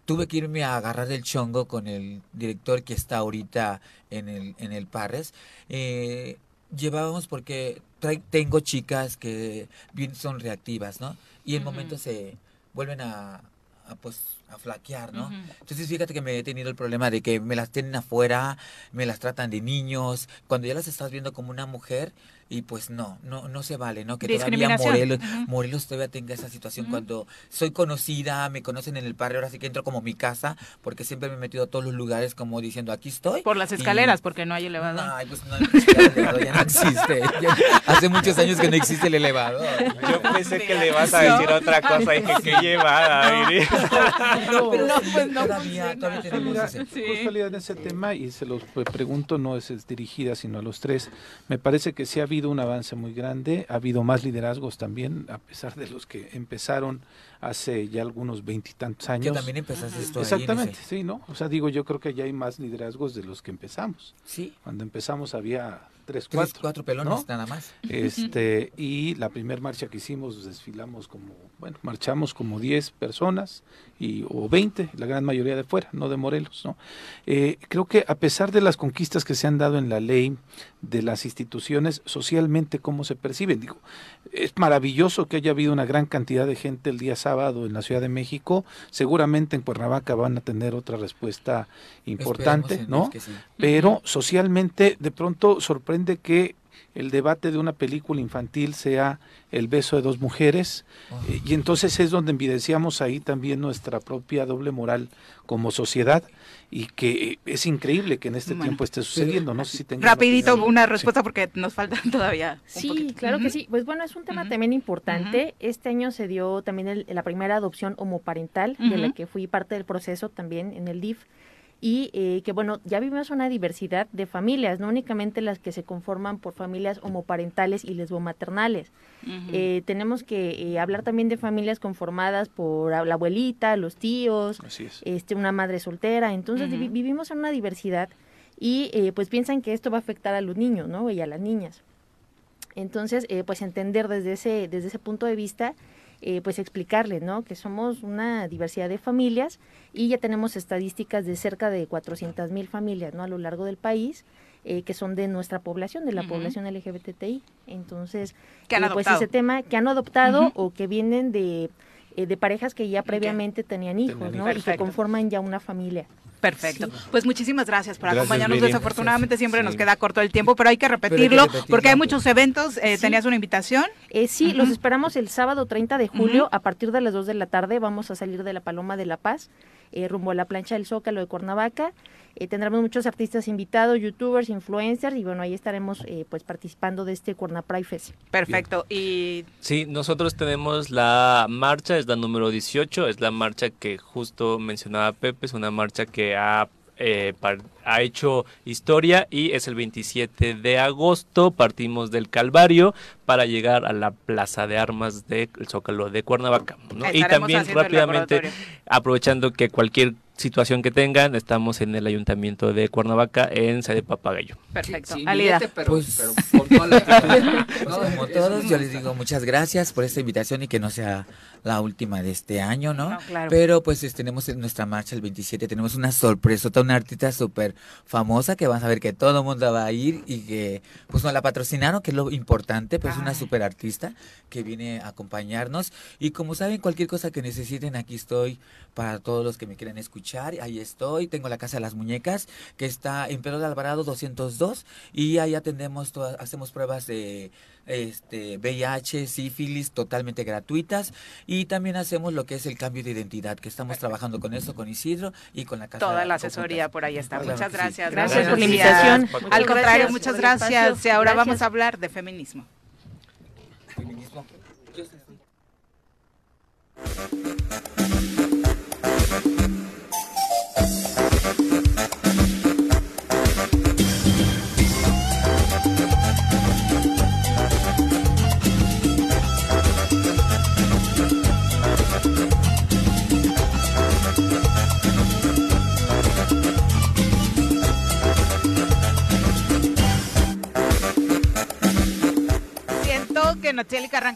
tuve que irme a agarrar el chongo con el director que está ahorita en el, en el Parres. Eh, llevábamos porque tengo chicas que bien son reactivas, ¿no? Y en uh -huh. momentos se vuelven a, a, pues a flaquear, ¿no? Uh -huh. Entonces fíjate que me he tenido el problema de que me las tienen afuera, me las tratan de niños, cuando ya las estás viendo como una mujer y pues no, no, no se vale, ¿no? Que todavía Morelos, uh -huh. Morelos todavía tenga esa situación uh -huh. cuando soy conocida, me conocen en el barrio, ahora sí que entro como mi casa, porque siempre me he metido a todos los lugares como diciendo aquí estoy. Por las escaleras, y... porque no hay elevador. Ay, pues no hay elevador, ya no existe. Ya, hace muchos años que no existe el elevador. Yo pensé que le vas a decir no. otra cosa y dije, qué llevada, no, pero no, pues no todavía, todavía tenemos ese. Sí. En ese tema, y se los pregunto, no es, es dirigida, sino a los tres, me parece que sí ha habido un avance muy grande, ha habido más liderazgos también, a pesar de los que empezaron hace ya algunos veintitantos años. Que también empezaste esto Exactamente, ahí, sí, ¿no? O sea, digo, yo creo que ya hay más liderazgos de los que empezamos. Sí. Cuando empezamos había tres, Tres cuatro. cuatro pelones ¿no? nada más. Este, y la primera marcha que hicimos, desfilamos como, bueno, marchamos como 10 personas y, o 20, la gran mayoría de fuera, no de Morelos, ¿no? Eh, creo que a pesar de las conquistas que se han dado en la ley, de las instituciones, socialmente, cómo se perciben, digo, es maravilloso que haya habido una gran cantidad de gente el día sábado en la Ciudad de México, seguramente en Cuernavaca van a tener otra respuesta importante, ¿no? Sí. Pero socialmente, de pronto sorprende que el debate de una película infantil sea el beso de dos mujeres eh, y entonces es donde evidenciamos ahí también nuestra propia doble moral como sociedad y que es increíble que en este Bueno, tiempo esté sucediendo. No sé si Rapidito una respuesta porque nos faltan todavía un Sí, claro que sí. Pues bueno, es un tema también importante. Este año se dio también el- la primera adopción homoparental, de la que fui parte del proceso también en el DIF. Y eh, que bueno, ya vivimos una diversidad de familias, no únicamente las que se conforman por familias homoparentales y lesbomaternales. Ujú. Eh, tenemos que eh, hablar también de familias conformadas por la abuelita, los tíos, es. este, una madre soltera. Entonces vi- vivimos en una diversidad y eh, pues piensan que esto va a afectar a los niños, ¿no? Y a las niñas. Entonces, eh, pues entender desde ese, desde ese punto de vista, eh, pues explicarles, ¿no? Que somos una diversidad de familias y ya tenemos estadísticas de cerca de 400 mil familias, ¿no? A lo largo del país. eh, que son de nuestra población, de la población LGBTI. Entonces, Que han eh, pues ese tema que han adoptado o que vienen de, eh, de parejas que ya previamente tenían hijos, Tenían ¿no? Y que conforman ya una familia. Perfecto. Sí. Pues muchísimas gracias por Gracias, acompañarnos. Miriam. Desafortunadamente siempre nos queda corto el tiempo, pero hay que hay que repetirlo porque hay muchos eventos. Eh, Sí. ¿Tenías una invitación? Eh, sí, los esperamos el sábado 30 de julio a partir de las 2 de la tarde. Vamos a salir de la Paloma de la Paz. eh, rumbo a la plancha del Zócalo de Cuernavaca. Eh, tendremos muchos artistas invitados, youtubers, influencers y bueno, ahí estaremos eh, pues participando de este Cuerna Pride Fest. Perfecto. Y Sí, nosotros tenemos la marcha, es la número 18, es la marcha que justo mencionaba Pepe, es una marcha que ha, eh, par- ha hecho historia y es el 27 de agosto, partimos del Calvario para llegar a la Plaza de Armas del Zócalo de Cuernavaca. ¿no? Y también rápidamente, aprovechando que cualquier situación que tengan, estamos en el Ayuntamiento de Cuernavaca en sede Papagayo. perfecto. Sin Alida. pero, Pues- pero con toda la actitud. No, Como todos, yo les digo muchas gracias por esta invitación y que no sea la última de este año, ¿no? No, claro. Pero pues es- tenemos en nuestra marcha el 27, tenemos una sorpresa, una artista súper famosa que van a ver que todo el mundo va a ir y que pues nos la patrocinaron, que es lo importante, pues una Ay. súper artista que viene a acompañarnos. Y como saben, cualquier cosa que necesiten, aquí estoy para todos los que me quieran escuchar, ahí estoy, tengo la Casa de las Muñecas, que está en Pedro de Alvarado 202, y ahí atendemos, todas, hacemos pruebas de este VIH, sífilis totalmente gratuitas y también hacemos lo que es el cambio de identidad, que estamos trabajando con eso, con Isidro y con la Casa Toda de la asesoría por ahí está. Claro Muchas sí. gracias. Gracias por la invitación. Al contrario, gracias muchas gracias. Y ahora Gracias. vamos a hablar de feminismo. Feminismo. Yo sé,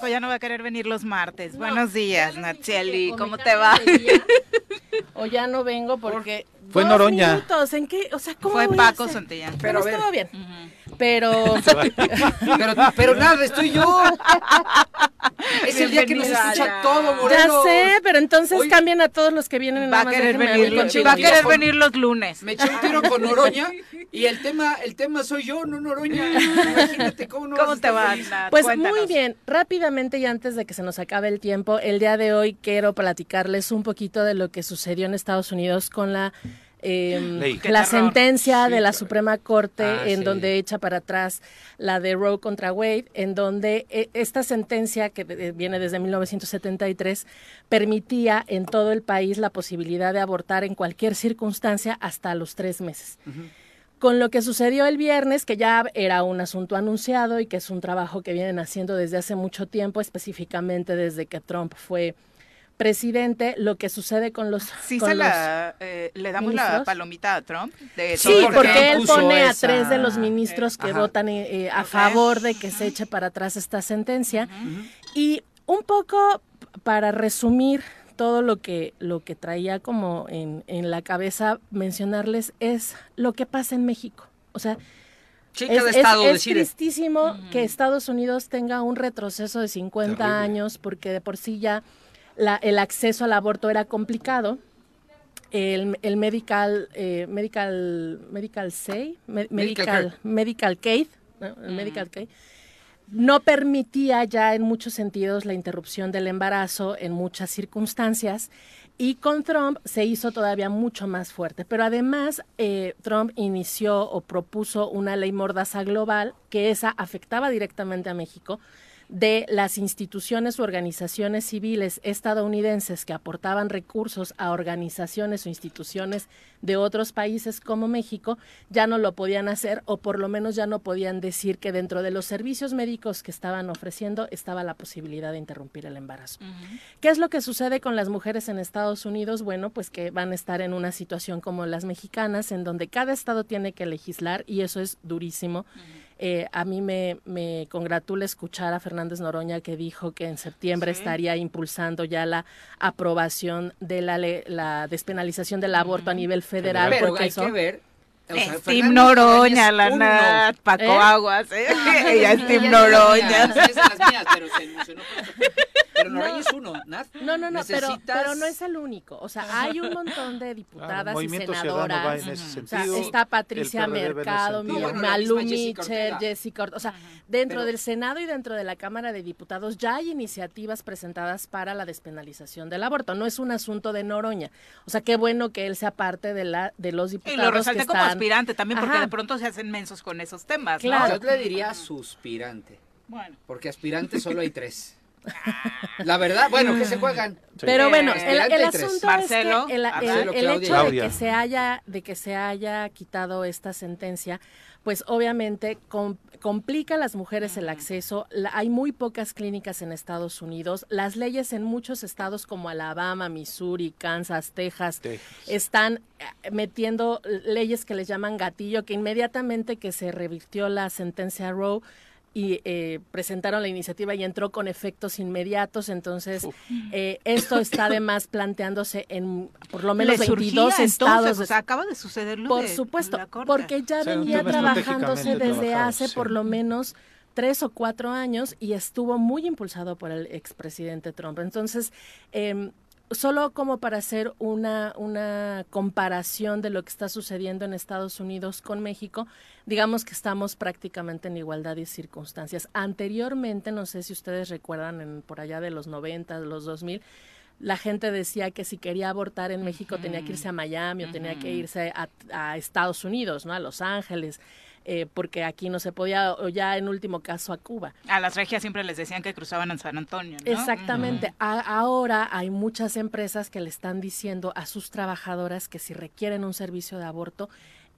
Ya no va a querer venir los martes. No, Buenos días, Nacheli. ¿Cómo te va? O ya no vengo porque. Fue dos Noroña. minutos, ¿en qué? O sea, ¿cómo Fue Paco? Santillán. Pero Pero a ver. estuvo bien. Pero. Pero, pero nada, estoy yo. Es el día que nos escucha ya. todo, ya sé, pero entonces cambian a todos los que vienen. Va a querer venir, va a querer venir los lunes. Me eché un tiro con Noroña y el tema, el tema soy yo, no Noroña. Imagínate cómo no. Pues Cuéntanos. muy bien, rápidamente y antes de que se nos acabe el tiempo, el día de hoy quiero platicarles un poquito de lo que sucedió en Estados Unidos con la eh. Qué la sentencia Sí, de la. Suprema Corte Ah, en sí. donde echa para atrás la de Roe contra Wade, en donde eh, esta sentencia que viene desde 1973 permitía en todo el país la posibilidad de abortar en cualquier circunstancia hasta los tres meses. Con lo que sucedió el viernes, que ya era un asunto anunciado y que es un trabajo que vienen haciendo desde hace mucho tiempo, específicamente desde que Trump fue presidente, lo que sucede con los... Sí, con se los- la, eh, le damos la palomita a Trump. De Sí, todo porque porque él pone a esa- tres de los ministros que Ajá. votan eh, eh, a favor de que se eche para atrás esta sentencia. Y un poco para resumir todo lo que, lo que traía como en, en la cabeza mencionarles es lo que pasa en México. O sea, es, estado tristísimo que Estados Unidos tenga un retroceso de 50 Terrible. años porque de por sí ya la- el acceso al aborto era complicado. El, el medical, eh, medical, medical say, Medical medical, ¿no? el Mm. medical cade, no permitía ya en muchos sentidos la interrupción del embarazo en muchas circunstancias y con Trump se hizo todavía mucho más fuerte. Pero además eh, Trump inició o propuso una ley mordaza global que esa afectaba directamente a México de las instituciones u organizaciones civiles estadounidenses que aportaban recursos a organizaciones o instituciones de otros países como México, ya no lo podían hacer o por lo menos ya no podían decir que dentro de los servicios médicos que estaban ofreciendo estaba la posibilidad de interrumpir el embarazo. ¿Qué es lo que sucede con las mujeres en Estados Unidos? Bueno, pues que van a estar en una situación como las mexicanas, en donde cada estado tiene que legislar y eso es durísimo. Eh, a mí me, me congratula escuchar a Fernández Noroña que dijo que en septiembre Sí. estaría impulsando ya la aprobación de la, le- la despenalización del aborto a nivel federal. Pero porque hay eso, que ver. o sea, Es Team Noroña, la uno. Nat, Paco ¿Eh? Aguas. ¿eh? Ella es es Noroña. las mías, ella es las mías, pero se emocionó por esto. Pero Noroña es uno, Nat. No, no, no, pero, Necesitas- pero no es el único. O sea, hay un montón de diputadas y va senadoras. en ese O sea, está Patricia Mercado. Mi- Bueno, Malú Jessica Mitchell, Ortega. Jessica Ortega. O sea, dentro Pero- del Senado y dentro de la Cámara de Diputados ya hay iniciativas presentadas para la despenalización del aborto. No es un asunto de Noroña. O sea, qué bueno que él sea parte de, la, de los Y diputados lo que resalté como están- aspirante también, porque Ajá. de pronto se hacen mensos con esos temas. ¿no? Claro. Yo le diría suspirante, Bueno. porque aspirante solo hay tres. La verdad, bueno, que se juegan. Pero bueno, Eh, el, el asunto Marcelo, es que el, el- Marcelo, el Claudia. hecho de que se haya de que se haya quitado esta sentencia, pues obviamente com- complica a las mujeres el acceso. La- hay muy pocas clínicas en Estados Unidos. Las leyes en muchos estados como Alabama, Missouri, Kansas, Texas, Texas. están eh, metiendo leyes que les llaman gatillo, que inmediatamente que se revirtió la sentencia Roe y eh, presentaron la iniciativa y entró con efectos inmediatos. Entonces, eh, esto está además planteándose en por lo menos Le 22 surgía, estados. entonces, o sea, acaba de suceder lo por de supuesto, la corte. porque ya O sea, un venía trabajándose desde hace sí. por lo menos tres o cuatro años y estuvo muy impulsado por el expresidente Trump. Entonces, em, solo como para hacer una, una comparación de lo que está sucediendo en Estados Unidos con México, digamos que estamos prácticamente en igualdad de circunstancias. Anteriormente, no sé si ustedes recuerdan, en, por allá de los 90, de los 2000, la gente decía que si quería abortar en México tenía que irse a Miami o tenía que irse a, a Estados Unidos, ¿no? A Los Ángeles, eh, porque aquí no se podía, o ya en último caso a Cuba. A las regias siempre les decían que cruzaban en San Antonio, ¿no? Exactamente. A- ahora hay muchas empresas que le están diciendo a sus trabajadoras que si requieren un servicio de aborto,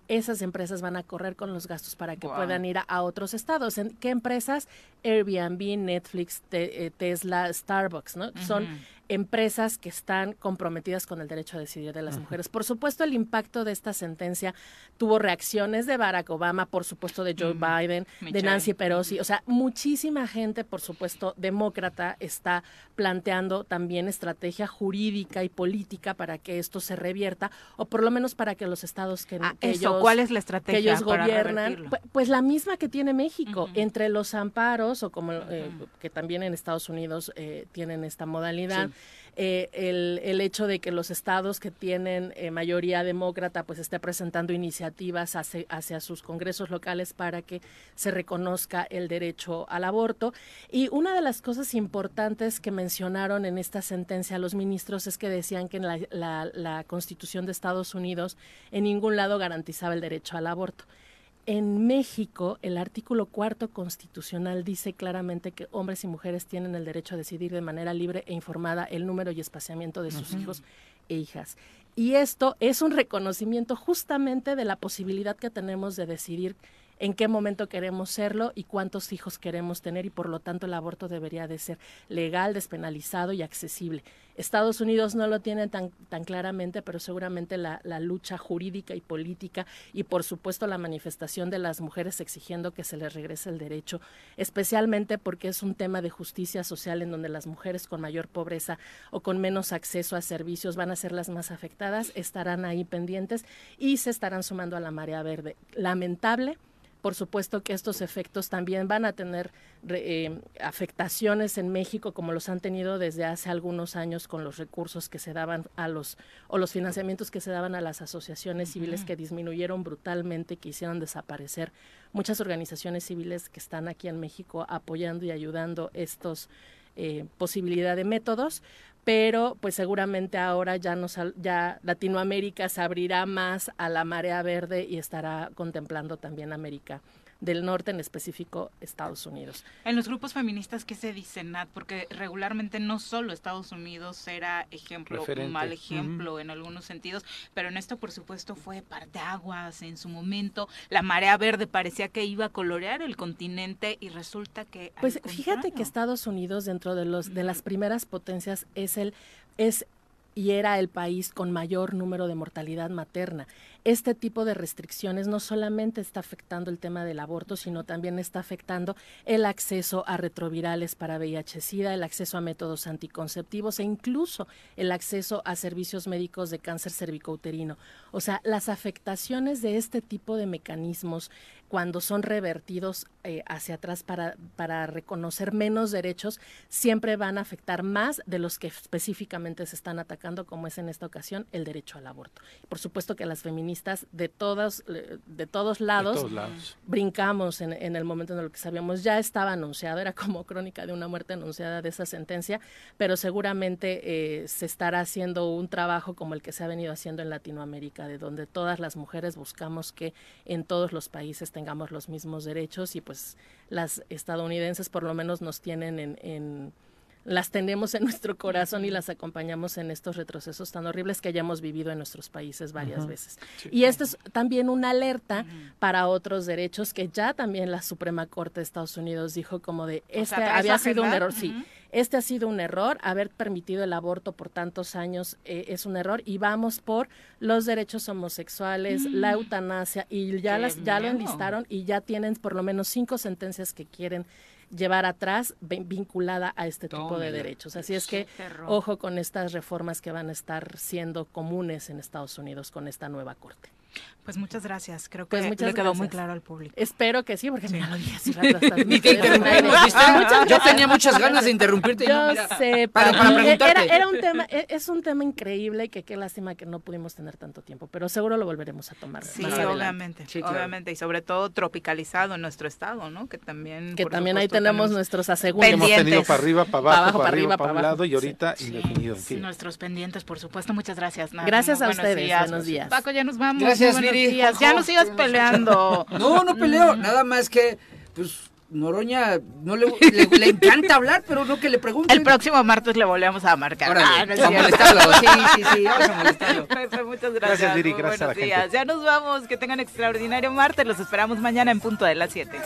esas empresas van a correr con los gastos para que Wow. puedan ir a, a otros estados. ¿En qué empresas? Airbnb, Netflix, Te- eh, Tesla, Starbucks, ¿no? Son empresas que están comprometidas con el derecho a decidir de las mujeres. Por supuesto, el impacto de esta sentencia tuvo reacciones de Barack Obama, por supuesto de Joe Biden, de. Nancy Pelosi, o sea, muchísima gente, por supuesto, demócrata está planteando también estrategia jurídica y política para que esto se revierta o por lo menos para que los estados que, Ah, que eso, ellos ¿cuál es la que estrategia ellos para gobiernan, revertirlo? pu- pues la misma que tiene México, entre los amparos o como eh, que también en Estados Unidos eh, tienen esta modalidad. Eh, el, hecho de que los estados que tienen eh, mayoría demócrata pues esté presentando iniciativas hacia, hacia sus congresos locales para que se reconozca el derecho al aborto. Y una de las cosas importantes que mencionaron en esta sentencia los ministros es que decían que en la- la Constitución de Estados Unidos en ningún lado garantizaba el derecho al aborto. En México, el artículo cuarto constitucional dice claramente que hombres y mujeres tienen el derecho a decidir de manera libre e informada el número y espaciamiento de sus hijos e hijas. Y esto es un reconocimiento justamente de la posibilidad que tenemos de decidir en qué momento queremos serlo y cuántos hijos queremos tener y por lo tanto el aborto debería de ser legal, despenalizado y accesible. Estados Unidos no lo tiene tan, tan claramente, pero seguramente la, la lucha jurídica y política y por supuesto la manifestación de las mujeres exigiendo que se les regrese el derecho, especialmente porque es un tema de justicia social en donde las mujeres con mayor pobreza o con menos acceso a servicios van a ser las más afectadas, estarán ahí pendientes y se estarán sumando a la marea verde. Lamentable, por supuesto que estos efectos también van a tener eh, afectaciones en México como los han tenido desde hace algunos años con los recursos que se daban a los o los financiamientos que se daban a las asociaciones civiles que disminuyeron brutalmente, que hicieron desaparecer muchas organizaciones civiles que están aquí en México apoyando y ayudando estos eh, posibilidad de métodos, pero pues seguramente ahora ya nos ya Latinoamérica se abrirá más a la marea verde y estará contemplando también América del Norte, en específico Estados Unidos. En los grupos feministas, ¿qué se dice, Nat? Porque regularmente no solo Estados Unidos era ejemplo, Referente. mal ejemplo en algunos sentidos, pero en esto, por supuesto, fue parteaguas en su momento. La marea verde parecía que iba a colorear el continente y resulta que. Pues fíjate que. Estados Unidos dentro de los de las primeras potencias es el es y era el país con mayor número de mortalidad materna. Este tipo de restricciones no solamente está afectando el tema del aborto, sino también está afectando el acceso a retrovirales para VIH-Sida, el acceso a métodos anticonceptivos e incluso el acceso a servicios médicos de cáncer cervicouterino. O sea, las afectaciones de este tipo de mecanismos cuando son revertidos eh, hacia atrás para, para reconocer menos derechos, siempre van a afectar más de los que específicamente se están atacando, como es en esta ocasión el derecho al aborto. Por supuesto que las feministas de todas, eh, de todos lados, brincamos en, en, el momento en el que sabíamos, ya estaba anunciado, era como crónica de una muerte anunciada de esa sentencia, pero seguramente eh, se estará haciendo un trabajo como el que se ha venido haciendo en Latinoamérica, de donde todas las mujeres buscamos que en todos los países tengamos los mismos derechos y pues las estadounidenses por lo menos nos tienen en, las tenemos en nuestro corazón y las acompañamos en estos retrocesos tan horribles que ya hemos vivido en nuestros países varias veces. Y esto es también una alerta para otros derechos que ya también la Suprema Corte de Estados Unidos dijo como de, este había sido un error, sí. Este ha sido un error, haber permitido el aborto por tantos años eh, es un error y vamos por los derechos homosexuales, la mm. eutanasia y ya las ya lo enlistaron y ya tienen por lo menos cinco sentencias que quieren llevar atrás vinculada a este tipo de derechos. Así es que ojo con estas reformas que van a estar siendo comunes en Estados Unidos con esta nueva corte. Pues muchas gracias. Creo pues que le quedó muy claro al público. Espero que sí, porque me lo dije Yo tenía muchas ganas de interrumpirte. Yo sé, para, preguntarte. Era, un tema, e, es un tema increíble y que qué lástima que no pudimos tener tanto tiempo, pero seguro lo volveremos a tomar. Sí, obviamente, obviamente y sobre todo tropicalizado en nuestro estado, ¿no? Que también que también ahí tenemos, nuestros aseguros. Hemos tenido para arriba, para abajo, para, arriba, para, un lado y ahorita indefinido. Nuestros pendientes, por supuesto. Muchas gracias. Gracias a ustedes. Buenos días. Paco, ya nos vamos. Gracias, ya no sigas peleando. No, no peleo. Nada más que, pues, Noroña no le, le, encanta hablar, pero no que le pregunte. El próximo martes le volvemos a marcar. ah, no a molestarlo. Sí, sí, sí, vamos a molestarlo. muchas gracias. Gracias, Viri. Gracias buenos días. Ya nos vamos. Que tengan extraordinario martes. Los esperamos mañana en punto de las 7.